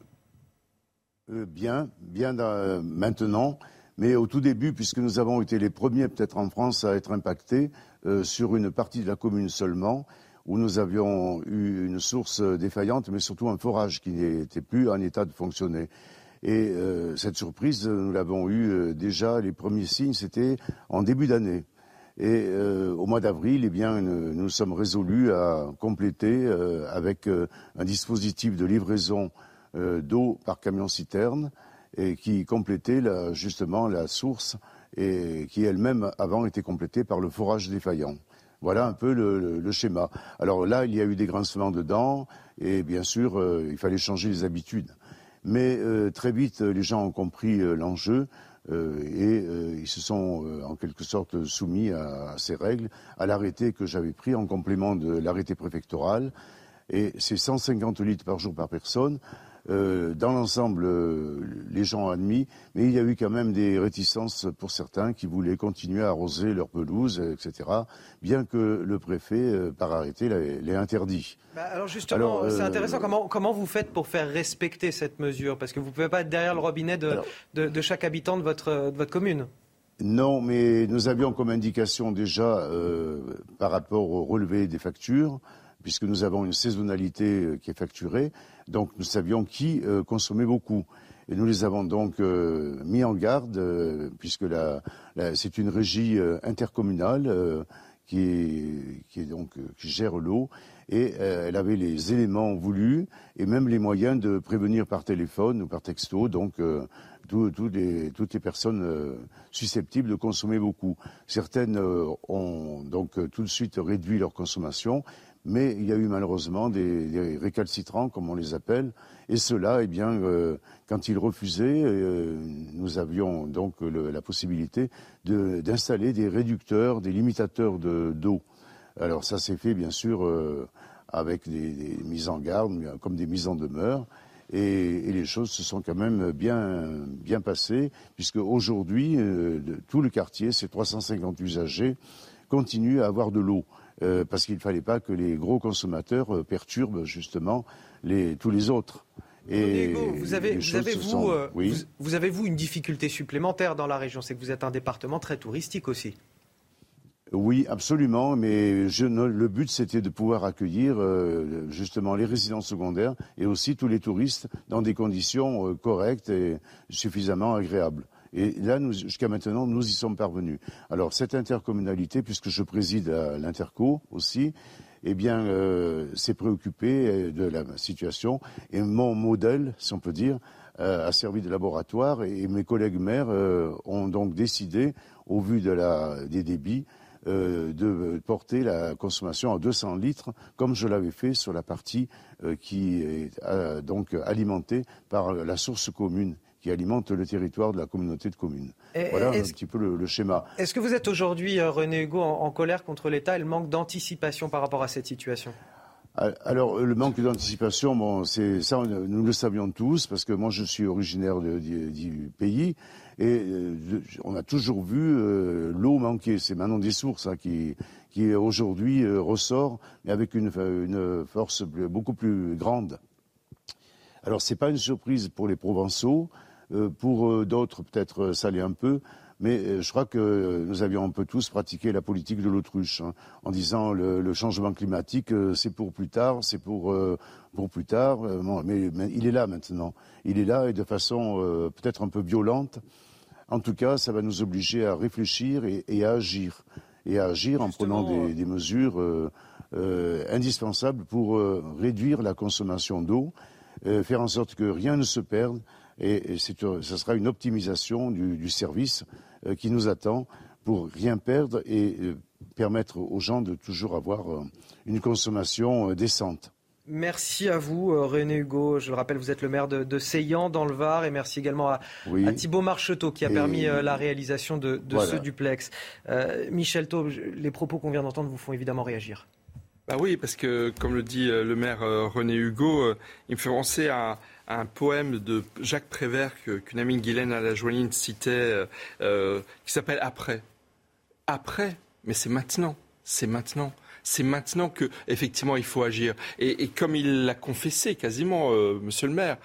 Bien, bien maintenant. Mais au tout début, puisque nous avons été les premiers peut-être en France à être impactés euh, sur une partie de la commune seulement, où nous avions eu une source défaillante, mais surtout un forage qui n'était plus en état de fonctionner. Et euh, cette surprise, nous l'avons eue euh, déjà, les premiers signes, c'était en début d'année. Et au mois d'avril, eh bien, nous, nous, sommes résolus à compléter avec un dispositif de livraison d'eau par camion-citerne et qui complétait justement la source et qui elle-même avant était complétée par le forage défaillant. Voilà un peu le, schéma. Alors là, il y a eu des grincements dedans, et bien sûr, euh, il fallait changer les habitudes. Mais euh, très vite, les gens ont compris euh, l'enjeu. et ils se sont en quelque sorte soumis à, ces règles, à l'arrêté que j'avais pris en complément de l'arrêté préfectoral. Et c'est 150 litres par jour par personne. Euh, dans l'ensemble, euh, les gens ont admis, mais il y a eu quand même des réticences pour certains qui voulaient continuer à arroser leur pelouse, etc., bien que le préfet, euh, par arrêté, l'ait interdit. Bah, alors justement, c'est intéressant. Comment, comment vous faites pour faire respecter cette mesure? Parce que vous ne pouvez pas être derrière le robinet de, de, chaque habitant de votre, de votre commune. Non, mais nous avions comme indication déjà, par rapport au relevé des factures, puisque nous avons une saisonnalité qui est facturée, donc nous savions qui euh, consommait beaucoup. Et nous les avons donc euh, mis en garde, euh, puisque c'est une régie intercommunale qui, qui, est donc, qui gère l'eau, et elle avait les éléments voulus et même les moyens de prévenir par téléphone ou par texto, donc toutes les personnes susceptibles de consommer beaucoup. Certaines ont donc tout de suite réduit leur consommation mais il y a eu malheureusement des, récalcitrants, comme on les appelle, et ceux-là, eh bien, euh, quand ils refusaient, euh, nous avions donc la possibilité d'installer des réducteurs, des limitateurs d'eau. Alors ça s'est fait bien sûr euh, avec des, mises en garde, comme des mises en demeure. Et, les choses se sont quand même bien, bien passées, puisque aujourd'hui, tout le quartier, ces 350 usagers, continuent à avoir de l'eau. Euh, parce qu'il ne fallait pas que les gros consommateurs euh, perturbent justement tous les autres. Et vous avez, vous, avez vous, euh, vous, avez vous une difficulté supplémentaire dans la région, c'est que vous êtes un département très touristique aussi. Oui, absolument, mais je, le but c'était de pouvoir accueillir justement les résidents secondaires et aussi tous les touristes dans des conditions correctes et suffisamment agréables. Et là, jusqu'à maintenant, nous y sommes parvenus. Alors, cette intercommunalité, puisque je préside l'Interco aussi, eh bien, euh, s'est préoccupé euh, de la situation. Et mon modèle, si on peut dire, euh, a servi de laboratoire. Et, mes collègues maires ont donc décidé, au vu des débits, de porter la consommation à 200 litres, comme je l'avais fait sur la partie qui est donc alimentée par la source commune qui alimente le territoire de la communauté de communes. voilà un petit peu le, schéma. Est-ce que vous êtes aujourd'hui, euh, René Hugo, en, colère contre l'État et le manque d'anticipation par rapport à cette situation? Alors, le manque d'anticipation, bon, c'est ça, nous le savions tous, parce que moi, je suis originaire du pays, et euh, on a toujours vu euh, l'eau manquer. C'est maintenant des sources hein, qui, qui aujourd'hui ressort, mais avec une, une force beaucoup plus grande. Alors, c'est pas une surprise pour les Provençaux, euh, pour euh, d'autres, peut-être, euh, ça l'est un peu. Mais je crois que nous avions un peu tous pratiqué la politique de l'autruche, hein, en disant le, le changement climatique, c'est pour plus tard, c'est pour, pour plus tard. mais, il est là maintenant. Il est là et de façon peut-être un peu violente. En tout cas, ça va nous obliger à réfléchir et, et à agir. Et à agir en prenant des, des mesures indispensables pour réduire la consommation d'eau, faire en sorte que rien ne se perde et, ce sera une optimisation du, service euh, qui nous attend pour rien perdre et euh, permettre aux gens de toujours avoir euh, une consommation décente. Merci à vous, René Hugo. Je le rappelle, vous êtes le maire de, de Seyan dans le Var. Et merci également à, Thibault Marcheteau qui a permis la réalisation de, ce duplex. Michel Taub, les propos qu'on vient d'entendre vous font évidemment réagir. Bah oui, parce que, comme le dit le maire René Hugo, il me fait penser à un poème de Jacques Prévert qu'une amie Guylaine à la Joyeline citait, euh, euh, qui s'appelle Après. Après, mais c'est maintenant, c'est maintenant. C'est maintenant que effectivement il faut agir. Et, comme il l'a confessé quasiment, euh, Monsieur le Maire,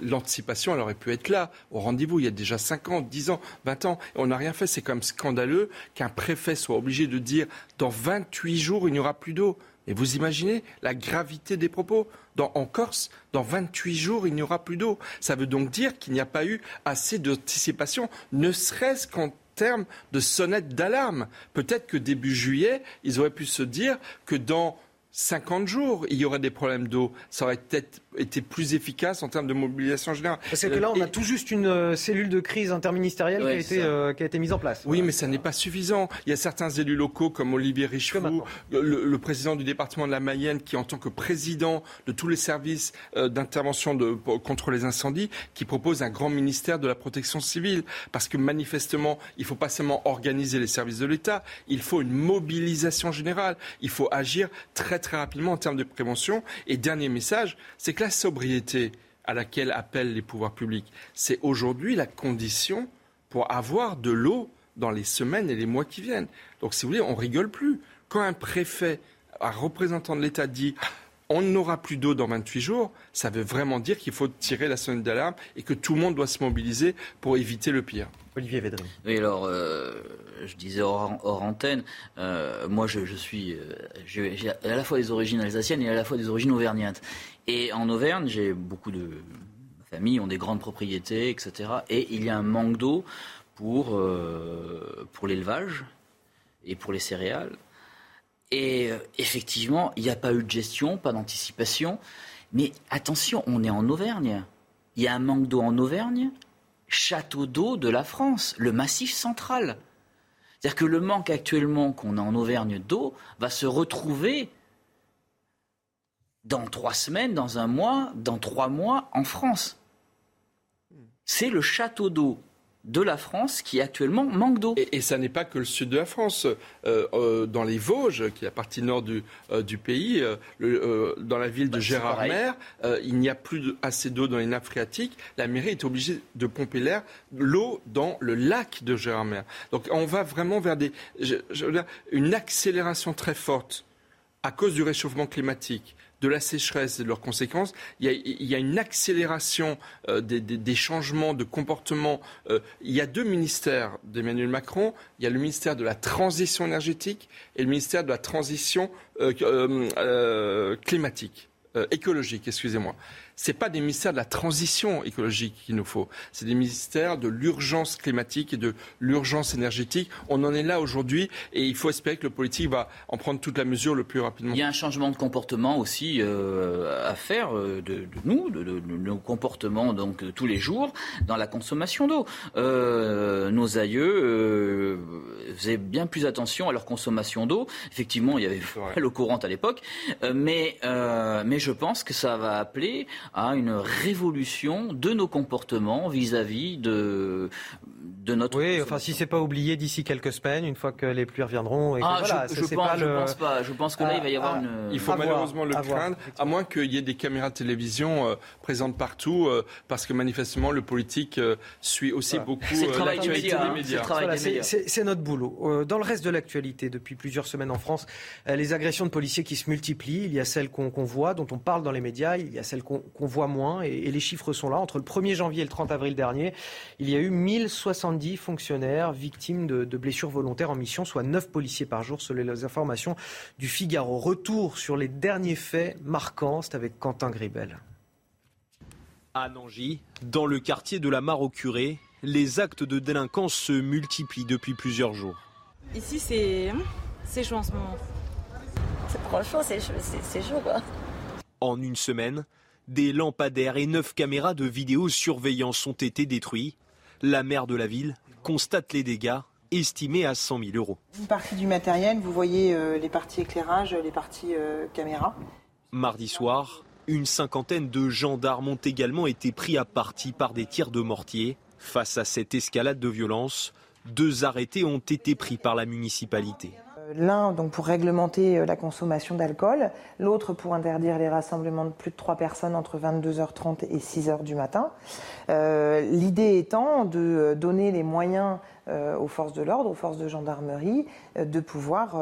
l'anticipation elle aurait pu être là, au rendez-vous. Il y a déjà 5 ans, 10 ans, 20 ans, et on n'a rien fait. C'est quand même scandaleux qu'un préfet soit obligé de dire dans 28 jours il n'y aura plus d'eau. Et vous imaginez la gravité des propos En Corse, dans 28 jours, il n'y aura plus d'eau. Ça veut donc dire qu'il n'y a pas eu assez d'anticipation, ne serait-ce qu'en termes de sonnette d'alarme. Peut-être que début juillet, ils auraient pu se dire que dans 50 jours, il y aurait des problèmes d'eau. Ça aurait peut-être été plus efficace en termes de mobilisation générale. Parce que là, on a tout juste une euh, cellule de crise interministérielle qui, a été, euh, qui, a été, mise en place. Oui, mais ça n'est pas suffisant. Il y a certains élus locaux comme Olivier Richefou, le, le, président du département de la Mayenne, qui en tant que président de tous les services euh, d'intervention contre les incendies, qui propose un grand ministère de la protection civile. Parce que manifestement, il ne faut pas seulement organiser les services de l'État, il faut une mobilisation générale. Il faut agir très très rapidement en termes de prévention. Et dernier message, c'est que la sobriété à laquelle appellent les pouvoirs publics, c'est aujourd'hui la condition pour avoir de l'eau dans les semaines et les mois qui viennent. Donc si vous voulez, on rigole plus. Quand un préfet, un représentant de l'État dit on n'aura plus d'eau dans 28 jours, ça veut vraiment dire qu'il faut tirer la sonnette d'alarme et que tout le monde doit se mobiliser pour éviter le pire. Olivier Védrine. Oui, alors, euh, je disais hors, antenne, euh, moi je, suis. Euh, j'ai à la fois des origines alsaciennes et à la fois des origines auvergnates. Et en Auvergne, j'ai beaucoup de familles, ont des grandes propriétés, etc. Et il y a un manque d'eau pour, pour l'élevage et pour les céréales. Et euh, effectivement, il n'y a pas eu de gestion, pas d'anticipation. Mais attention, on est en Auvergne. Il y a un manque d'eau en Auvergne, château d'eau de la France, le massif central. C'est-à-dire que le manque actuellement qu'on a en Auvergne d'eau va se retrouver dans trois semaines, dans un mois, dans trois mois en France. C'est le château d'eau de la France qui actuellement manque d'eau. Et, ça n'est pas que le sud de la France. Euh, euh, dans les Vosges, qui est la partie nord du, euh, du pays, dans la ville de bah, Gérardmer, il n'y a plus assez d'eau dans les nappes phréatiques. La mairie est obligée de pomper l'air, l'eau dans le lac de Gérardmer. Donc on va vraiment vers des, une accélération très forte à cause du réchauffement climatique de la sécheresse et de leurs conséquences, il y a, une accélération euh, des, changements de comportement. Euh, il y a deux ministères d'Emmanuel Macron. Il y a le ministère de la transition énergétique et le ministère de la transition euh, climatique, écologique, excusez-moi ce pas des ministères de la transition écologique qu'il nous faut, c'est des ministères de l'urgence climatique et de l'urgence énergétique. On en est là aujourd'hui et il faut espérer que le politique va en prendre toute la mesure le plus rapidement. Il y a un changement de comportement aussi euh, à faire euh, de, nous, de, nos comportements donc tous les jours dans la consommation d'eau. Euh, nos aïeux faisaient bien plus attention à leur consommation d'eau. Effectivement, il y avait [laughs] l'eau courante à l'époque, mais mais je pense que ça va appeler à une révolution de nos comportements vis-à-vis de, de notre. Oui, enfin, si c'est pas oublié d'ici quelques semaines, une fois que les pluies reviendront. Et ah, voilà, je, pense, je pense pas. Je pense que là, il va y avoir ah, une. Il faut malheureusement le craindre, à moins qu'il y ait des caméras de télévision euh, présentes partout, euh, parce que manifestement, le politique euh, suit aussi beaucoup l'actualité des médias. C'est notre boulot. dans le reste de l'actualité, depuis plusieurs semaines en France, les agressions de policiers qui se multiplient. Il y a celles qu'on voit, dont on parle dans les médias. Il y a celles qu'on on voit moins et, les chiffres sont là. Entre le 1er janvier et le 30 avril dernier, il y a eu 1070 fonctionnaires victimes de, blessures volontaires en mission, soit 9 policiers par jour, selon les informations du Figaro. Retour sur les derniers faits marquants, c'est avec Quentin Gribel. À Nangy, dans le quartier de la Mare au Curé, les actes de délinquance se multiplient depuis plusieurs jours. Ici, c'est c'est chaud en ce moment. Franchement, c'est chaud, quoi. En une semaine, des lampadaires et neuf caméras de vidéosurveillance ont été détruits. La maire de la ville constate les dégâts estimés à 100 000 euros. Une partie du matériel, vous voyez euh, les parties éclairage, les parties euh, caméras. Mardi soir, une cinquantaine de gendarmes ont également été pris à partie par des tirs de mortier. Face à cette escalade de violence, deux arrêtés ont été pris par la municipalité. L'un donc pour réglementer euh, la consommation d'alcool, l'autre pour interdire les rassemblements de plus de trois personnes entre 22h30 et 6h du matin. Euh, l'idée étant de euh, donner les moyens aux forces de l'ordre, aux forces de gendarmerie, de pouvoir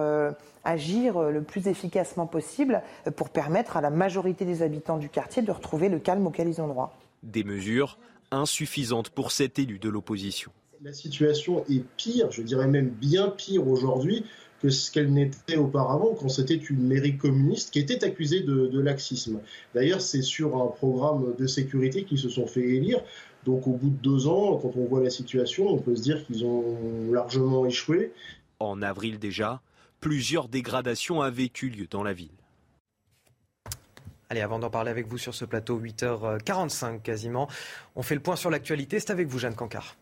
agir le plus efficacement possible pour permettre à la majorité des habitants du quartier de retrouver le calme auquel ils ont droit. Des mesures insuffisantes pour cet élu de l'opposition. La situation est pire, je dirais même bien pire aujourd'hui que ce qu'elle n'était auparavant quand c'était une mairie communiste qui était accusée de, laxisme. D'ailleurs, c'est sur un programme de sécurité qu'ils se sont fait élire. Donc au bout de deux ans, quand on voit la situation, on peut se dire qu'ils ont largement échoué. En avril déjà, plusieurs dégradations avaient eu lieu dans la ville. Allez, avant d'en parler avec vous sur ce plateau, 8h45 quasiment, on fait le point sur l'actualité. C'est avec vous, Jeanne Cancard.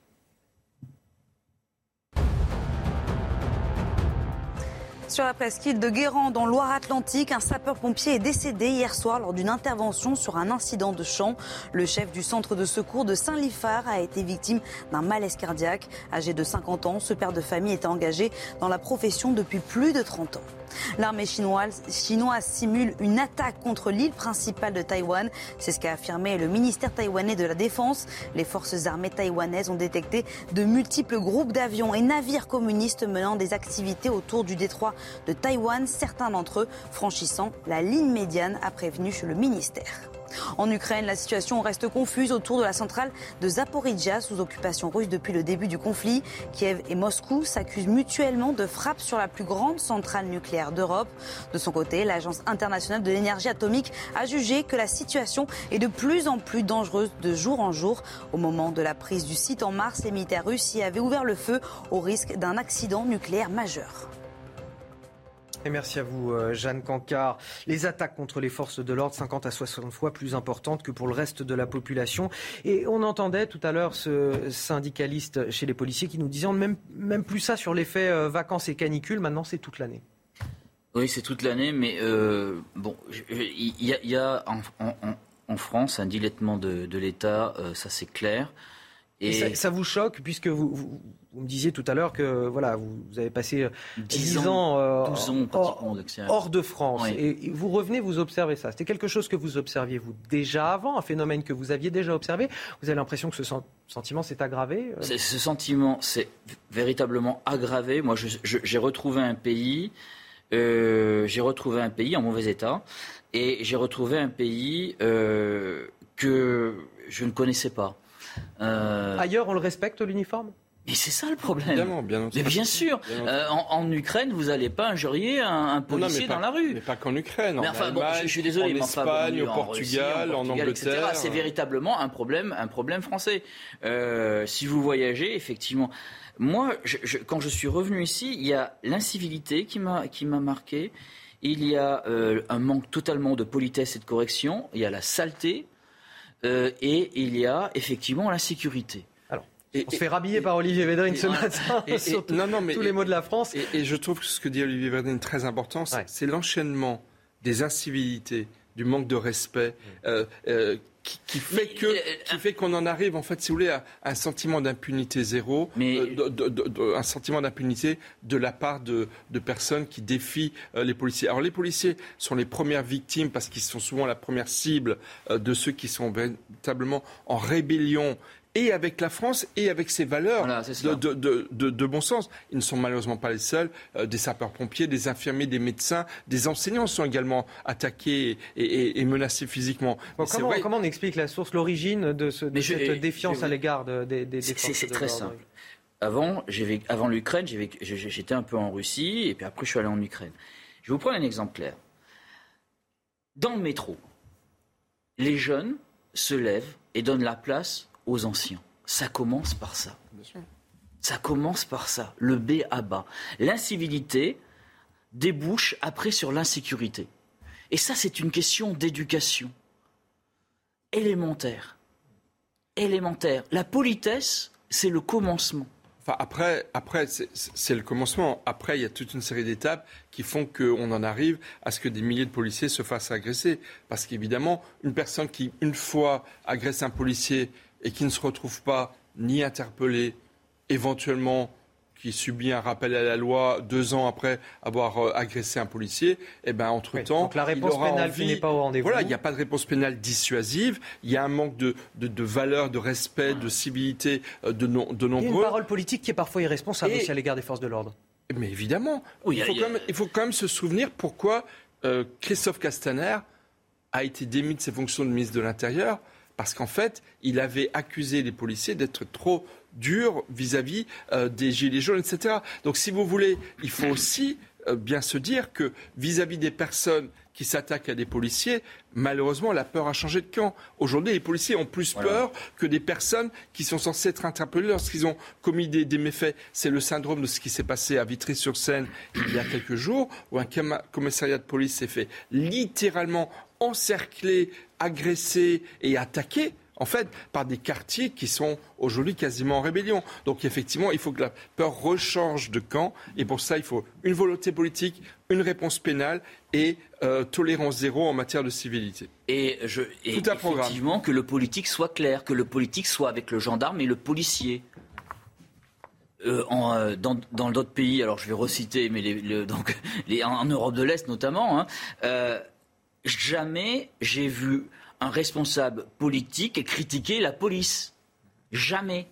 Sur la presqu'île de Guérande, dans Loire-Atlantique, un sapeur-pompier est décédé hier soir lors d'une intervention sur un incident de champ. Le chef du centre de secours de Saint-Lifard a été victime d'un malaise cardiaque. Âgé de 50 ans, ce père de famille était engagé dans la profession depuis plus de 30 ans. L'armée chinoise, chinoise simule une attaque contre l'île principale de Taïwan. C'est ce qu'a affirmé le ministère taïwanais de la Défense. Les forces armées taïwanaises ont détecté de multiples groupes d'avions et navires communistes menant des activités autour du détroit de Taïwan, certains d'entre eux franchissant la ligne médiane, a prévenu le ministère. En Ukraine, la situation reste confuse autour de la centrale de Zaporizhia sous occupation russe depuis le début du conflit. Kiev et Moscou s'accusent mutuellement de frappes sur la plus grande centrale nucléaire d'Europe. De son côté, l'Agence internationale de l'énergie atomique a jugé que la situation est de plus en plus dangereuse de jour en jour. Au moment de la prise du site en mars, les militaires russes y avaient ouvert le feu au risque d'un accident nucléaire majeur. Et merci à vous, euh, Jeanne Cancard. Les attaques contre les forces de l'ordre, 50 à 60 fois plus importantes que pour le reste de la population. Et on entendait tout à l'heure ce syndicaliste chez les policiers qui nous disait même, même plus ça sur l'effet euh, vacances et canicules. Maintenant, c'est toute l'année. Oui, c'est toute l'année, mais euh, bon, il y, a, en, France un dilettement de, l'État, ça c'est clair. Et, ça, vous choque puisque vous, vous, me disiez tout à l'heure que voilà, vous, avez passé 10, ans, euh, hors, de France et, vous revenez, vous observez ça. C'était quelque chose que vous observiez vous déjà avant, un phénomène que vous aviez déjà observé. Vous avez l'impression que ce sentiment s'est aggravé euh Ce sentiment s'est véritablement aggravé. Moi, j'ai retrouvé un pays, euh, j'ai retrouvé un pays en mauvais état et j'ai retrouvé un pays que je ne connaissais pas. Euh, Ailleurs, on le respecte, l'uniforme? Mais c'est ça le problème. bien, mais bien sûr. Euh, en, Ukraine, vous n'allez pas injurier un, policier dans la rue. Mais pas qu'en Ukraine. Mais enfin, je, suis désolé, en Espagne, au Portugal, en, Angleterre. C'est véritablement un problème, un problème français. Euh, si vous voyagez, effectivement. Moi, quand je suis revenu ici, il y a l'incivilité qui m'a qui m'a marqué. Il y a un manque totalement de politesse et de correction. Il y a la saleté. Euh, et il y a effectivement l'insécurité. Alors, on se fait rhabiller par Olivier Védrine ce matin et, [laughs] sur non, non, mais, tous les mots de la France. Et, je trouve que ce que dit Olivier Védrine est très important, c'est l'enchaînement des incivilités, du manque de respect, euh, euh, qui, fait que euh, qui fait qu'on en arrive en fait si vous voulez à un sentiment d'impunité zéro mais... Euh, un sentiment d'impunité de la part de, personnes qui défient euh, les policiers. Alors les policiers sont les premières victimes parce qu'ils sont souvent la première cible de ceux qui sont véritablement en rébellion et avec la France et avec ses valeurs de, bon sens. Ils ne sont malheureusement pas les seuls. Euh, des sapeurs-pompiers, des infirmiers, des médecins, des enseignants sont également attaqués et, menacés physiquement. comment, on explique la source, l'origine de, cette défiance à l'égard des, des, C'est très simple. Avant, avant l'Ukraine, j'étais un peu en Russie et puis après je suis allé en Ukraine. Je vais vous prendre un exemple clair. Dans le métro, les jeunes se lèvent et donnent la place aux anciens. Ça commence par ça. Ça commence par ça, le B à bas. L'incivilité débouche après sur l'insécurité. Et ça, c'est une question d'éducation élémentaire. Élémentaire. La politesse, c'est le commencement. Enfin, après, après c'est le commencement. Après, il y a toute une série d'étapes qui font qu'on en arrive à ce que des milliers de policiers se fassent agresser. Parce qu'évidemment, une personne qui, une fois agresse un policier et qui ne se retrouve pas ni interpellé, éventuellement qui subit un rappel à la loi deux ans après avoir euh, agressé un policier, eh ben entre temps, donc la réponse pénale n'est pas au rendez-vous. Voilà, il n'y a pas de réponse pénale dissuasive. Il y a un manque de, de, valeur, de respect, de civilité euh, de, no, de nombreux. Il y a une parole politique qui est parfois irresponsable aussi à l'égard des forces de l'ordre. Mais évidemment, il, faut quand même, il, faut quand même, se souvenir pourquoi euh, Christophe Castaner a été démis de ses fonctions de ministre de l'Intérieur parce qu'en fait, il avait accusé les policiers d'être trop durs vis-à-vis euh, des gilets jaunes, etc. Donc, si vous voulez, il faut aussi euh, bien se dire que vis-à-vis des personnes qui s'attaque à des policiers, malheureusement, la peur a changé de camp. Aujourd'hui, les policiers ont plus peur que des personnes qui sont censées être interpellées lorsqu'ils ont commis des, des méfaits. C'est le syndrome de ce qui s'est passé à Vitry-sur-Seine il y a quelques jours, où un commissariat de police s'est fait littéralement encercler, agresser et attaquer en fait, par des quartiers qui sont aujourd'hui quasiment en rébellion. Donc effectivement, il faut que la peur rechange de camp, et pour ça, il faut une volonté politique, une réponse pénale et euh, tolérance zéro en matière de civilité. Et, je, et effectivement, que le politique soit clair, que le politique soit avec le gendarme et le policier. Euh, en, euh, dans, d'autres pays, alors je vais reciter, mais les, donc, les, en, Europe de l'Est notamment, hein, jamais j'ai vu un responsable politique critiquer la police. Jamais.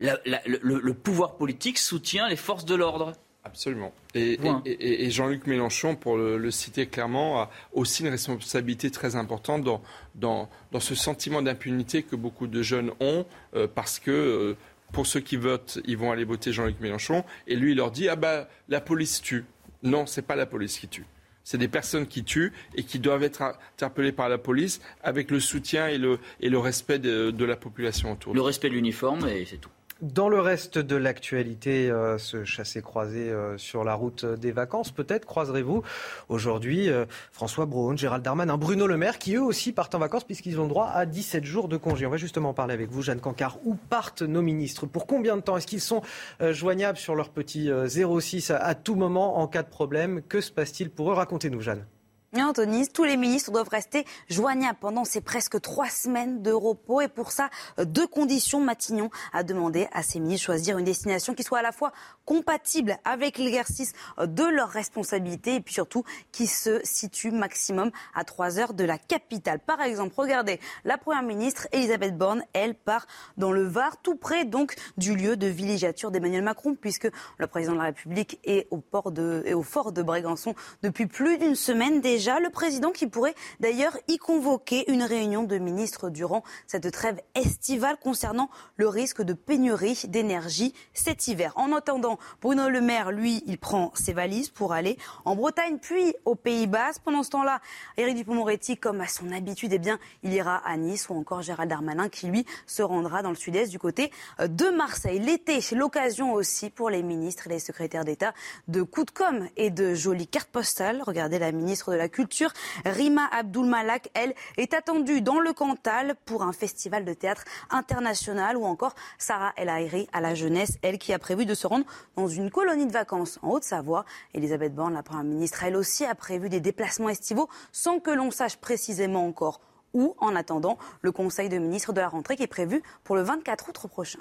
le, pouvoir politique soutient les forces de l'ordre. Absolument. Et, Jean-Luc Mélenchon, pour le, citer clairement, a aussi une responsabilité très importante dans, dans, dans ce sentiment d'impunité que beaucoup de jeunes ont, euh, parce que euh, pour ceux qui votent, ils vont aller voter Jean-Luc Mélenchon, et lui, il leur dit Ah bah, la police tue. Non, c'est pas la police qui tue c'est des personnes qui tuent et qui doivent être interpellées par la police avec le soutien et le, et le respect de, de la population autour. Le respect de l'uniforme et c'est tout. Dans le reste de l'actualité, euh, ce chassé-croisé euh, sur la route des vacances, peut-être croiserez-vous aujourd'hui euh, François Braun, Gérald Darmanin, Bruno Le Maire, qui eux aussi partent en vacances puisqu'ils ont droit à 17 jours de congé. On va justement parler avec vous, Jeanne Cancard. Où partent nos ministres? Pour combien de temps? Est-ce qu'ils sont joignables sur leur petit 06 à tout moment en cas de problème? Que se passe-t-il pour eux? Racontez-nous, Jeanne. Anthony, tous les ministres doivent rester joignables pendant ces presque trois semaines de repos. Et pour ça, deux conditions. Matignon a demandé à ses ministres de choisir une destination qui soit à la fois compatible avec l'exercice de leurs responsabilités et puis surtout qui se situe maximum à trois heures de la capitale. Par exemple, regardez, la première ministre Elisabeth Borne, elle part dans le Var, tout près donc du lieu de villégiature d'Emmanuel Macron, puisque le président de la République est au, port de, est au fort de Brégançon depuis plus d'une semaine le président qui pourrait d'ailleurs y convoquer une réunion de ministres durant cette trêve estivale concernant le risque de pénurie d'énergie cet hiver. En attendant, Bruno Le Maire, lui, il prend ses valises pour aller en Bretagne puis aux Pays-Bas. Pendant ce temps-là, Éric Dupond-Moretti, comme à son habitude, eh bien, il ira à Nice ou encore Gérald Darmanin qui, lui, se rendra dans le sud-est du côté euh, de Marseille. L'été, c'est l'occasion aussi pour les ministres et les secrétaires d'État de coups de com et de jolies cartes postales. Regardez la ministre de la culture. Rima Abdul Malak, elle, est attendue dans le Cantal pour un festival de théâtre international ou encore Sarah El Haïry à la jeunesse, elle qui a prévu de se rendre dans une colonie de vacances en Haute-Savoie. Elisabeth Borne, la première ministre, elle aussi a prévu des déplacements estivaux sans que l'on sache précisément encore où, en attendant le Conseil de ministres de la rentrée qui est prévu pour le 24 août prochain.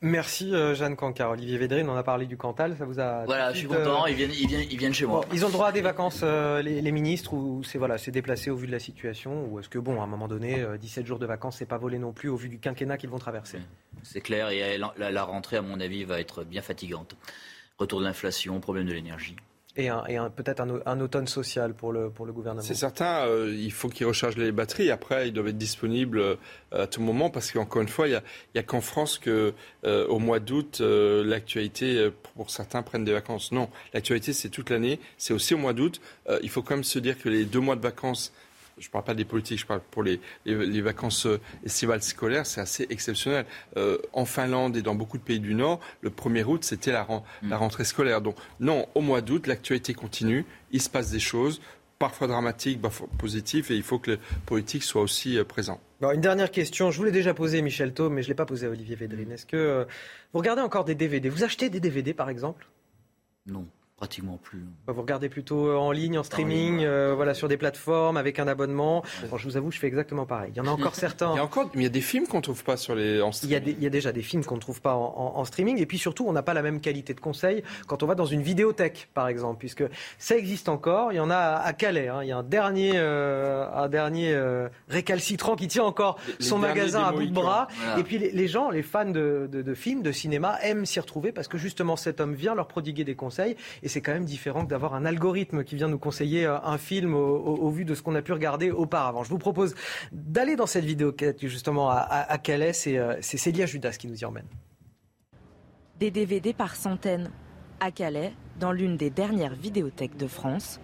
Merci euh, Jeanne Cancar. Olivier Védrine, on a parlé du Cantal, ça vous a... Voilà, je suis content, euh, ils, viennent, ils, viennent, ils, viennent, chez moi. ils ont le droit à des vacances, euh, les, ministres, ou c'est voilà, déplacé au vu de la situation, ou est-ce que, bon, à un moment donné, 17 jours de vacances, c'est pas volé non plus au vu du quinquennat qu'ils vont traverser? C'est clair, et la, la rentrée, à mon avis, va être bien fatigante. Retour de l'inflation, problème de l'énergie et, un, peut-être un, automne social pour le, pour le gouvernement. C'est certain, euh, il faut qu'ils rechargent les batteries. Après, ils doivent être disponibles euh, à tout moment parce qu'encore une fois, il n'y a, qu'en France que euh, au mois d'août, l'actualité, pour certains, prennent des vacances. Non, l'actualité, c'est toute l'année. C'est aussi au mois d'août. il faut quand même se dire que les deux mois de vacances je ne parle pas des politiques, je parle pour les, les, vacances euh, estivales scolaires, c'est assez exceptionnel. Euh, en Finlande et dans beaucoup de pays du Nord, le 1er août, c'était la, mm. la rentrée scolaire. Donc non, au mois d'août, l'actualité continue, il se passe des choses, parfois dramatiques, parfois positives, et il faut que les politiques soient aussi euh, présents. une dernière question, je vous l'ai déjà posée, Michel Thau, mais je ne l'ai pas posée à Olivier Védrine. Est-ce que vous regardez encore des DVD Vous achetez des DVD, par exemple? Non. Pratiquement plus. Vous regardez plutôt euh, en ligne, en streaming, euh, voilà, sur des plateformes avec un abonnement. je vous avoue, je fais exactement pareil. Il y en a [laughs] encore certains. Il y a encore, mais il y a des films qu'on ne trouve pas sur les en streaming. Il y, a il y a déjà des films qu'on ne trouve pas en, streaming, et puis surtout, on n'a pas la même qualité de conseil quand on va dans une vidéothèque, par exemple, puisque ça existe encore. Il y en a à Calais. Hein. Il y a un dernier, euh, un dernier récalcitrant qui tient encore son magasin à bout de bras. Et puis les, gens, les fans de, de, de films, de cinéma, aiment s'y retrouver parce que justement, cet homme vient leur prodiguer des conseils et c'est quand même différent que d'avoir un algorithme qui vient nous conseiller euh, un film au, vu de ce qu'on a pu regarder auparavant. Je vous propose d'aller dans cette vidéo justement à, à, Calais. Euh, c'est Célia Judas qui nous y emmène. Des DVD par centaines. À Calais, dans l'une des dernières vidéothèques de France,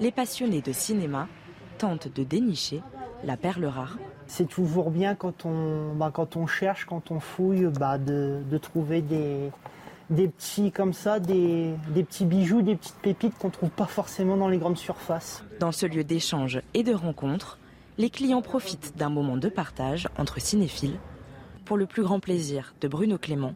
les passionnés de cinéma tentent de dénicher la perle rare. C'est toujours bien quand on, bah, quand on cherche, quand on fouille, bah, de, de, trouver des, des petits comme ça, des, des petits bijoux, des petites pépites qu'on ne trouve pas forcément dans les grandes surfaces. Dans ce lieu d'échange et de rencontre, les clients profitent d'un moment de partage entre cinéphiles pour le plus grand plaisir de Bruno Clément,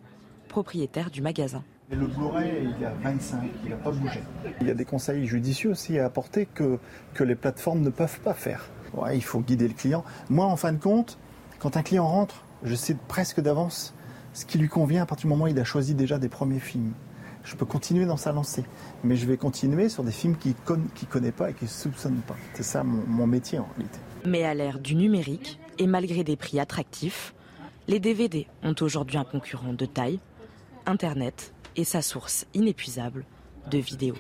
propriétaire du magasin. le Blu-ray, il y a 25, il n'a pas bougé. Il y a des conseils judicieux aussi à apporter que, que les plateformes ne peuvent pas faire. Ouais, il faut guider le client. Moi, en fin de compte, quand un client rentre, je sais presque d'avance ce qui lui convient à partir du moment où il a choisi déjà des premiers films. Je peux continuer dans sa lancée, mais je vais continuer sur des films qu'il ne connaît pas et qu'il ne soupçonne pas. C'est ça mon, métier en réalité. Mais à l'ère du numérique, et malgré des prix attractifs, les DVD ont aujourd'hui un concurrent de taille, Internet et sa source inépuisable de vidéos.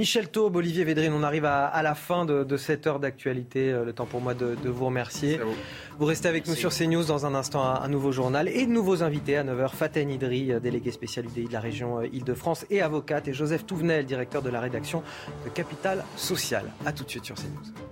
Michel Taube, Olivier Védrine, on arrive à, à la fin de, de, cette heure d'actualité. Le temps pour moi de, de vous remercier. Vous. vous. restez avec Merci. nous sur CNews dans un instant, un, un, nouveau journal et de nouveaux invités à 9h. Faten Idri, délégué spécial UDI de la région Île-de-France et avocate, et Joseph Touvenel, directeur de la rédaction de Capital Social. A tout de suite sur CNews.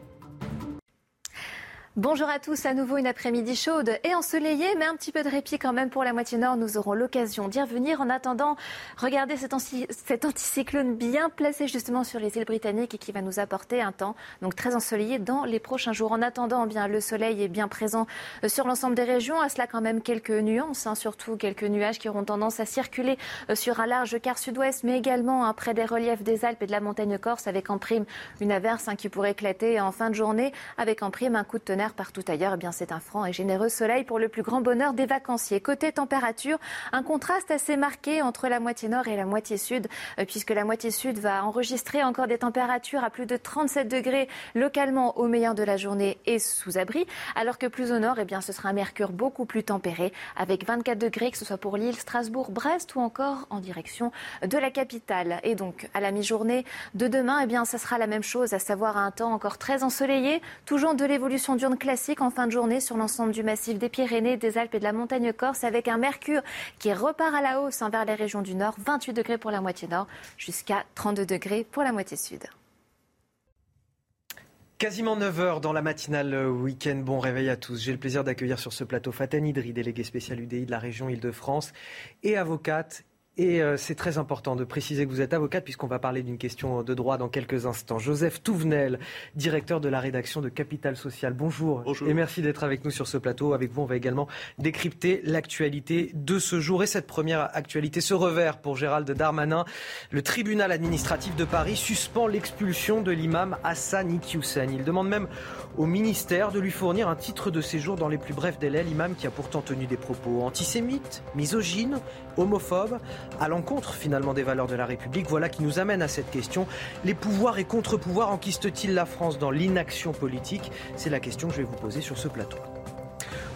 Bonjour à tous, à nouveau une après-midi chaude et ensoleillée, mais un petit peu de répit quand même pour la moitié nord. Nous aurons l'occasion d'y revenir. En attendant, regardez cet, anti cet, anticyclone bien placé justement sur les îles britanniques et qui va nous apporter un temps donc très ensoleillé dans les prochains jours. En attendant, eh bien le soleil est bien présent sur l'ensemble des régions. À cela quand même quelques nuances, hein, surtout quelques nuages qui auront tendance à circuler sur un large quart sud-ouest, mais également hein, près des reliefs des Alpes et de la montagne corse, avec en prime une averse hein, qui pourrait éclater en fin de journée, avec en prime un coup de tonnerre partout ailleurs, eh bien c'est un franc et généreux soleil pour le plus grand bonheur des vacanciers. Côté température, un contraste assez marqué entre la moitié nord et la moitié sud, puisque la moitié sud va enregistrer encore des températures à plus de 37 degrés localement au meilleur de la journée et sous abri, alors que plus au nord, eh bien ce sera un mercure beaucoup plus tempéré, avec 24 degrés, que ce soit pour Lille, Strasbourg, Brest ou encore en direction de la capitale. Et donc à la mi-journée de demain, eh bien sera la même chose, à savoir un temps encore très ensoleillé, toujours de l'évolution diurne classique en fin de journée sur l'ensemble du massif des Pyrénées, des Alpes et de la montagne corse avec un mercure qui repart à la hausse vers les régions du nord, 28 degrés pour la moitié nord jusqu'à 32 degrés pour la moitié sud. Quasiment 9h dans la matinale week-end. Bon réveil à tous. J'ai le plaisir d'accueillir sur ce plateau Faten Idri, délégué spécial UDI de la région Île-de-France et avocate et euh, c'est très important de préciser que vous êtes avocate puisqu'on va parler d'une question de droit dans quelques instants. Joseph Touvenel, directeur de la rédaction de Capital Social. Bonjour, Bonjour. et merci d'être avec nous sur ce plateau. Avec vous, on va également décrypter l'actualité de ce jour. Et cette première actualité, ce revers pour Gérald Darmanin. Le tribunal administratif de Paris suspend l'expulsion de l'imam Hassan Iqiyoussen. Il demande même au ministère de lui fournir un titre de séjour dans les plus brefs délais. L'imam qui a pourtant tenu des propos antisémites, misogynes, homophobes à l'encontre finalement des valeurs de la République. Voilà qui nous amène à cette question. Les pouvoirs et contre-pouvoirs enquistent-ils la France dans l'inaction politique? C'est la question que je vais vous poser sur ce plateau.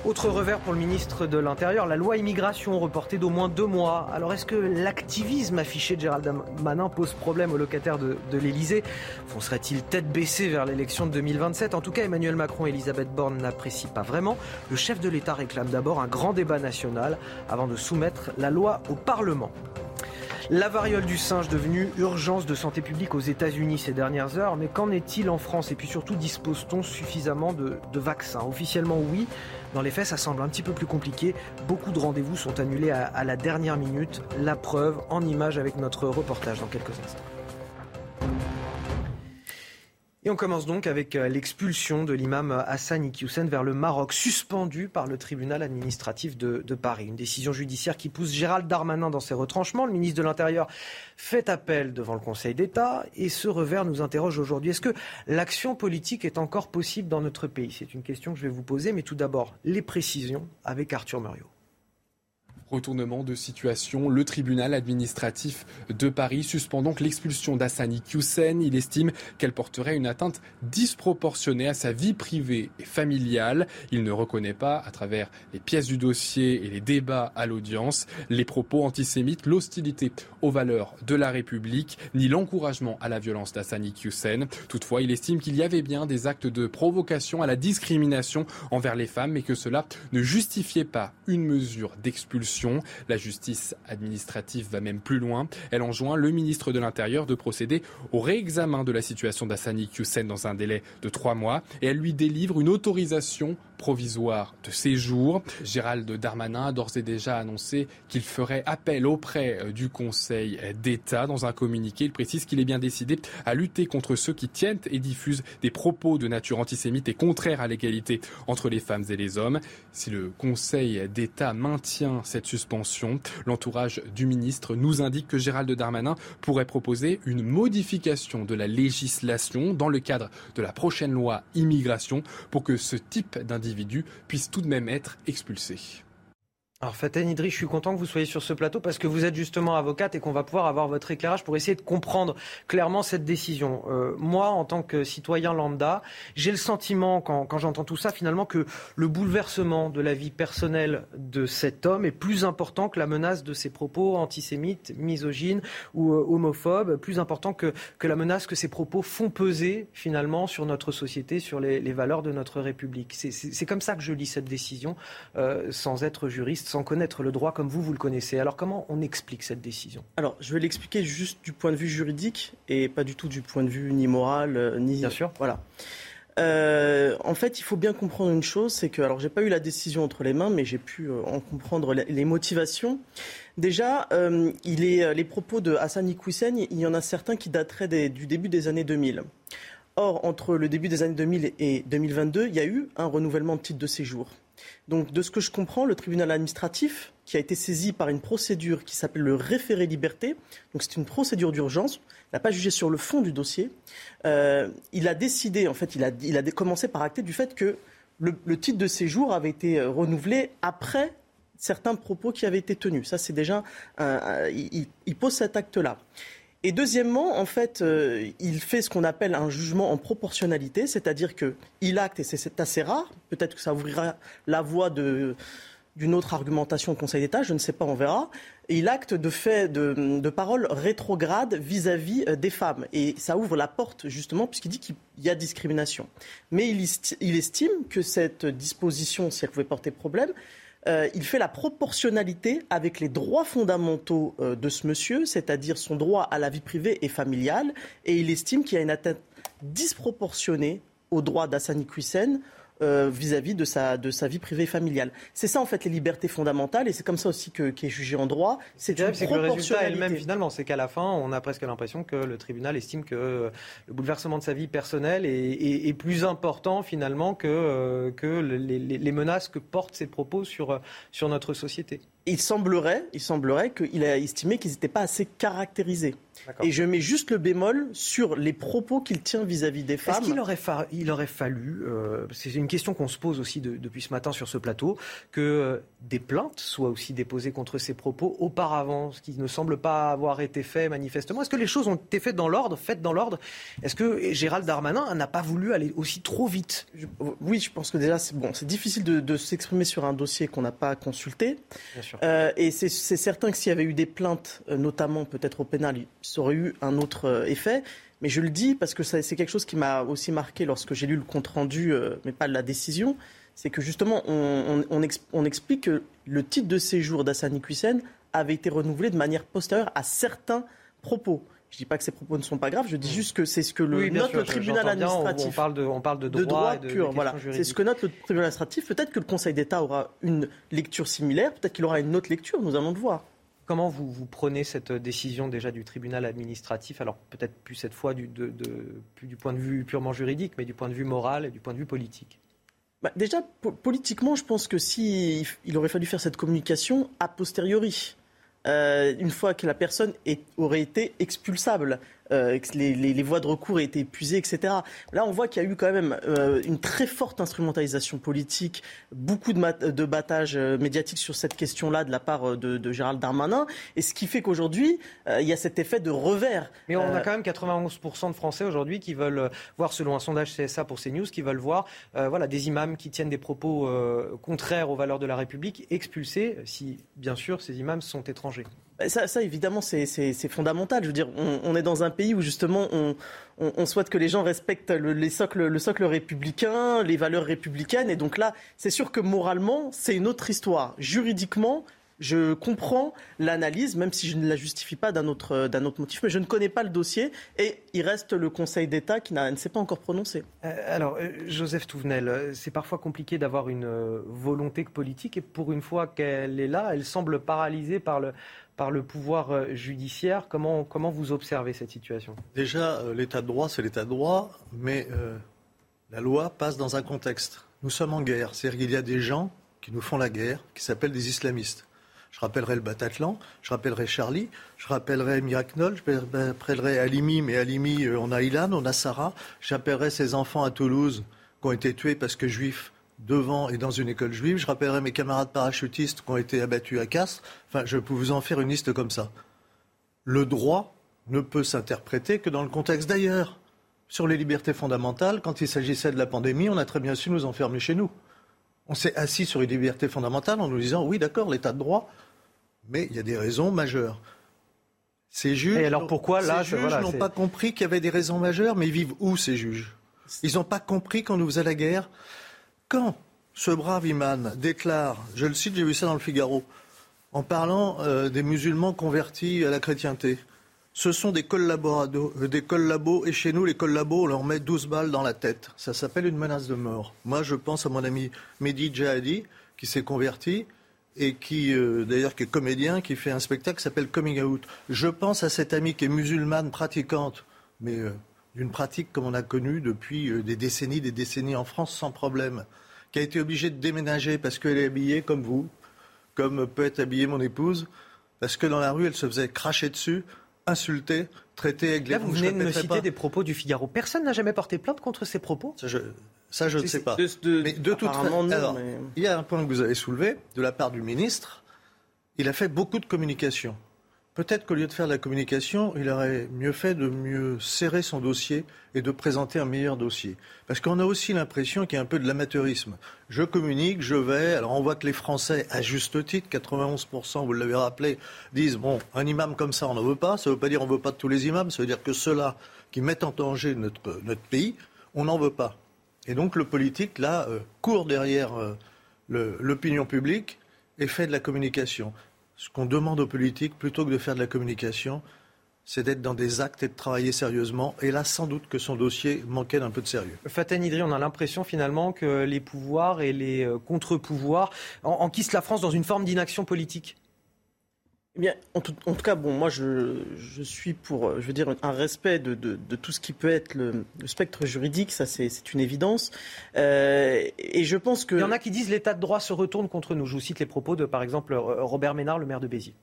Autre revers pour le ministre de l'Intérieur, la loi immigration reportée d'au moins deux mois. Alors est-ce que l'activisme affiché de Gérald Darmanin pose problème aux locataires de, de l'Elysée Foncerait-il tête baissée vers l'élection de 2027 En tout cas, Emmanuel Macron et Elisabeth Borne n'apprécient pas vraiment. Le chef de l'État réclame d'abord un grand débat national avant de soumettre la loi au Parlement. La variole du singe devenue urgence de santé publique aux États-Unis ces dernières heures, mais qu'en est-il en France? Et puis surtout, dispose-t-on suffisamment de, vaccins? Officiellement, oui. Dans les faits, ça semble un petit peu plus compliqué. Beaucoup de rendez-vous sont annulés à, la dernière minute. La preuve en image avec notre reportage dans quelques instants. Et on commence donc avec l'expulsion de l'imam Hassan Iqiyoussen vers le Maroc, suspendu par le tribunal administratif de, de, Paris. Une décision judiciaire qui pousse Gérald Darmanin dans ses retranchements. Le ministre de l'Intérieur fait appel devant le Conseil d'État et ce revers nous interroge aujourd'hui. Est-ce que l'action politique est encore possible dans notre pays? C'est une question que je vais vous poser, mais tout d'abord, les précisions avec Arthur Muriot. Retournement de situation, le tribunal administratif de Paris suspend donc l'expulsion d'Hassani Hussein. Il estime qu'elle porterait une atteinte disproportionnée à sa vie privée et familiale. Il ne reconnaît pas, à travers les pièces du dossier et les débats à l'audience, les propos antisémites, l'hostilité aux valeurs de la République, ni l'encouragement à la violence d'Hassani Hussein. Toutefois, il estime qu'il y avait bien des actes de provocation à la discrimination envers les femmes, mais que cela ne justifiait pas une mesure d'expulsion La justice administrative va même plus loin. Elle enjoint le ministre de l'Intérieur de procéder au réexamen de la situation d'Assani Hussein dans un délai de trois mois et elle lui délivre une autorisation provisoire de séjour. Gérald Darmanin a d'ores et déjà annoncé qu'il ferait appel auprès euh, du Conseil d'État. Dans un communiqué, il précise qu'il est bien décidé à lutter contre ceux qui tiennent et diffusent des propos de nature antisémite et contraires à l'égalité entre les femmes et les hommes. Si le Conseil d'État maintient cette suspension, l'entourage du ministre nous indique que Gérald Darmanin pourrait proposer une modification de la législation dans le cadre de la prochaine loi immigration pour que ce type d'individu puissent tout de même être expulsés. Alors Faten Idri, je suis content que vous soyez sur ce plateau parce que vous êtes justement avocate et qu'on va pouvoir avoir votre éclairage pour essayer de comprendre clairement cette décision. Euh, moi, en tant que citoyen lambda, j'ai le sentiment, quand, j'entends tout ça, finalement, que le bouleversement de la vie personnelle de cet homme est plus important que la menace de ses propos antisémites, misogynes ou euh, homophobes, plus important que, la menace que ses propos font peser finalement sur notre société, sur les, les valeurs de notre République. C'est comme ça que je lis cette décision, euh, sans être juriste sans connaître le droit comme vous, vous le connaissez. Alors comment on explique cette décision? Alors, je vais l'expliquer juste du point de vue juridique et pas du tout du point de vue ni moral, euh, ni... Bien sûr. Voilà. Euh, en fait, il faut bien comprendre une chose, c'est que, alors, j'ai pas eu la décision entre les mains, mais j'ai pu euh, en comprendre les, motivations. Déjà, il est, les propos de Hassan Iqoussen, il y en a certains qui dateraient du début des années 2000. Or, entre le début des années 2000 et 2022, il y a eu un renouvellement de titre de séjour. Donc, de ce que je comprends, le tribunal administratif, qui a été saisi par une procédure qui s'appelle le référé liberté, donc c'est une procédure d'urgence, n'a pas jugé sur le fond du dossier. Euh, il a décidé, en fait, il a, commencé par acter du fait que le, titre de séjour avait été euh, renouvelé après certains propos qui avaient été tenus. Ça, c'est déjà, il, pose cet acte-là. Et deuxièmement, en fait, euh, il fait ce qu'on appelle un jugement en proportionnalité, c'est-à-dire qu'il acte, et c'est assez rare, peut-être que ça ouvrira la voie d'une autre argumentation au Conseil d'État, je ne sais pas, on verra. il acte de fait de, paroles rétrogrades vis-à-vis euh, des femmes. Et ça ouvre la porte, justement, puisqu'il dit qu'il y a discrimination. Mais il, il, estime que cette disposition, si elle pouvait porter problème, euh, il fait la proportionnalité avec les droits fondamentaux euh, de ce monsieur, c'est-à-dire son droit à la vie privée et familiale, et il estime qu'il y a une atteinte disproportionnée aux droits d'Assani Hussein euh, vis-à-vis de sa, de sa vie privée et familiale. C'est ça en fait les libertés fondamentales et c'est comme ça aussi que, qui est jugé en droit. C'est une que le résultat elle-même finalement, c'est qu'à la fin, on a presque l'impression que le tribunal estime que le bouleversement de sa vie personnelle est, est, plus important finalement que, euh, que les, les, menaces que portent ces propos sur, sur notre société. Il semblerait, il semblerait qu'il a estimé qu'ils n'étaient pas assez caractérisés. Et je mets juste le bémol sur les propos qu'il tient vis-à-vis des femmes. Est-ce qu'il aurait, fallu, euh, c'est une question qu'on se pose aussi depuis ce matin sur ce plateau, que euh, des plaintes soient aussi déposées contre ces propos auparavant, ce qui ne semble pas avoir été fait manifestement. Est-ce que les choses ont été faites dans l'ordre, faites dans l'ordre? Est-ce que Gérald Darmanin n'a pas voulu aller aussi trop vite? Oui, je pense que déjà, c'est bon, c'est difficile de, s'exprimer sur un dossier qu'on n'a pas consulté. Euh, et c'est certain que s'il y avait eu des plaintes, notamment peut-être au pénal, ça aurait eu un autre euh, effet. Mais je le dis parce que c'est quelque chose qui m'a aussi marqué lorsque j'ai lu le compte-rendu, euh, mais pas la décision. C'est que justement, on, explique que le titre de séjour d'Assani Hussein avait été renouvelé de manière postérieure à certains propos. Je ne dis pas que ces propos ne sont pas graves, je dis mm. juste que c'est ce que le, note le tribunal administratif. on, parle de, on parle de droit, de pur. voilà. C'est ce que note le tribunal administratif. Peut-être que le Conseil d'État aura une lecture similaire, peut-être qu'il aura une autre lecture, nous allons le voir. Comment vous, vous, prenez cette décision déjà du tribunal administratif? Alors peut-être plus cette fois du, de, plus du point de vue purement juridique, mais du point de vue moral et du point de vue politique. Bah déjà, politiquement, je pense que si il aurait fallu faire cette communication a posteriori, euh, une fois que la personne aurait été expulsable. Euh, les, les, voies de recours aient été épuisées, etc. Là, on voit qu'il y a eu quand même euh, une très forte instrumentalisation politique, beaucoup de, de battage euh, médiatique sur cette question-là de la part de, de, Gérald Darmanin, et ce qui fait qu'aujourd'hui, il y a cet effet de revers. Mais on a quand même 91% de Français aujourd'hui qui veulent voir, selon un sondage CSA pour CNews, qui veulent voir voilà, des imams qui tiennent des propos contraires aux valeurs de la République expulsés, si bien sûr ces imams sont étrangers. Bah, ça, évidemment, c'est fondamental. Je veux dire, on, est dans un pays où justement on, souhaite que les gens respectent le, socle républicain, les valeurs républicaines. Et donc là, c'est sûr que moralement, c'est une autre histoire. Juridiquement, je comprends l'analyse, même si je ne la justifie pas d'un autre, d'un autre motif, mais je ne connais pas le dossier et il reste le Conseil d'État qui ne s'est pas encore prononcé. Euh, alors, euh, Joseph Touvenel, euh, c'est parfois compliqué d'avoir une volonté politique et pour une fois qu'elle est là, elle semble paralysée par le, par le pouvoir judiciaire. Comment, vous observez cette situation? Déjà, l'état de droit, c'est l'état de droit, mais la loi passe dans un contexte. Nous sommes en guerre, c'est-à-dire qu'il y a des gens qui nous font la guerre, qui s'appellent des islamistes. Je rappellerai le Bataclan, je rappellerai Charlie, je rappellerai Miraknol, je rappellerai Alimi, mais Alimi, euh, on a Ilan, on a Sarah. J'appellerai ces enfants à Toulouse qui ont été tués parce que juifs devant et dans une école juive. Je rappellerai mes camarades parachutistes qui ont été abattus à Castres. Enfin, je peux vous en faire une liste comme ça. Le droit ne peut s'interpréter que dans le contexte d'ailleurs. Sur les libertés fondamentales, quand il s'agissait de la pandémie, on a très bien su nous enfermer chez nous. On s'est assis sur les libertés fondamentales en nous disant oui, d'accord, l'état de droit, mais il y a des raisons majeures. Ces juges, Et alors pourquoi là, ces juges n'ont pas compris qu'il y avait des raisons majeures, mais ils vivent où ces juges? Ils n'ont pas compris quand nous faisait la guerre? Quand ce brave imam déclare, je le cite, j'ai vu ça dans le Figaro, en parlant euh, des musulmans convertis à la chrétienté, ce sont des euh, des collabos, et chez nous, les collabos, on leur met 12 balles dans la tête. Ça s'appelle une menace de mort. Moi, je pense à mon ami Mehdi Djahadi, qui s'est converti, et qui, euh, d'ailleurs, qui est comédien, qui fait un spectacle qui s'appelle Coming Out. Je pense à cette amie qui est musulmane, pratiquante, mais euh, d'une pratique comme on a connu depuis des décennies, des décennies en France sans problème, qui a été obligée de déménager parce qu'elle est habillée comme vous, comme peut être habillée mon épouse, parce que dans la rue, elle se faisait cracher dessus, insulter, traiter avec Là, vous venez de me citer des propos du Figaro. Personne n'a jamais porté plainte contre ces propos ça, je ne sais pas. mais de toute façon, il y a un point que vous avez soulevé de la part du ministre. Il a fait beaucoup de communication. Peut-être qu'au lieu de faire de la communication, il aurait mieux fait de mieux serrer son dossier et de présenter un meilleur dossier. Parce qu'on a aussi l'impression qu'il y a un peu de l'amateurisme. Je communique, je vais. Alors on voit que les Français, à juste titre, 91%, vous l'avez rappelé, disent bon, un imam comme ça, on n'en veut pas. Ça ne veut pas dire on ne veut pas de tous les imams. Ça veut dire que ceux-là qui mettent en danger notre, notre pays, on n'en veut pas. Et donc le politique, là, euh, court derrière euh, l'opinion publique et fait de la communication. Ce qu'on demande aux politiques, plutôt que de faire de la communication, c'est d'être dans des actes et de travailler sérieusement. Et là, sans doute que son dossier manquait d'un peu de sérieux. Faten Idri, on a l'impression finalement que les pouvoirs et les euh, contre-pouvoirs enquissent la France dans une forme d'inaction politique. Eh bien, en tout, cas, bon, moi, je, suis pour, je veux dire, un respect de, tout ce qui peut être le, spectre juridique, ça, c'est une évidence. Euh, et je pense que. Il y en a qui disent l'état de droit se retourne contre nous. Je vous cite les propos de, par exemple, Robert Ménard, le maire de Béziers.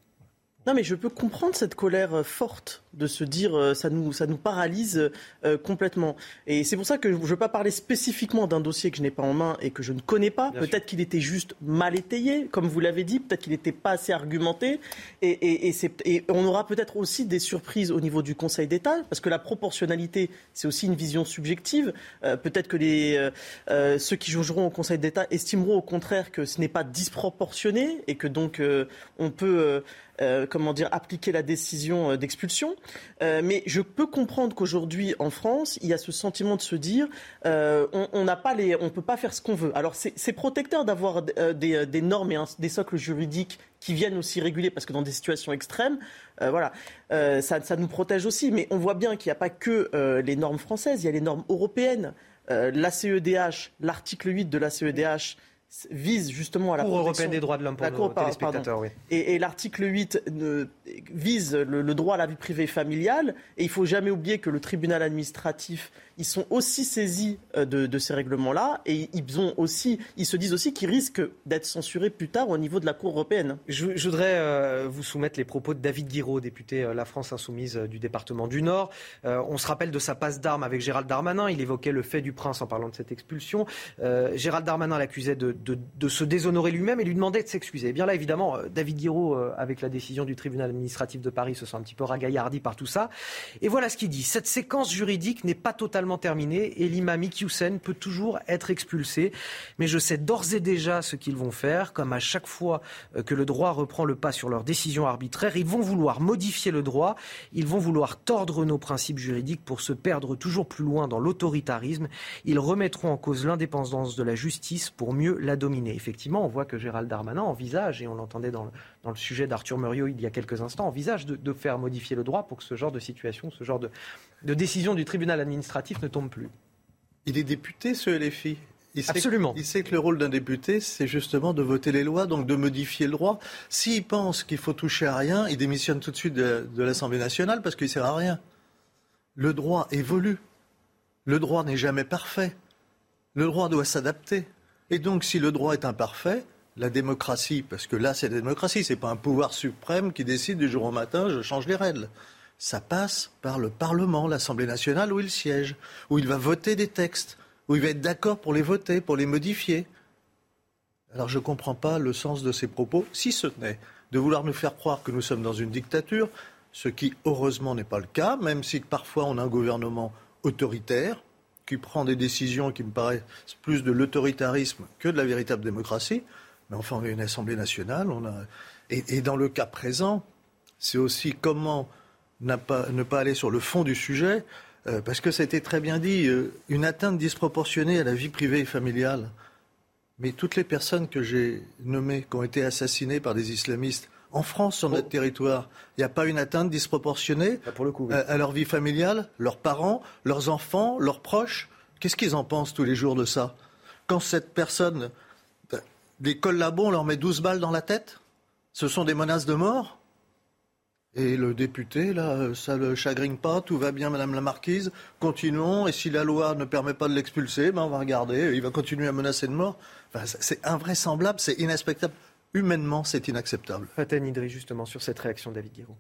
Non, mais je peux comprendre cette colère euh, forte de se dire euh, ça nous ça nous paralyse euh, complètement. Et c'est pour ça que je ne veux pas parler spécifiquement d'un dossier que je n'ai pas en main et que je ne connais pas. Peut-être qu'il était juste mal étayé, comme vous l'avez dit. Peut-être qu'il n'était pas assez argumenté. Et, et, on aura peut-être aussi des surprises au niveau du Conseil d'État, parce que la proportionnalité, c'est aussi une vision subjective. peut-être que les ceux qui jugeront au Conseil d'État estimeront au contraire que ce n'est pas disproportionné et que donc on peut euh, comment dire, appliquer la décision euh, d'expulsion. Euh, mais je peux comprendre qu'aujourd'hui, en France, il y a ce sentiment de se dire, on n'a pas les, on peut pas faire ce qu'on veut. Alors c'est protecteur d'avoir des, normes et des socles juridiques qui viennent aussi réguler, parce que dans des situations extrêmes, voilà, ça, nous protège aussi. Mais on voit bien qu'il n'y a pas que les normes françaises, il y a les normes européennes. L'ACEDH, l'article 8 de l'ACEDH vise justement à la Cour européenne des droits de l'homme pour nos téléspectateurs, oui. Et, et l'article 8 ne, vise le, le, droit à la vie privée familiale. Et il faut jamais oublier que le tribunal administratif ils sont aussi saisis euh, de, ces règlements-là et ils, ont aussi, ils se disent aussi qu'ils risquent d'être censurés plus tard au niveau de la Cour européenne. Je, voudrais euh, vous soumettre les propos de David Guiraud, député euh, La France Insoumise du département du Nord. on se rappelle de sa passe d'armes avec Gérald Darmanin. Il évoquait le fait du prince en parlant de cette expulsion. Gérald Darmanin l'accusait de, se déshonorer lui-même et lui demandait de s'excuser. Et eh bien là, évidemment, David Guiraud, avec la décision du tribunal administratif de Paris, se sent un petit peu ragaillardi par tout ça. Et voilà ce qu'il dit. Cette séquence juridique n'est pas totalement terminé et l'imam Iqiyoussen peut toujours être expulsé. Mais je sais d'ores et déjà ce qu'ils vont faire, comme à chaque fois euh, que le droit reprend le pas sur leurs décisions arbitraires, ils vont vouloir modifier le droit, ils vont vouloir tordre nos principes juridiques pour se perdre toujours plus loin dans l'autoritarisme. Ils remettront en cause l'indépendance de la justice pour mieux la dominer. Effectivement, on voit que Gérald Darmanin envisage, et on l'entendait dans le, dans le sujet d'Arthur Muriot il y a quelques instants, envisage de, de, faire modifier le droit pour que ce genre de situation, ce genre de, de décision du tribunal administratif ne tombe plus. Il est député, ce LFI. Il sait, Absolument. Il sait que le rôle d'un député, c'est justement de voter les lois, donc de modifier le droit. S'il pense qu'il faut toucher à rien, il démissionne tout de suite de, de l'Assemblée nationale parce qu'il ne sert à rien. Le droit évolue. Le droit n'est jamais parfait. Le droit doit s'adapter. Et donc, si le droit est imparfait, la démocratie, parce que là, c'est la démocratie, c'est pas un pouvoir suprême qui décide du jour au matin, je change les règles. Ça passe par le Parlement, l'Assemblée nationale, où il siège, où il va voter des textes, où il va être d'accord pour les voter, pour les modifier. Alors, je ne comprends pas le sens de ces propos, si ce n'est de vouloir nous faire croire que nous sommes dans une dictature, ce qui, heureusement, n'est pas le cas, même si parfois on a un gouvernement autoritaire, qui prend des décisions qui me paraissent plus de l'autoritarisme que de la véritable démocratie. Mais enfin, on a une Assemblée nationale. On a... et, et dans le cas présent, c'est aussi comment pas, ne pas aller sur le fond du sujet, euh, parce que ça a été très bien dit, euh, une atteinte disproportionnée à la vie privée et familiale. Mais toutes les personnes que j'ai nommées, qui ont été assassinées par des islamistes, en France, sur notre oh. territoire, il n'y a pas une atteinte disproportionnée pour le coup, oui. à, à, leur vie familiale, leurs parents, leurs enfants, leurs proches. Qu'est-ce qu'ils en pensent tous les jours de ça? Quand cette personne, des collabos, on leur met 12 balles dans la tête? Ce sont des menaces de mort? Et le député, là, ça ne le chagrine pas, tout va bien, Madame la Marquise, continuons, et si la loi ne permet pas de l'expulser, ben on va regarder, il va continuer à menacer de mort. Enfin, c'est invraisemblable, c'est inexpectable humainement, c'est inacceptable. Faten Idri, justement, sur cette réaction, David Guiraud.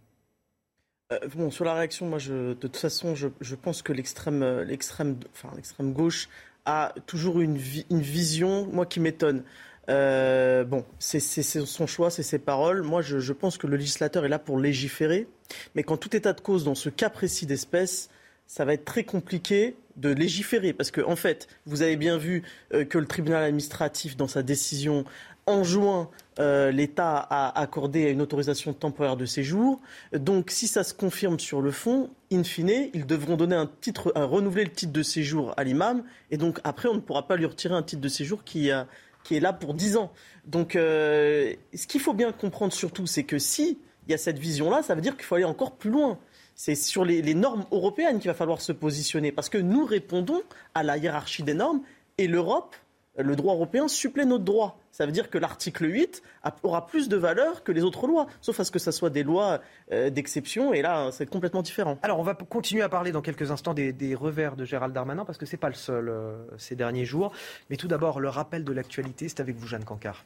Euh, bon, sur la réaction, moi, je, de toute façon, je, je pense que l'extrême, l'extrême, enfin, l'extrême gauche a toujours une, vi, une vision, moi, qui m'étonne. Euh, bon, c'est son choix, c'est ses paroles. Moi, je, pense que le législateur est là pour légiférer, mais qu'en tout état de cause, dans ce cas précis d'espèce, ça va être très compliqué de légiférer, parce que en fait, vous avez bien vu euh, que le tribunal administratif, dans sa décision, en juin, euh, l'État a accordé une autorisation temporaire de séjour. Donc, si ça se confirme sur le fond, in fine, ils devront donner un titre, renouveler le titre de séjour à l'imam. Et donc, après, on ne pourra pas lui retirer un titre de séjour qui, a, qui est là pour 10 ans. Donc, euh, ce qu'il faut bien comprendre surtout, c'est que si il y a cette vision-là, ça veut dire qu'il faut aller encore plus loin. C'est sur les, les normes européennes qu'il va falloir se positionner. Parce que nous répondons à la hiérarchie des normes et l'Europe le droit européen supplée notre droit. Ça veut dire que l'article 8 aura plus de valeur que les autres lois, sauf à ce que ce soit des lois euh, d'exception, et là, c'est complètement différent. Alors, on va continuer à parler dans quelques instants des, des revers de Gérald Darmanin, parce que ce n'est pas le seul euh, ces derniers jours. Mais tout d'abord, le rappel de l'actualité, c'est avec vous, Jeanne Cancard.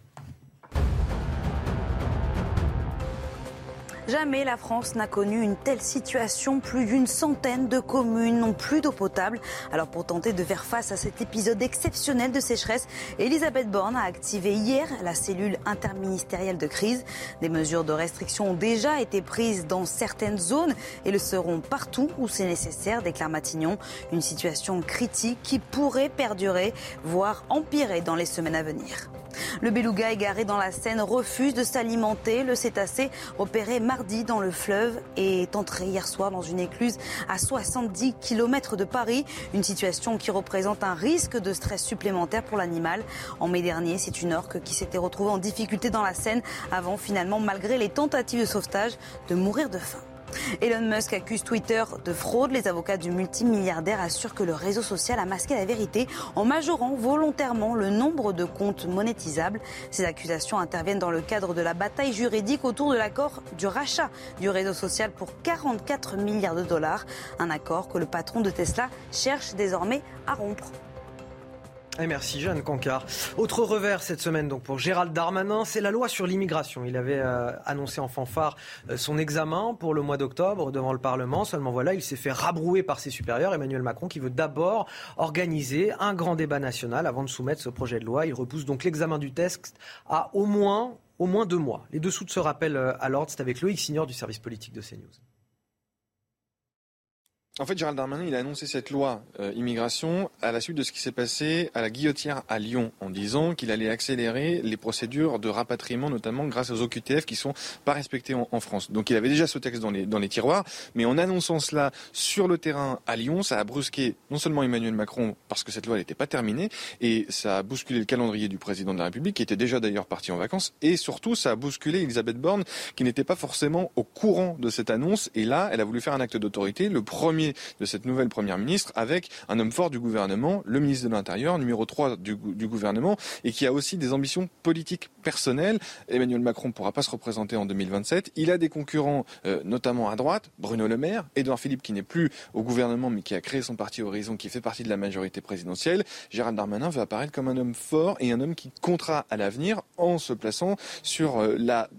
Jamais la France n'a connu une telle situation. Plus d'une centaine de communes n'ont plus d'eau potable. Alors pour tenter de faire face à cet épisode exceptionnel de sécheresse, Elisabeth Borne a activé hier la cellule interministérielle de crise. Des mesures de restriction ont déjà été prises dans certaines zones et le seront partout où c'est nécessaire, déclare Matignon. Une situation critique qui pourrait perdurer, voire empirer dans les semaines à venir. Le beluga égaré dans la Seine refuse de s'alimenter. Le cétacé, opéré mardi dans le fleuve, est entré hier soir dans une écluse à 70 km de Paris. Une situation qui représente un risque de stress supplémentaire pour l'animal. En mai dernier, c'est une orque qui s'était retrouvée en difficulté dans la Seine avant finalement, malgré les tentatives de sauvetage, de mourir de faim. Elon Musk accuse Twitter de fraude. Les avocats du multimilliardaire assurent que le réseau social a masqué la vérité en majorant volontairement le nombre de comptes monétisables. Ces accusations interviennent dans le cadre de la bataille juridique autour de l'accord du rachat du réseau social pour 44 milliards de dollars. Un accord que le patron de Tesla cherche désormais à rompre. Et merci Jeanne Cancard. Autre revers cette semaine donc pour Gérald Darmanin, c'est la loi sur l'immigration. Il avait euh, annoncé en fanfare euh, son examen pour le mois d'octobre devant le Parlement. Seulement voilà, il s'est fait rabrouer par ses supérieurs, Emmanuel Macron, qui veut d'abord organiser un grand débat national avant de soumettre ce projet de loi. Il repousse donc l'examen du texte à au moins, au moins deux mois. Les dessous de ce rappel euh, à l'ordre, c'est avec Loïc Signor du service politique de CNews. En fait, Gérald Darmanin, il a annoncé cette loi euh, immigration à la suite de ce qui s'est passé à la Guillotière à Lyon, en disant qu'il allait accélérer les procédures de rapatriement, notamment grâce aux OQTF qui sont pas respectés en, France. Donc, il avait déjà ce texte dans les, dans les tiroirs, mais en annonçant cela sur le terrain à Lyon, ça a brusqué non seulement Emmanuel Macron parce que cette loi n'était pas terminée, et ça a bousculé le calendrier du président de la République, qui était déjà d'ailleurs parti en vacances, et surtout, ça a bousculé Elisabeth Borne, qui n'était pas forcément au courant de cette annonce, et là, elle a voulu faire un acte d'autorité. Le premier de cette nouvelle première ministre avec un homme fort du gouvernement, le ministre de l'Intérieur, numéro 3 du, gouvernement, et qui a aussi des ambitions politiques personnelles. Emmanuel Macron ne pourra pas se représenter en 2027. Il a des concurrents, euh, notamment à droite, Bruno Le Maire, Édouard Philippe qui n'est plus au gouvernement mais qui a créé son parti Horizon, qui fait partie de la majorité présidentielle. Gérald Darmanin veut apparaître comme un homme fort et un homme qui comptera à l'avenir en se plaçant sur euh, la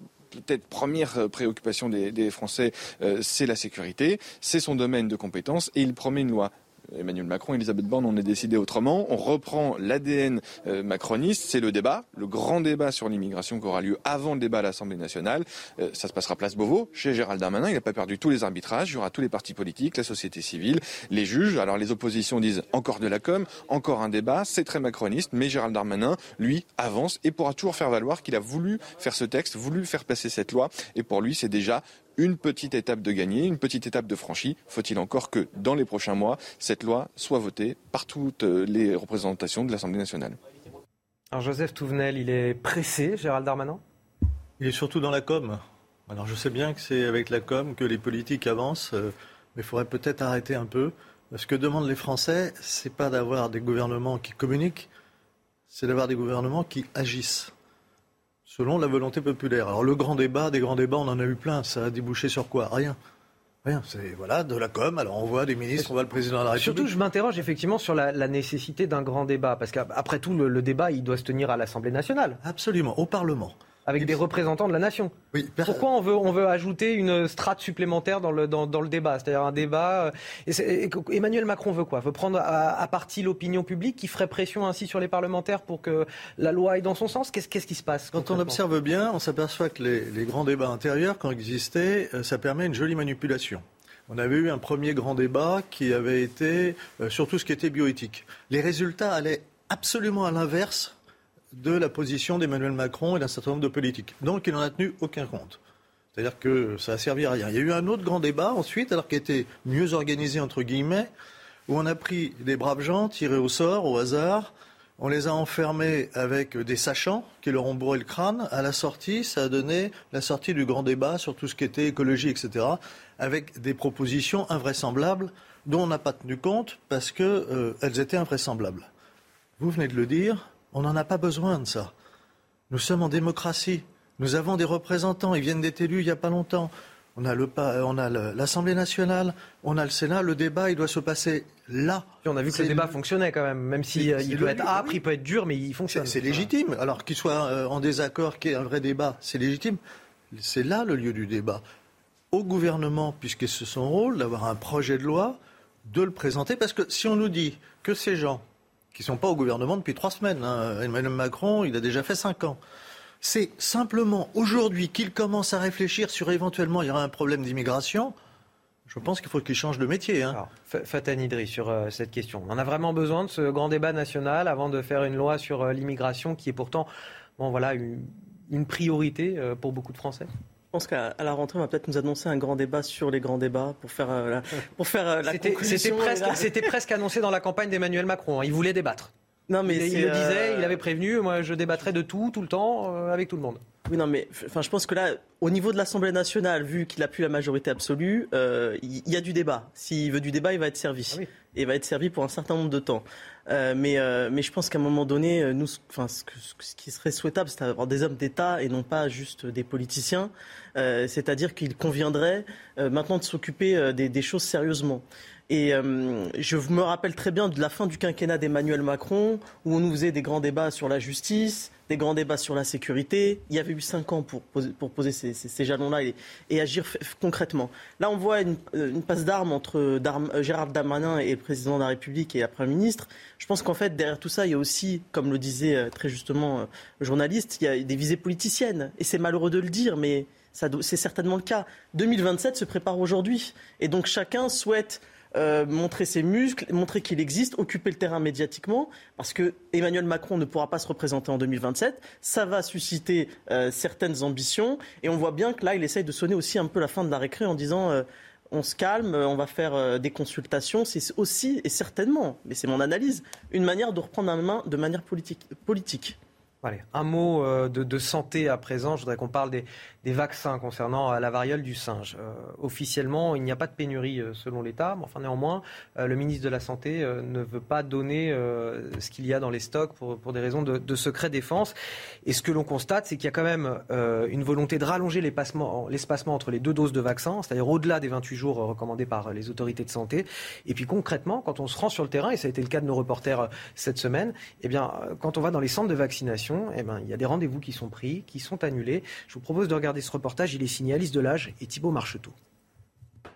peut-être première euh, préoccupation des, Français, euh, c'est la sécurité, c'est son domaine de compétence et il promet une loi Emmanuel Macron, Elisabeth Borne, on est décidé autrement. On reprend l'ADN euh, macroniste, c'est le débat, le grand débat sur l'immigration qui aura lieu avant le débat à l'Assemblée nationale. Euh, ça se passera place Beauvau, chez Gérald Darmanin. Il n'a pas perdu tous les arbitrages. Il y aura tous les partis politiques, la société civile, les juges. Alors les oppositions disent encore de la com, encore un débat. C'est très macroniste, mais Gérald Darmanin, lui, avance et pourra toujours faire valoir qu'il a voulu faire ce texte, voulu faire passer cette loi. Et pour lui, c'est déjà une petite étape de gagner, une petite étape de franchie. Faut-il encore que, dans les prochains mois, cette loi soit votée par toutes les représentations de l'Assemblée nationale? Alors Joseph Touvenel, il est pressé, Gérald Darmanin? Il est surtout dans la com. Alors je sais bien que c'est avec la com que les politiques avancent, euh, mais il faudrait peut-être arrêter un peu. Ce que demandent les Français, c'est pas d'avoir des gouvernements qui communiquent, c'est d'avoir des gouvernements qui agissent selon la volonté populaire. Alors le grand débat, des grands débats, on en a eu plein. Ça a débouché sur quoi? Rien. Rien, c'est voilà de la com. Alors on voit des ministres, on voit le président de la République. Surtout, je m'interroge effectivement sur la, nécessité d'un grand débat, parce qu'après tout, le, débat, il doit se tenir à l'Assemblée nationale. Absolument, au Parlement avec des représentants de la nation. Pourquoi on veut, on veut ajouter une strate supplémentaire dans le, dans, le débat? C'est-à-dire un débat. Euh, Emmanuel Macron veut quoi? Veut prendre à, partie l'opinion publique qui ferait pression ainsi sur les parlementaires pour que la loi aille dans son sens? Qu'est-ce qui se passe Quand on observe bien, on s'aperçoit que les, grands débats intérieurs, quand existaient, euh, ça permet une jolie manipulation. On avait eu un premier grand débat qui avait été euh, sur tout ce qui était bioéthique. Les résultats allaient absolument à l'inverse de la position d'Emmanuel Macron et d'un certain nombre de politiques. Donc il n'en a tenu aucun compte. C'est-à-dire que ça a servi à rien. Il y a eu un autre grand débat ensuite, alors qui était mieux organisé entre guillemets, où on a pris des braves gens tirés au sort, au hasard, on les a enfermés avec des sachants qui leur ont bourré le crâne. À la sortie, ça a donné la sortie du grand débat sur tout ce qui était écologie, etc., avec des propositions invraisemblables dont on n'a pas tenu compte parce qu'elles euh, étaient invraisemblables. Vous venez de le dire, on n'en a pas besoin de ça. Nous sommes en démocratie. Nous avons des représentants. Ils viennent d'être élus il n'y a pas longtemps. On a l'Assemblée nationale, on a le Sénat. Le débat, il doit se passer là. on a vu que le débat fonctionnait quand même, même s'il euh, il peut être âpre, il peut être dur, mais il fonctionne. C'est légitime. Alors qu'il soit euh, en désaccord, qu'il y ait un vrai débat, c'est légitime. C'est là le lieu du débat. Au gouvernement, puisque c'est son rôle d'avoir un projet de loi, de le présenter. Parce que si on nous dit que ces gens qui ne sont pas au gouvernement depuis trois semaines. Hein. Emmanuel Macron, il a déjà fait cinq ans. C'est simplement aujourd'hui qu'il commence à réfléchir sur éventuellement il y aura un problème d'immigration. Je pense qu'il faut qu'il change de métier. Hein. Sur euh, cette question. On a vraiment besoin de ce grand débat national avant de faire une loi sur euh, l'immigration qui est pourtant bon, voilà, une priorité euh, pour beaucoup de Français? Pense qu'à la rentrée, on va peut-être nous annoncer un grand débat sur les grands débats pour faire, euh, la, pour faire euh, la. C'était presque, annoncé dans la campagne d'Emmanuel Macron. Hein. Il voulait débattre. Non, mais il, le disait, euh, il avait prévenu. Moi, je débattrai de tout, tout le temps, avec tout le monde. Oui, non, mais enfin, je pense que là, au niveau de l'Assemblée nationale, vu qu'il a plus la majorité absolue, il y, a du débat. S'il veut du débat, il va être servi. Ah et il va être servi pour un certain nombre de temps. Euh, mais, euh, mais je pense qu'à un moment donné, euh, nous, enfin, ce, ce, qui serait souhaitable, c'est d'avoir des hommes d'État et non pas juste des politiciens. C'est-à-dire qu'il conviendrait maintenant de s'occuper des, des, choses sérieusement. Et je me rappelle très bien de la fin du quinquennat d'Emmanuel Macron, où on nous faisait des grands débats sur la justice, des grands débats sur la sécurité. Il y avait eu cinq ans pour poser, pour poser ces, ces, jalons-là et, agir concrètement. Là, on voit une, une passe d'armes entre euh, Gérard Damanin et le président de la République et la Premier ministre. Je pense qu'en fait, derrière tout ça, il y a aussi, comme le disait euh, très justement euh, le journaliste, il y a des visées politiciennes. Et c'est malheureux de le dire, mais c'est certainement le cas. 2027 se prépare aujourd'hui. Et donc chacun souhaite euh, montrer ses muscles, montrer qu'il existe, occuper le terrain médiatiquement, parce que Emmanuel Macron ne pourra pas se représenter en 2027. Ça va susciter euh, certaines ambitions, et on voit bien que là, il essaye de sonner aussi un peu la fin de la récré en disant euh, on se calme, on va faire des consultations. C'est aussi, et certainement, mais c'est mon analyse, une manière de reprendre la main de manière politique. politique. Un mot de, de, santé à présent. Je voudrais qu'on parle des, vaccins concernant euh, la variole du singe. Euh, officiellement, il n'y a pas de pénurie euh, selon l'État, mais enfin néanmoins, le ministre de la Santé ne veut pas donner ce qu'il y a dans les stocks pour, des raisons de, de, secret défense. Et ce que l'on constate, c'est qu'il y a quand même une volonté de rallonger l'espacement entre les deux doses de vaccins, c'est-à-dire au-delà des 28 jours recommandés par les autorités de santé. Et puis concrètement, quand on se rend sur le terrain, et ça a été le cas de nos reporters cette semaine, eh bien, quand on va dans les centres de vaccination, eh bien, il y a des rendez-vous qui sont pris, qui sont annulés. Je vous propose de regarder ce reportage, il est signé Alice Delage et Thibault Marcheteau.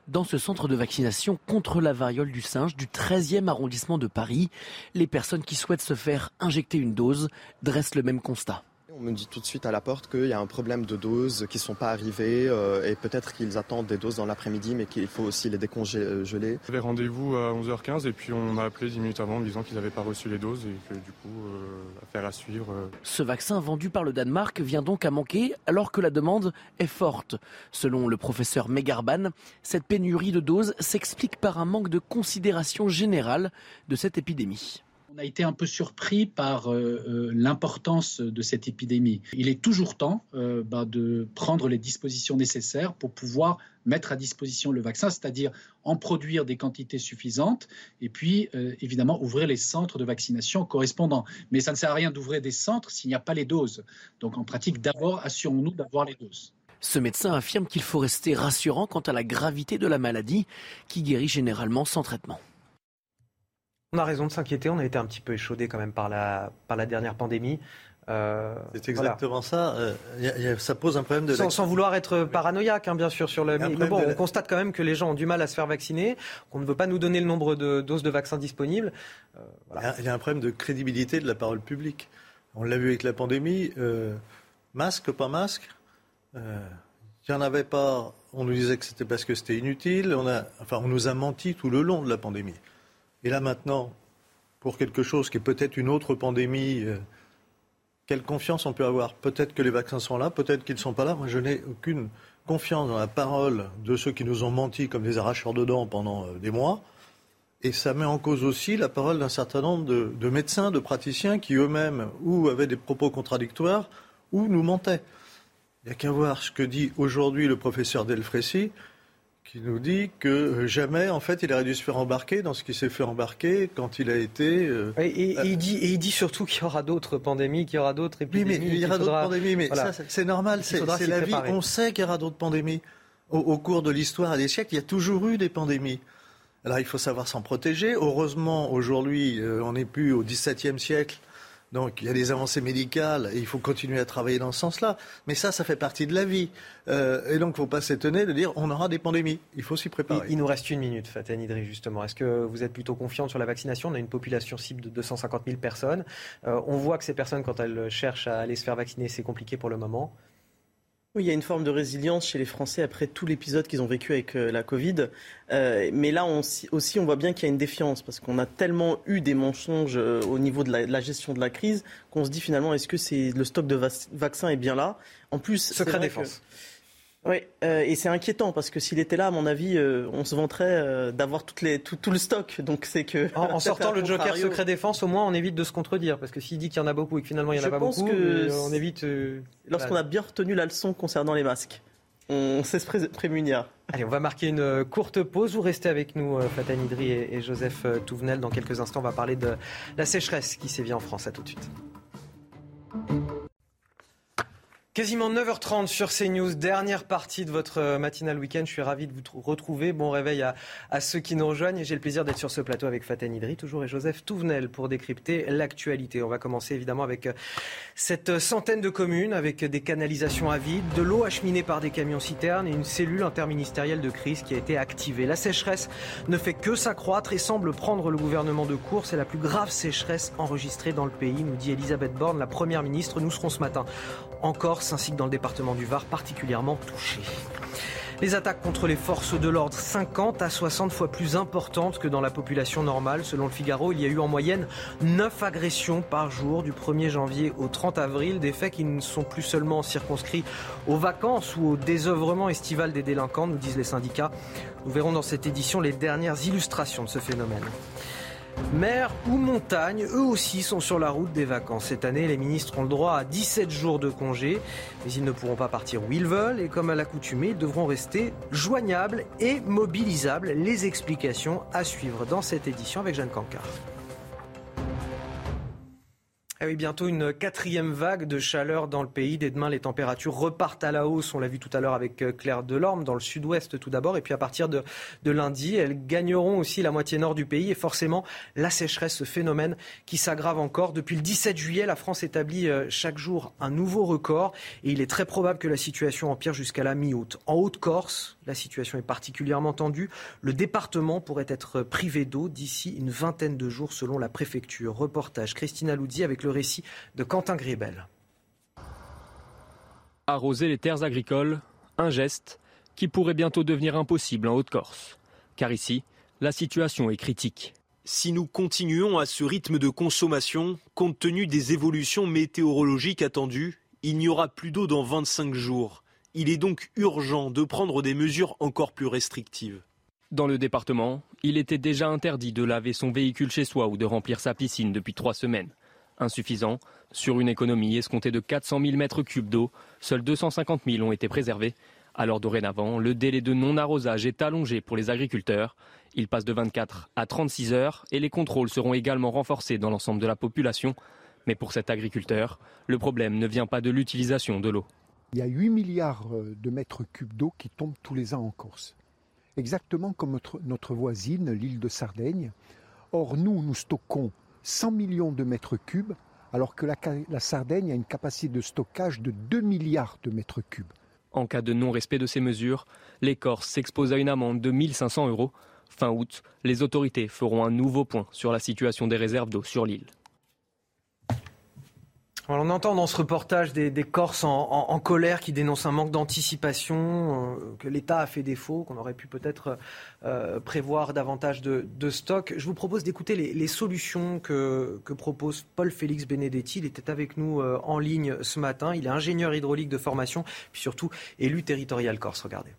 Dans ce centre de vaccination contre la variole du singe du 13e arrondissement de Paris, les personnes qui souhaitent se faire injecter une dose dressent le même constat. On me dit tout de suite à la porte qu'il y a un problème de doses qui ne sont pas arrivées euh, et peut-être qu'ils attendent des doses dans l'après-midi mais qu'il faut aussi les décongeler. J'avais rendez-vous à 11h15 et puis on m'a appelé 10 minutes avant en me disant qu'ils n'avaient pas reçu les doses et que du coup, euh, affaire à suivre. Euh. Ce vaccin vendu par le Danemark vient donc à manquer alors que la demande est forte. Selon le professeur Megarban, cette pénurie de doses s'explique par un manque de considération générale de cette épidémie a été un peu surpris par euh, euh, l'importance de cette épidémie. Il est toujours temps euh, bah, de prendre les dispositions nécessaires pour pouvoir mettre à disposition le vaccin, c'est-à-dire en produire des quantités suffisantes et puis évidemment ouvrir les centres de vaccination correspondants. Mais ça ne sert à rien d'ouvrir des centres s'il n'y a pas les doses. Donc en pratique, d'abord, assurons-nous d'avoir les doses. Ce médecin affirme qu'il faut rester rassurant quant à la gravité de la maladie qui guérit généralement sans traitement. On a raison de s'inquiéter, on a été un petit peu échaudé quand même par la, par la dernière pandémie. Euh, c'est exactement ça. Euh, ça pose un problème de. Sans, vouloir être paranoïaque, hein, bien sûr, sur le. Mais bon, on constate quand même que les gens ont du mal à se faire vacciner, qu'on ne veut pas nous donner le nombre de doses de vaccins disponibles. Euh, il y a un problème de crédibilité de la parole publique. On l'a vu avec la pandémie. masque, pas masque. Il n'y en avait pas. On nous disait que c'était parce que c'était inutile. On a, enfin, on nous a menti tout le long de la pandémie. Et là maintenant, pour quelque chose qui est peut-être une autre pandémie, euh, quelle confiance on peut avoir? Peut-être que les vaccins sont là, peut-être qu'ils ne sont pas là. Moi, je n'ai aucune confiance dans la parole de ceux qui nous ont menti comme des arracheurs de dents pendant euh, des mois. Et ça met en cause aussi la parole d'un certain nombre de, médecins, de praticiens qui eux-mêmes ou avaient des propos contradictoires ou nous mentaient. Il n'y a qu'à voir ce que dit aujourd'hui le professeur Delfrécy qui nous dit que euh, jamais, en fait, il aurait dû se faire embarquer dans ce qui s'est fait embarquer quand il a été. Euh, et, il dit, et il dit surtout qu'il y aura d'autres pandémies, qu'il y aura d'autres épidémies. Oui, mais il y aura d'autres pandémies, mais ça, c'est normal, c'est la vie. On sait qu'il y aura d'autres pandémies. Au, au, cours de l'histoire et des siècles, il y a toujours eu des pandémies. Alors il faut savoir s'en protéger. Heureusement, aujourd'hui, euh, on n'est plus au XVIIe siècle donc il y a des avancées médicales et il faut continuer à travailler dans ce sens-là. Mais ça, ça fait partie de la vie. Euh, et donc il ne faut pas s'étonner de dire on aura des pandémies. Il faut s'y préparer. Il, nous reste une minute, Fatah Idri, justement. Est-ce que vous êtes plutôt confiante sur la vaccination? On a une population cible de 250 000 personnes. Euh, on voit que ces personnes, quand elles cherchent à aller se faire vacciner, c'est compliqué pour le moment. Oui, il y a une forme de résilience chez les Français après tout l'épisode qu'ils ont vécu avec euh, la Covid. Euh, mais là aussi, on voit bien qu'il y a une défiance parce qu'on a tellement eu des mensonges euh, au niveau de la, gestion de la crise qu'on se dit finalement est-ce que c'est le stock de vaccins est bien là? En plus, secret défense. Oui, euh, et c'est inquiétant parce que s'il était là, à mon avis, euh, on se vanterait euh, d'avoir tout, tout, le stock. Donc c'est que en, [laughs] sortant le Joker secret défense, au moins on évite de se contredire parce que s'il dit qu'il y en a beaucoup et que finalement il n'y en a pas beaucoup, on évite. Lorsqu'on a bien retenu la leçon concernant les masques, on sait se prémunir. Allez, on va marquer une courte pause. Vous restez avec nous, Fatan Idri et, et Joseph Touvenel. Dans quelques instants, on va parler de la sécheresse qui sévit en France. À tout de suite. Quasiment 9h30 sur CNews, dernière partie de votre matinal week-end. Je suis ravi de vous retrouver. Bon réveil à, ceux qui nous rejoignent. J'ai le plaisir d'être sur ce plateau avec Faten Idri, toujours et Joseph Touvenel pour décrypter l'actualité. On va commencer évidemment avec euh, cette centaine de communes avec des canalisations à vide, de l'eau acheminée par des camions citernes et une cellule interministérielle de crise qui a été activée. La sécheresse ne fait que s'accroître et semble prendre le gouvernement de court. C'est la plus grave sécheresse enregistrée dans le pays, nous dit Elisabeth Borne, la première ministre. Nous serons ce matin en Corse ainsi que dans le département du Var particulièrement touchés. Les attaques contre les forces de l'ordre 50 à 60 fois plus importantes que dans la population normale. Selon le Figaro, il y a eu en moyenne 9 agressions par jour du 1er janvier au 30 avril. Des faits qui ne sont plus seulement circonscrits aux vacances ou au désœuvrement estival des délinquants, nous disent les syndicats. Nous verrons dans cette édition les dernières illustrations de ce phénomène. Mer ou montagne, eux aussi sont sur la route des vacances. Cette année, les ministres ont le droit à 17 jours de congé, mais ils ne pourront pas partir où ils veulent et comme à l'accoutumée, ils devront rester joignables et mobilisables. Les explications à suivre dans cette édition avec Jeanne Cancard. Ah oui, bientôt une quatrième vague de chaleur dans le pays. Dès demain, les températures repartent à la hausse. On l'a vu tout à l'heure avec euh, Claire Delorme, dans le sud-ouest tout d'abord. Et puis à partir de, de, lundi, elles gagneront aussi la moitié nord du pays. Et forcément, la sécheresse, ce phénomène qui s'aggrave encore. Depuis le 17 juillet, la France établit euh, chaque jour un nouveau record. Et il est très probable que la situation empire jusqu'à la mi-août. En Haute-Corse, la situation est particulièrement tendue. Le département pourrait être privé d'eau d'ici une vingtaine de jours, selon la préfecture. Reportage Christina Loudi avec le récit de Quentin Griebel. Arroser les terres agricoles, un geste qui pourrait bientôt devenir impossible en Haute-Corse. Car ici, la situation est critique. Si nous continuons à ce rythme de consommation, compte tenu des évolutions météorologiques attendues, il n'y aura plus d'eau dans 25 jours. Il est donc urgent de prendre des mesures encore plus restrictives. Dans le département, il était déjà interdit de laver son véhicule chez soi ou de remplir sa piscine depuis trois semaines insuffisant. Sur une économie escomptée de 400 000 mètres cubes d'eau, seuls 250 000 ont été préservés. Alors dorénavant, le délai de non-arrosage est allongé pour les agriculteurs. Il passe de 24 à 36 heures et les contrôles seront également renforcés dans l'ensemble de la population. Mais pour cet agriculteur, le problème ne vient pas de l'utilisation de l'eau. Il y a 8 milliards euh, de mètres cubes d'eau qui tombent tous les ans en Corse. Exactement comme notre, voisine, l'île de Sardaigne. Or, nous, nous stockons 100 millions de mètres cubes, alors que la, Sardaigne a une capacité de stockage de 2 milliards de mètres cubes. En cas de non-respect de ces mesures, les Corses s'exposent à une amende de 1500 euros. Fin août, les autorités feront un nouveau point sur la situation des réserves d'eau sur l'île on entend dans ce reportage des, Corses en, colère qui dénoncent un manque d'anticipation, euh, que l'État a fait défaut, qu'on aurait pu peut-être euh, prévoir davantage de, stock. Je vous propose d'écouter les, solutions que, propose Paul-Félix Benedetti. Il était avec nous euh, en ligne ce matin. Il est ingénieur hydraulique de formation, puis surtout élu territorial corse. Regardez.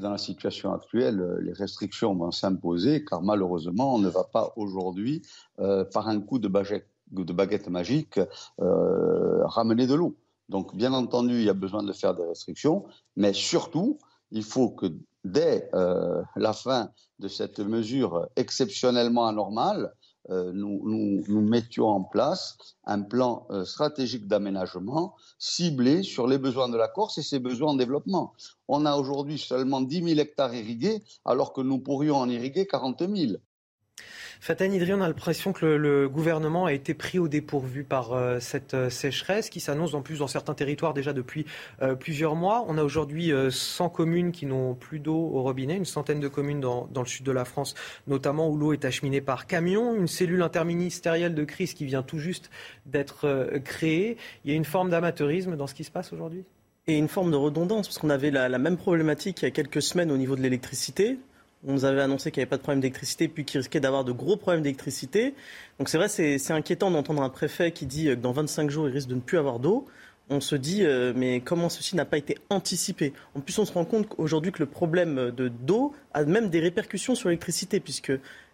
Dans la situation actuelle, les restrictions vont s'imposer car malheureusement, on ne va pas aujourd'hui, par un coup de baguette de baguette magique euh, ramener de l'eau. Donc, bien entendu, il y a besoin de faire des restrictions, mais surtout, il faut que dès euh, la fin de cette mesure exceptionnellement anormale, euh, nous, nous, mettions en place un plan stratégique d'aménagement ciblé sur les besoins de la Corse et ses besoins en développement. On a aujourd'hui seulement 10 000 hectares irrigués, alors que nous pourrions en irriguer 40 000. Fatane Idri, on a l'impression que le, gouvernement a été pris au dépourvu par euh, cette euh, sécheresse qui s'annonce en plus dans certains territoires déjà depuis euh, plusieurs mois. On a aujourd'hui 100 communes qui n'ont plus d'eau au robinet, une centaine de communes dans, le sud de la France notamment où l'eau est acheminée par camion, une cellule interministérielle de crise qui vient tout juste d'être créée. Il y a une forme d'amateurisme dans ce qui se passe aujourd'hui? Et une forme de redondance, parce qu'on avait la, même problématique il y a quelques semaines au niveau de l'électricité. On nous avait annoncé qu'il n'y avait pas de problème d'électricité, puis qu'il risquait d'avoir de gros problèmes d'électricité. Donc c'est vrai, c'est inquiétant d'entendre un préfet qui dit que dans 25 jours, il risque de ne plus avoir d'eau. On se dit, euh, mais comment ceci n'a pas été anticipé? En plus, on se rend compte aujourd'hui que le problème de d'eau a même des répercussions sur l'électricité, puisque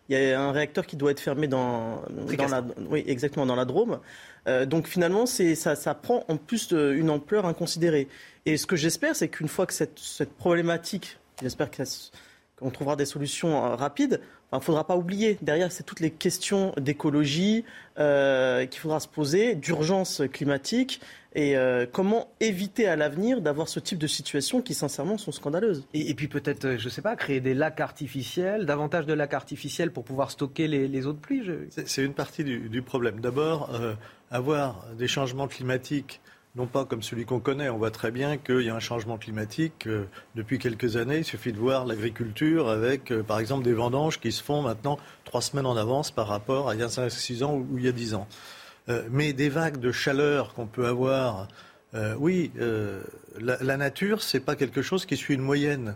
il y a un réacteur qui doit être fermé dans, la, oui, exactement, dans la Drôme. Euh, donc finalement, ça, ça prend en plus une ampleur inconsidérée. Et ce que j'espère, c'est qu'une fois que cette, cette problématique, j'espère que on trouvera des solutions euh, rapides. Il ne faudra pas oublier, derrière, c'est toutes les questions d'écologie euh, qu'il faudra se poser, d'urgence climatique, et euh, comment éviter à l'avenir d'avoir ce type de situation qui, sincèrement, sont scandaleuses. Et, puis peut-être, je ne sais pas, créer des lacs artificiels, davantage de lacs artificiels pour pouvoir stocker les, eaux de pluie. C'est une partie du, problème. D'abord, avoir des changements climatiques non pas comme celui qu'on connaît. On voit très bien qu'il y a un changement climatique euh, depuis quelques années. Il suffit de voir l'agriculture avec, euh, par exemple, des vendanges qui se font maintenant trois semaines en avance par rapport à il y a 5, 6 ans ou il y a 10 ans. Euh, mais des vagues de chaleur qu'on peut avoir oui, la, la, nature, c'est pas quelque chose qui suit une moyenne.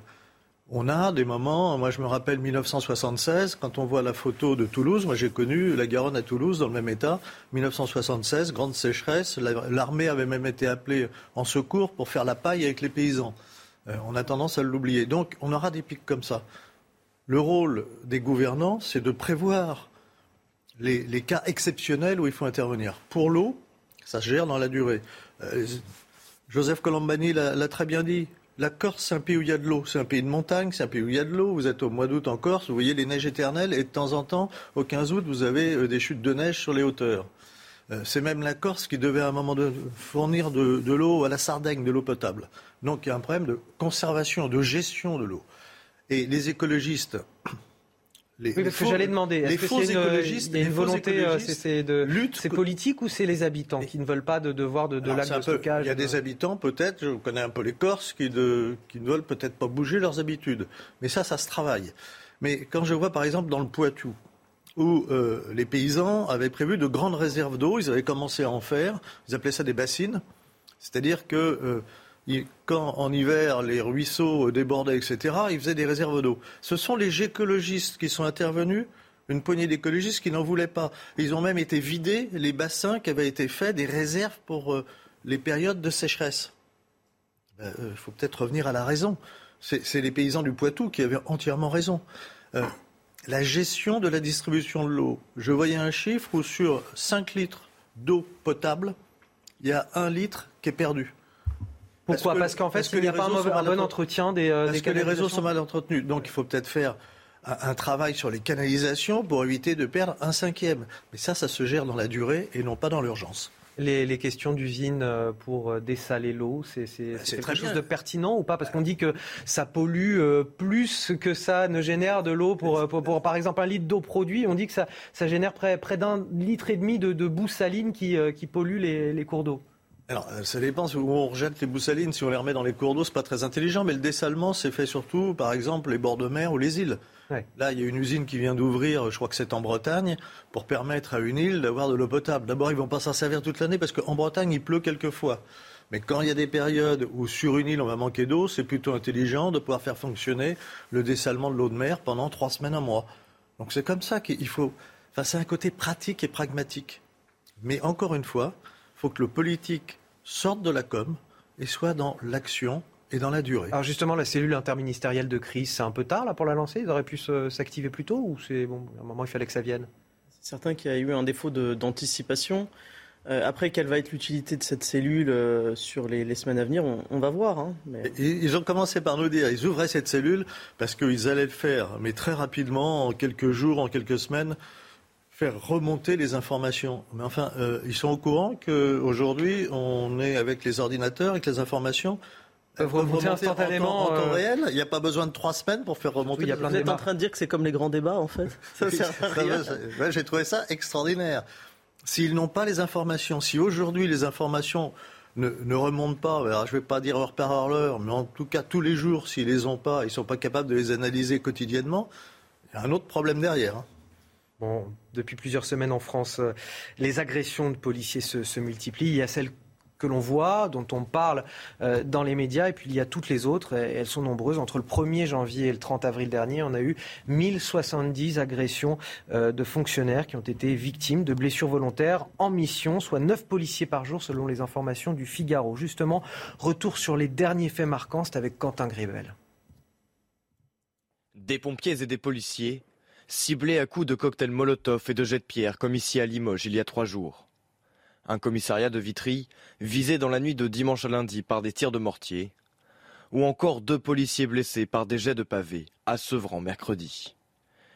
On a des moments, moi je me rappelle 1976, quand on voit la photo de Toulouse, moi j'ai connu la Garonne à Toulouse dans le même état, 1976, grande sécheresse, l'armée avait même été appelée en secours pour faire la paille avec les paysans. Euh, on a tendance à l'oublier. Donc on aura des pics comme ça. Le rôle des gouvernants, c'est de prévoir les, cas exceptionnels où il faut intervenir. Pour l'eau, ça se gère dans la durée. Euh, Joseph Colombani l'a très bien dit. La Corse, c'est un pays où il y a de l'eau. C'est un pays de montagne, c'est un pays où il y a de l'eau. Vous êtes au mois d'août en Corse, vous voyez les neiges éternelles, et de temps en temps, au 15 août, vous avez euh, des chutes de neige sur les hauteurs. Euh, c'est même la Corse qui devait à un moment donné fournir de, de l'eau à la Sardaigne, de l'eau potable. Donc il y a un problème de conservation, de gestion de l'eau. Et les écologistes les, oui, parce que j'allais demander, est-ce que c'est une, une volonté, euh, c'est de lutte, c'est politique ou c'est les habitants qui ne veulent pas de devoir de, de lac de stockage Il y a des habitants peut-être, je connais un peu les Corses, qui, de, qui ne veulent peut-être pas bouger leurs habitudes. Mais ça, ça se travaille. Mais quand je vois par exemple dans le Poitou, où euh, les paysans avaient prévu de grandes réserves d'eau, ils avaient commencé à en faire, ils appelaient ça des bassines, c'est-à-dire que euh, quand en hiver les ruisseaux débordaient, etc., ils faisaient des réserves d'eau. Ce sont les écologistes qui sont intervenus, une poignée d'écologistes qui n'en voulaient pas. Ils ont même été vidés les bassins qui avaient été faits, des réserves pour euh, les périodes de sécheresse. Il ben, euh, faut peut-être revenir à la raison. C'est les paysans du Poitou qui avaient entièrement raison. Euh, la gestion de la distribution de l'eau. Je voyais un chiffre où sur 5 litres d'eau potable, il y a un litre qui est perdu. Pourquoi Parce qu'en fait, il n'y a pas un, bon entretien des, euh, parce que les réseaux sont mal entretenus. Donc il faut peut-être faire un, travail sur les canalisations pour éviter de perdre un cinquième. Mais ça, ça se gère dans la durée et non pas dans l'urgence. Les, questions d'usine euh, pour euh, dessaler l'eau, c'est bah, quelque chose de pertinent ou pas? Parce qu'on dit que ça pollue plus que ça ne génère de l'eau pour, pour, par exemple, un litre d'eau produit. On dit que ça, ça génère près, près d'un litre et demi de, de boue saline qui, qui pollue les, les cours d'eau. Alors, euh, ça dépend où on rejette les boussalines. Si on les remet dans les cours d'eau, c'est pas très intelligent. Mais le dessalement, c'est fait surtout, par exemple, les bords de mer ou les îles. Là, il y a une usine qui vient d'ouvrir, je crois que c'est en Bretagne, pour permettre à une île d'avoir de l'eau potable. D'abord, ils vont pas s'en servir toute l'année parce qu'en Bretagne, il pleut quelquefois. Mais quand il y a des périodes où sur une île on va manquer d'eau, c'est plutôt intelligent de pouvoir faire fonctionner le dessalement de l'eau de mer pendant trois semaines, un mois. Donc c'est comme ça qu'il faut. Enfin, c'est un côté pratique et pragmatique. Mais encore une fois, faut que le politique sorte de la com et soit dans l'action et dans la durée. Alors justement, la cellule interministérielle de crise, c'est un peu tard là pour la lancer? Ils auraient pu s'activer plus tôt ou c'est bon, à un moment il fallait que ça vienne? C'est certain qu'il y a eu un défaut d'anticipation. Euh, après, quelle va être l'utilité de cette cellule euh, sur les, semaines à venir? On, va voir. Hein, Ils ont commencé par nous dire ils ouvraient cette cellule parce qu'ils allaient le faire, mais très rapidement, en quelques jours, en quelques semaines faire remonter les informations. Mais enfin, euh, ils sont au courant qu'aujourd'hui, on est avec les ordinateurs, avec les informations. Peuvent remonter, instantanément en temps, euh, réel. Il n'y a pas besoin de trois semaines pour faire remonter. Il y a plein Vous êtes en train de dire que c'est comme les grands débats, en fait. [laughs] J'ai trouvé ça extraordinaire. S'ils n'ont pas les informations, si aujourd'hui les informations ne, ne, remontent pas, alors je ne vais pas dire heure par heure, mais en tout cas tous les jours, s'ils les ont pas, ils ne sont pas capables de les analyser quotidiennement, il y a un autre problème derrière. Hein depuis plusieurs semaines en France, euh, les agressions de policiers se, multiplient. Il y a celles que l'on voit, dont on parle euh, dans les médias, et puis il y a toutes les autres, et elles sont nombreuses. Entre le 1er janvier et le 30 avril dernier, on a eu 1070 agressions euh, de fonctionnaires qui ont été victimes de blessures volontaires en mission, soit 9 policiers par jour selon les informations du Figaro. Justement, retour sur les derniers faits marquants, c'est avec Quentin Gribel. Des pompiers et des policiers ciblé à coups de cocktails Molotov et de jets de pierre, comme ici à Limoges il y a trois jours. Un commissariat de Vitry visé dans la nuit de dimanche à lundi par des tirs de mortier, ou encore deux policiers blessés par des jets de pavés à Sevran mercredi.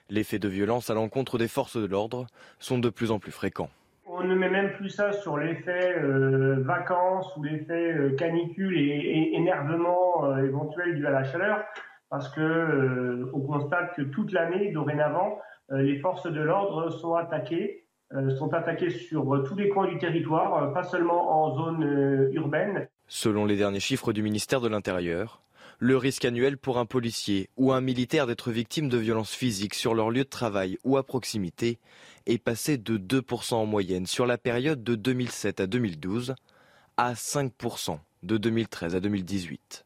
Les faits de violence à l'encontre des forces de l'ordre sont de plus en plus fréquents. On ne met même plus ça sur l'effet euh, vacances ou l'effet euh, canicule et, énervement euh, éventuel dû à la chaleur parce que euh, on constate que toute l'année, dorénavant, euh, les forces de l'ordre sont attaquées, euh, sont attaquées sur tous les coins du territoire, pas seulement en zone urbaine. Selon les derniers chiffres du ministère de l'Intérieur, le risque annuel pour un policier ou un militaire d'être victime de violences physiques sur leur lieu de travail ou à proximité est passé de 2% en moyenne sur la période de 2007 à 2012 à 5% de 2013 à 2018.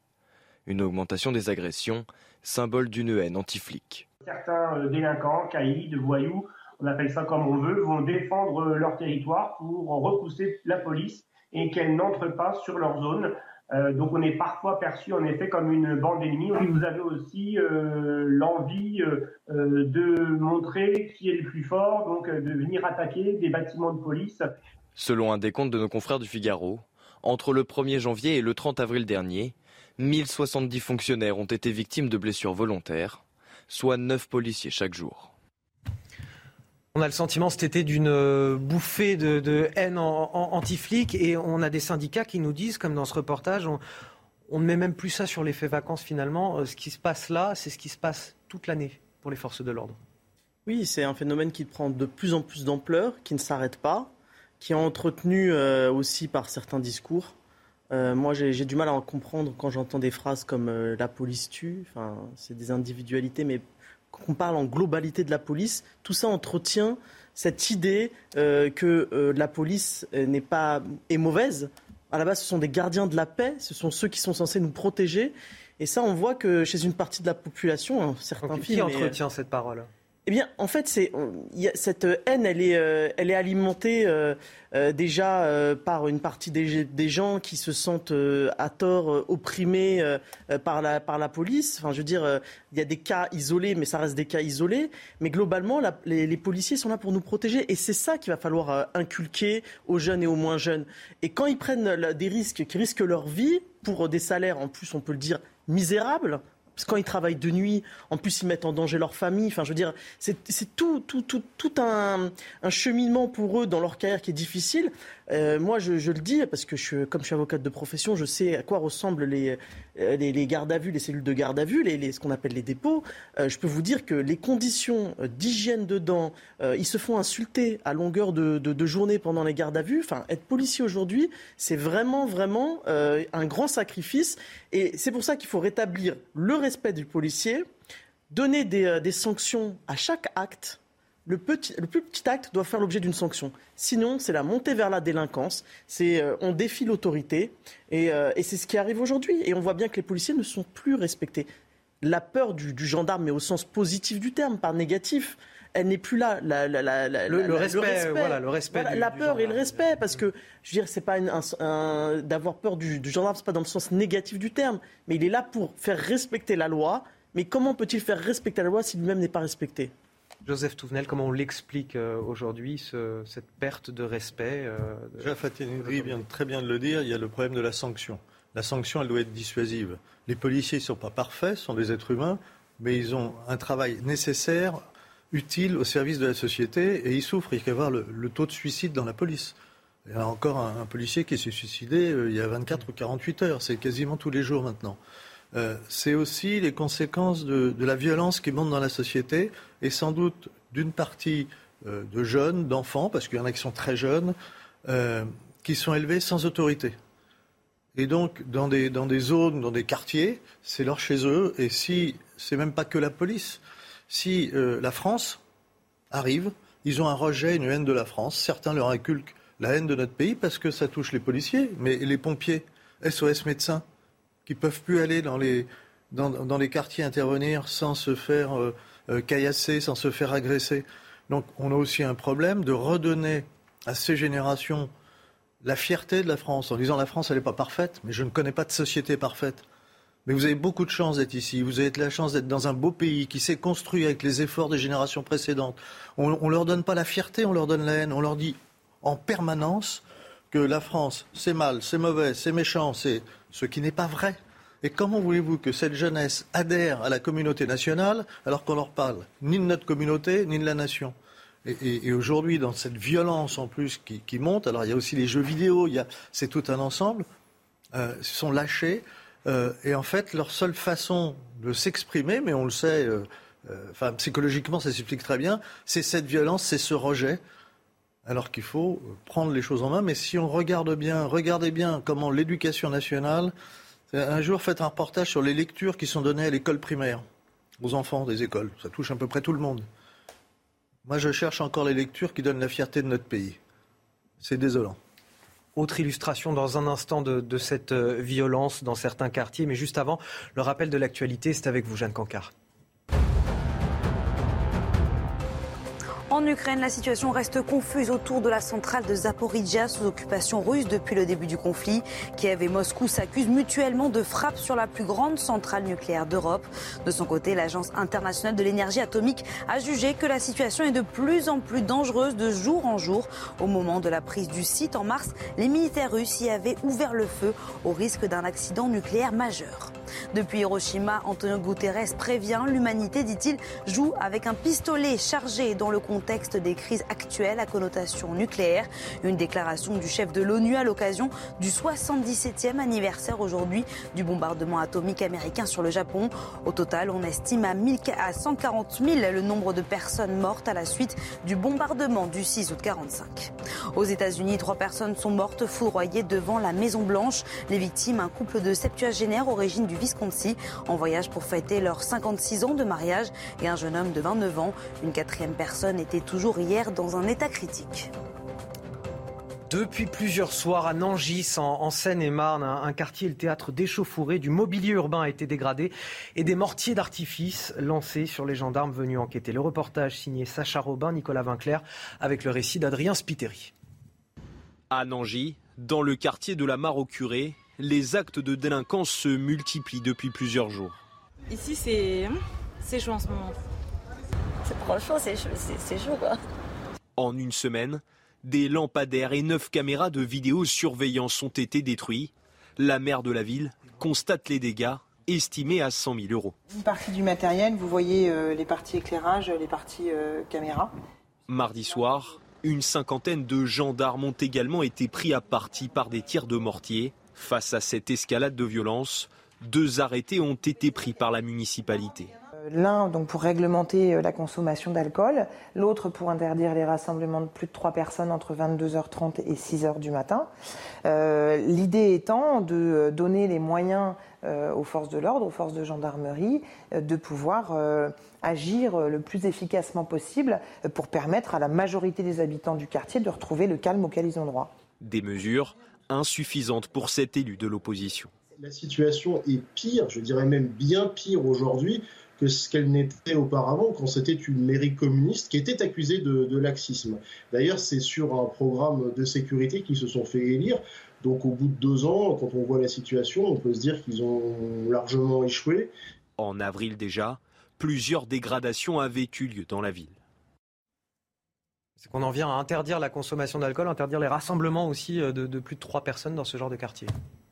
Une augmentation des agressions, symbole d'une haine anti-flic. Certains euh, délinquants, caïds, voyous, on appelle ça comme on veut, vont défendre leur territoire pour repousser la police et qu'elle n'entre pas sur leur zone. Euh, donc on est parfois perçu en effet comme une bande ennemie. Vous avez aussi euh, l'envie de montrer qui est le plus fort, donc de venir attaquer des bâtiments de police. Selon un décompte de nos confrères du Figaro, entre le 1er janvier et le 30 avril dernier, 1070 fonctionnaires ont été victimes de blessures volontaires, soit 9 policiers chaque jour. On a le sentiment cet été d'une euh, bouffée de, haine anti-flic et on a des syndicats qui nous disent, comme dans ce reportage, on, ne met même plus ça sur l'effet vacances finalement. Euh, ce qui se passe là, c'est ce qui se passe toute l'année pour les forces de l'ordre. Oui, c'est un phénomène qui prend de plus en plus d'ampleur, qui ne s'arrête pas, qui est entretenu euh, aussi par certains discours. Moi, j'ai du mal à en comprendre quand j'entends des phrases comme la police tue. Enfin, c'est des individualités, mais qu'on parle en globalité de la police, tout ça entretient cette idée euh, que euh, la police euh, n'est pas est mauvaise. À la base, ce sont des gardiens de la paix, ce sont ceux qui sont censés nous protéger. Et ça, on voit que chez une partie de la population, certains Qui entretient cette parole? Eh bien, en fait, cette haine, elle est, euh, elle est alimentée euh, euh, déjà par une partie des, gens qui se sentent à tort opprimés par, la, par la police. Enfin, je veux dire, il y a des cas isolés, mais ça reste des cas isolés. Mais globalement, les, les, policiers sont là pour nous protéger. Et c'est ça qu'il va falloir inculquer aux jeunes et aux moins jeunes. Et quand ils prennent des risques, qui risquent leur vie, pour des salaires, en plus, on peut le dire, misérables, quand ils travaillent de nuit, en plus ils mettent en danger leur famille. Enfin, je veux dire, c'est tout, tout, tout, un, cheminement pour eux dans leur carrière qui est difficile. Euh, moi, je, le dis parce que je, comme je suis avocate de profession, je sais à quoi ressemblent les, euh, les, gardes à vue, les cellules de garde à vue, les, ce qu'on appelle les dépôts. Euh, je peux vous dire que les conditions d'hygiène dedans, ils se font insulter à longueur de, de, journée pendant les gardes à vue. Enfin, être policier aujourd'hui, c'est vraiment, vraiment un grand sacrifice. Et c'est pour ça qu'il faut rétablir le respect du policier, donner des, des sanctions à chaque acte le, petit, le plus petit acte doit faire l'objet d'une sanction. Sinon, c'est la montée vers la délinquance, c'est euh, on défie l'autorité, euh, et, c'est ce qui arrive aujourd'hui. Et on voit bien que les policiers ne sont plus respectés. La peur du, gendarme, mais au sens positif du terme, pas négatif, elle n'est plus là. le, respect, voilà, le respect. la peur et le respect, parce que je veux dire, c'est pas d'avoir peur du, du gendarme, c'est pas dans le sens négatif du terme, mais il est là pour faire respecter la loi. Mais comment peut-il faire respecter la loi si lui-même n'est pas respecté? Joseph Touvenel, comment on l'explique euh, aujourd'hui, cette perte de respect euh, Déjà, vient très bien de le dire, il y a le problème de la sanction. La sanction, elle doit être dissuasive. Les policiers ne sont pas parfaits, sont des êtres humains, mais ils ont un travail nécessaire, utile au service de la société, et ils souffrent. Il y a voir le, taux de suicide dans la police. Il y a encore un, policier qui s'est suicidé euh, il y a 24 ou 48 heures. C'est quasiment tous les jours maintenant. Euh, c'est aussi les conséquences de, la violence qui monte dans la société et sans doute d'une partie euh, de jeunes, d'enfants, parce qu'il y en a qui sont très jeunes, euh, qui sont élevés sans autorité. Et donc, dans des, zones, dans des quartiers, c'est leur chez eux. Et si, c'est même pas que la police, si la France arrive, ils ont un rejet, une haine de la France. Certains leur inculquent la haine de notre pays parce que ça touche les policiers, mais les pompiers, SOS médecins, qui peuvent plus aller dans les, dans, les quartiers intervenir sans se faire euh, euh, caillasser, sans se faire agresser. Donc on a aussi un problème de redonner à ces générations la fierté de la France, en disant la France, elle n'est pas parfaite, mais je ne connais pas de société parfaite. Mais vous avez beaucoup de chance d'être ici. Vous avez la chance d'être dans un beau pays qui s'est construit avec les efforts des générations précédentes. On ne leur donne pas la fierté, on leur donne la haine. On leur dit en permanence que la France, c'est mal, c'est mauvais, c'est méchant, c'est ce qui n'est pas vrai. Et comment voulez-vous que cette jeunesse adhère à la communauté nationale alors qu'on leur parle ni de notre communauté ni de la nation? Et, aujourd'hui, dans cette violence en plus qui, monte, alors il y a aussi les jeux vidéo, c'est tout un ensemble, euh, sont lâchés. Euh, et en fait, leur seule façon de s'exprimer, mais on le sait, euh, enfin psychologiquement ça s'explique très bien, c'est cette violence, c'est ce rejet alors qu'il faut prendre les choses en main. Mais si on regarde bien, regardez bien comment l'éducation nationale, un jour faites un reportage sur les lectures qui sont données à l'école primaire, aux enfants des écoles. Ça touche à peu près tout le monde. Moi, je cherche encore les lectures qui donnent la fierté de notre pays. C'est désolant. Autre illustration dans un instant de, cette euh, violence dans certains quartiers. Mais juste avant, le rappel de l'actualité, c'est avec vous, Jeanne Cancard. En Ukraine, la situation reste confuse autour de la centrale de Zaporizhia sous occupation russe depuis le début du conflit. Kiev et Moscou s'accusent mutuellement de frappes sur la plus grande centrale nucléaire d'Europe. De son côté, l'Agence internationale de l'énergie atomique a jugé que la situation est de plus en plus dangereuse de jour en jour. Au moment de la prise du site en mars, les militaires russes y avaient ouvert le feu au risque d'un accident nucléaire majeur. Depuis Hiroshima, Antonio Guterres prévient l'humanité, dit-il, joue avec un pistolet chargé dans le contexte des crises actuelles à connotation nucléaire. Une déclaration du chef de l'ONU à l'occasion du 77e anniversaire aujourd'hui du bombardement atomique américain sur le Japon. Au total, on estime à, 140 000 le nombre de personnes mortes à la suite du bombardement du 6 août 45. Aux États-Unis, trois personnes sont mortes foudroyées devant la Maison Blanche. Les victimes, un couple de septuagénaires origine du Visconti, en voyage pour fêter leurs 56 ans de mariage et un jeune homme de 29 ans. Une quatrième personne était toujours hier dans un état critique. Depuis plusieurs soirs à Nangis, en, Seine-et-Marne, un, quartier, le théâtre d'échauffourée, du mobilier urbain a été dégradé et des mortiers d'artifice lancés sur les gendarmes venus enquêter. Le reportage signé Sacha Robin, Nicolas Vinclair, avec le récit d'Adrien Spiteri. À Nangis, dans le quartier de la Mare au Curé, les actes de délinquance se multiplient depuis plusieurs jours. Ici, c'est c'est chaud en ce moment. Franchement, c'est chaud, quoi. En une semaine, des lampadaires et neuf caméras de vidéosurveillance ont été détruits. La maire de la ville constate les dégâts estimés à 100 000 euros. Une partie du matériel, vous voyez euh, les parties éclairage, les parties euh, caméras. Mardi soir, une cinquantaine de gendarmes ont également été pris à partie par des tirs de mortier. Face à cette escalade de violence, deux arrêtés ont été pris par la municipalité. Euh, l'un donc pour réglementer euh, la consommation d'alcool, l'autre pour interdire les rassemblements de plus de trois personnes entre 22h30 et 6h du matin. Euh, l'idée étant de donner les moyens aux forces de l'ordre, aux forces de gendarmerie, de pouvoir agir le plus efficacement possible pour permettre à la majorité des habitants du quartier de retrouver le calme auquel ils ont droit. Des mesures insuffisante pour cet élu de l'opposition. La situation est pire, je dirais même bien pire aujourd'hui que ce qu'elle n'était auparavant quand c'était une mairie communiste qui était accusée de, laxisme. D'ailleurs, c'est sur un programme de sécurité qu'ils se sont fait élire. Donc au bout de deux ans, quand on voit la situation, on peut se dire qu'ils ont largement échoué. En avril déjà, plusieurs dégradations avaient eu lieu dans la ville. C'est qu'on en vient à interdire la consommation d'alcool, interdire les rassemblements aussi euh, de, plus de trois personnes dans ce genre de quartier.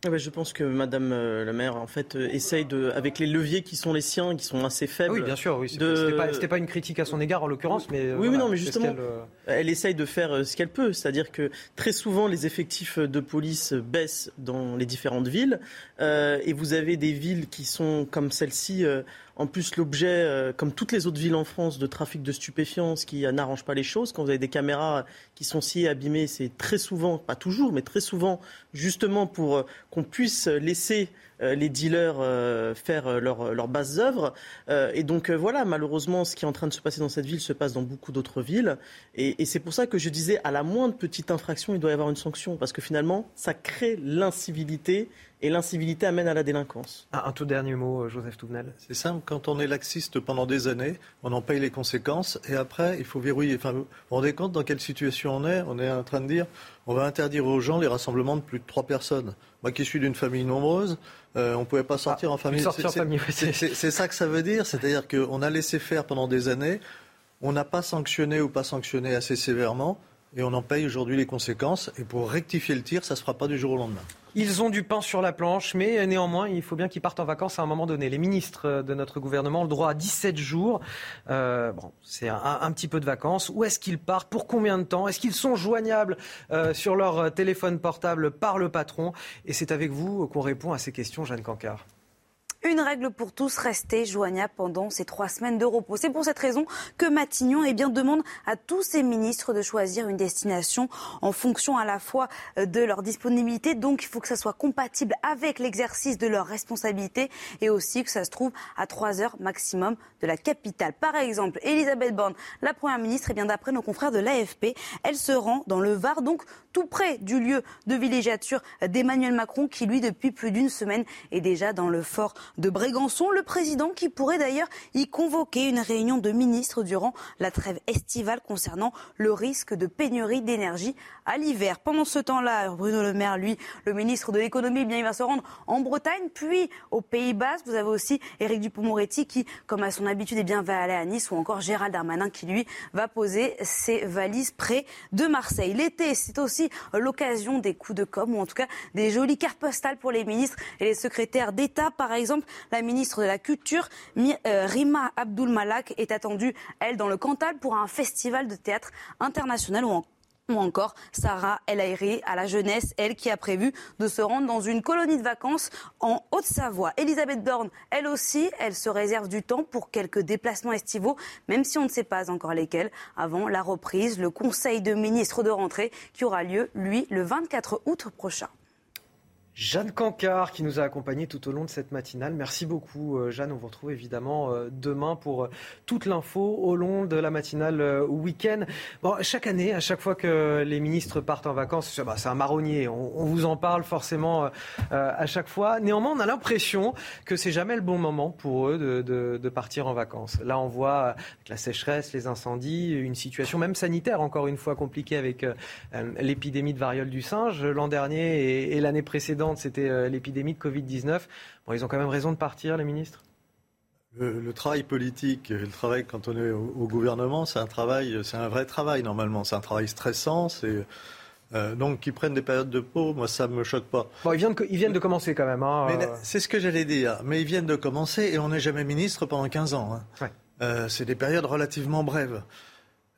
Ah je pense que Madame euh, la maire, en fait, euh, essaye de, avec les leviers qui sont les siens, qui sont assez faibles. oui, bien sûr. Oui, c'était pas, une critique à son égard en l'occurrence, mais. oui, oui, non, mais justement, elle essaye de faire ce qu'elle peut, c'est-à-dire que très souvent les effectifs de police baissent dans les différentes villes, et vous avez des villes qui sont comme celle-ci en plus, l'objet, euh, comme toutes les autres villes en France, de trafic de stupéfiants, ce qui n'arrange pas les choses. Quand vous avez des caméras qui sont si abîmées, c'est très souvent, pas toujours, mais très souvent, justement pour euh, qu'on puisse laisser les dealers euh, faire euh, leurs leur bases œuvres. et donc voilà, malheureusement, ce qui est en train de se passer dans cette ville se passe dans beaucoup d'autres villes. Et, c'est pour ça que je disais, à la moindre petite infraction, il doit y avoir une sanction, parce que finalement, ça crée l'incivilité. Et l'incivilité amène à la délinquance. Un, tout dernier mot, Joseph Touvenel. C'est simple, quand on est laxiste pendant des années, on en paye les conséquences, et après, il faut verrouiller. Enfin, vous vous rendez compte dans quelle situation on est? On est en train de dire, on va interdire aux gens les rassemblements de plus de trois personnes. Moi qui suis d'une famille nombreuse, euh, on ne pouvait pas sortir ah, en famille. C'est ça que ça veut dire, c'est-à-dire qu'on a laissé faire pendant des années, on n'a pas sanctionné ou pas sanctionné assez sévèrement, et on en paye aujourd'hui les conséquences. Et pour rectifier le tir, ça ne se fera pas du jour au lendemain. Ils ont du pain sur la planche, mais néanmoins, il faut bien qu'ils partent en vacances à un moment donné. Les ministres de notre gouvernement ont le droit à 17 jours. Euh, c'est un, petit peu de vacances. Où est-ce qu'ils partent? Pour combien de temps? Est-ce qu'ils sont joignables euh, sur leur téléphone portable par le patron? Et c'est avec vous qu'on répond à ces questions, Jeanne Cancard. Une règle pour tous, rester joignable pendant ces trois semaines de repos. C'est pour cette raison que Matignon eh bien, demande à tous ses ministres de choisir une destination en fonction à la fois de leur disponibilité. Donc, il faut que ça soit compatible avec l'exercice de leurs responsabilités et aussi que ça se trouve à trois heures maximum de la capitale. Par exemple, Elisabeth Borne, la première ministre, eh bien d'après nos confrères de l'AFP, elle se rend dans le Var, donc tout près du lieu de villégiature d'Emmanuel Macron, qui lui, depuis plus d'une semaine, est déjà dans le fort de Brégançon. Le président qui pourrait d'ailleurs y convoquer une réunion de ministres durant la trêve estivale concernant le risque de pénurie d'énergie à l'hiver. Pendant ce temps-là, Bruno Le Maire, lui, le ministre de l'économie, eh bien, il va se rendre en Bretagne, puis aux Pays-Bas. Vous avez aussi Éric Dupond-Moretti qui, comme à son habitude, eh bien, va aller à Nice, ou encore Gérald Darmanin qui, lui, va poser ses valises près de Marseille. L'été, c'est aussi l'occasion des coups de com', ou en tout cas des jolies cartes postales pour les ministres et les secrétaires d'État. Par exemple, la ministre de la Culture, euh, Rima Abdul Malak, est attendue, elle, dans le Cantal pour un festival de théâtre international ou en ou encore Sarah El Airi à la jeunesse, elle qui a prévu de se rendre dans une colonie de vacances en Haute-Savoie. Elisabeth Dorn, elle aussi, elle se réserve du temps pour quelques déplacements estivaux, même si on ne sait pas encore lesquels, avant la reprise, le Conseil de ministres de rentrée qui aura lieu, lui, le 24 août prochain. Jeanne Cancard qui nous a accompagnés tout au long de cette matinale. Merci beaucoup euh, Jeanne. On vous retrouve évidemment euh, demain pour euh, toute l'info au long de la matinale week-end. Bon, chaque année, à chaque fois que les ministres partent en vacances, bah, c'est un marronnier. On, vous en parle forcément à chaque fois. Néanmoins, on a l'impression que c'est jamais le bon moment pour eux de, partir en vacances. Là, on voit la sécheresse, les incendies, une situation même sanitaire encore une fois compliquée avec l'épidémie de variole du singe l'an dernier et l'année précédente c'était euh, l'épidémie de Covid-19. Bon, ils ont quand même raison de partir, les ministres? Le, travail politique, le travail quand on est au, gouvernement, c'est un travail, c'est un vrai travail normalement. C'est un travail stressant. C'est euh, donc qu'ils prennent des périodes de pause, moi ça me choque pas. Bon, ils viennent, ils viennent de commencer quand même. Hein, euh. C'est ce que j'allais dire. Mais ils viennent de commencer et on n'est jamais ministre pendant 15 ans. Hein. c'est des périodes relativement brèves.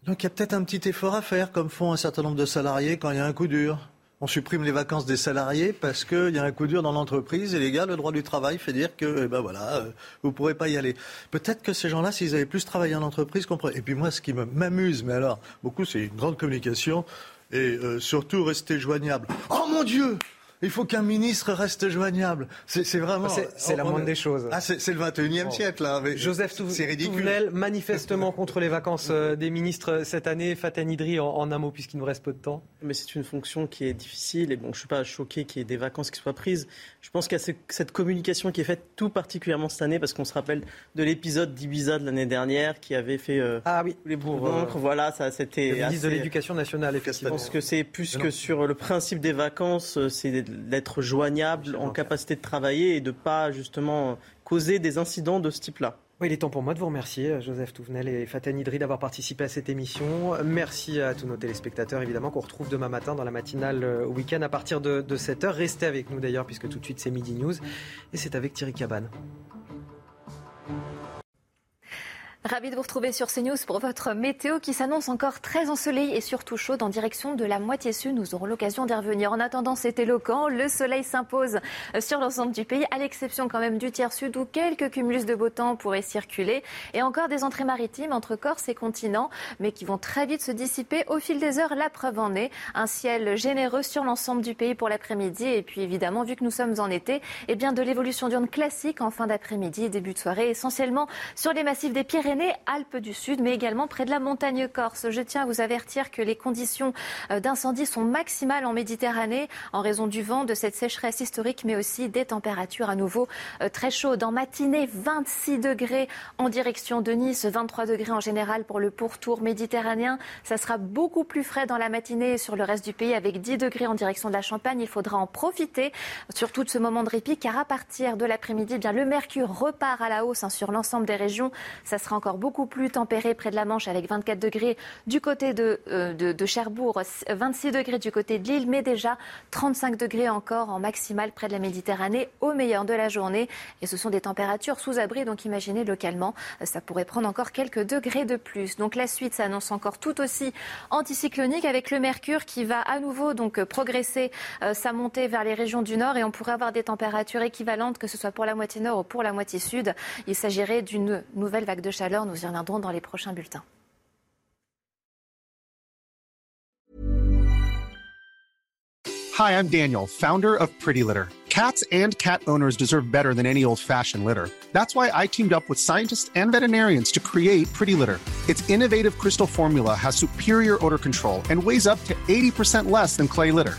Donc il y a peut-être un petit effort à faire, comme font un certain nombre de salariés quand il y a un coup dur on supprime les vacances des salariés parce qu'il y a un coup dur dans l'entreprise et les gars, le droit du travail fait dire que, eh ben voilà, euh, vous pourrez pas y aller. Peut-être que ces gens-là, s'ils avaient plus travaillé en entreprise, comprennent. Et puis moi, ce qui m'amuse, mais alors, beaucoup, c'est une grande communication et euh, surtout rester joignable. Oh mon Dieu il faut qu'un ministre reste joignable. C'est vraiment. C'est la moindre des choses. Ah, c'est le 21e siècle, là. Joseph c'est ridicule. [laughs] manifestement contre les vacances euh, des ministres cette année. Fatan Idri, en, un mot, puisqu'il nous reste peu de temps. Mais c'est une fonction qui est difficile. Et bon, je ne suis pas choqué qu'il y ait des vacances qui soient prises. Je pense qu'il y a cette communication qui est faite tout particulièrement cette année, parce qu'on se rappelle de l'épisode d'Ibiza de l'année dernière qui avait fait. Euh, ah oui, les bourgs. voilà, ça, c'était. Le ministre de l'Éducation nationale, effectivement. Je pense que c'est plus que sur le principe des vacances, euh, c'est d'être joignable, en capacité de travailler et de pas justement causer des incidents de ce type-là. Oui, il est temps pour moi de vous remercier, Joseph Touvenel et Fatan Idri, d'avoir participé à cette émission. Merci à tous nos téléspectateurs, évidemment, qu'on retrouve demain matin dans la matinale euh, week-end à partir de, de 7h. Restez avec nous d'ailleurs, puisque tout de suite c'est Midi News. Et c'est avec Thierry Cabane. Ravi de vous retrouver sur CNews pour votre météo qui s'annonce encore très ensoleillée et surtout chaude en direction de la moitié sud. Nous aurons l'occasion d'y revenir. En attendant, c'est éloquent. Le soleil s'impose sur l'ensemble du pays, à l'exception quand même du tiers sud où quelques cumulus de beau temps pourraient circuler. Et encore des entrées maritimes entre Corse et continent, mais qui vont très vite se dissiper au fil des heures. La preuve en est. Un ciel généreux sur l'ensemble du pays pour l'après-midi. Et puis évidemment, vu que nous sommes en été, eh bien de l'évolution d'urne classique en fin d'après-midi début de soirée, essentiellement sur les massifs des Pyrénées Alpes du Sud, mais également près de la montagne corse. Je tiens à vous avertir que les conditions euh, d'incendie sont maximales en Méditerranée en raison du vent, de cette sécheresse historique, mais aussi des températures à nouveau euh, très chaudes. En matinée, 26 degrés en direction de Nice, 23 degrés en général pour le pourtour méditerranéen. Ça sera beaucoup plus frais dans la matinée sur le reste du pays avec 10 degrés en direction de la Champagne. Il faudra en profiter, surtout de ce moment de répit, car à partir de l'après-midi, eh bien le mercure repart à la hausse hein, sur l'ensemble des régions. Ça sera encore beaucoup plus tempéré près de la Manche avec 24 degrés du côté de, euh, Cherbourg, 26 degrés du côté de Lille, mais déjà 35 degrés encore en maximal près de la Méditerranée au meilleur de la journée. Et ce sont des températures sous abri, donc imaginez localement, ça pourrait prendre encore quelques degrés de plus. Donc la suite s'annonce encore tout aussi anticyclonique avec le mercure qui va à nouveau donc progresser euh, sa montée vers les régions du nord et on pourrait avoir des températures équivalentes que ce soit pour la moitié nord ou pour la moitié sud. Il s'agirait d'une nouvelle vague de chaleur. Nous y reviendrons dans les prochains bulletins. Hi, I'm Daniel, founder of Pretty Litter. Cats and cat owners deserve better than any old-fashioned litter. That's why I teamed up with scientists and veterinarians to create Pretty Litter. Its innovative crystal formula has superior odor control and weighs up to 80% less than clay litter.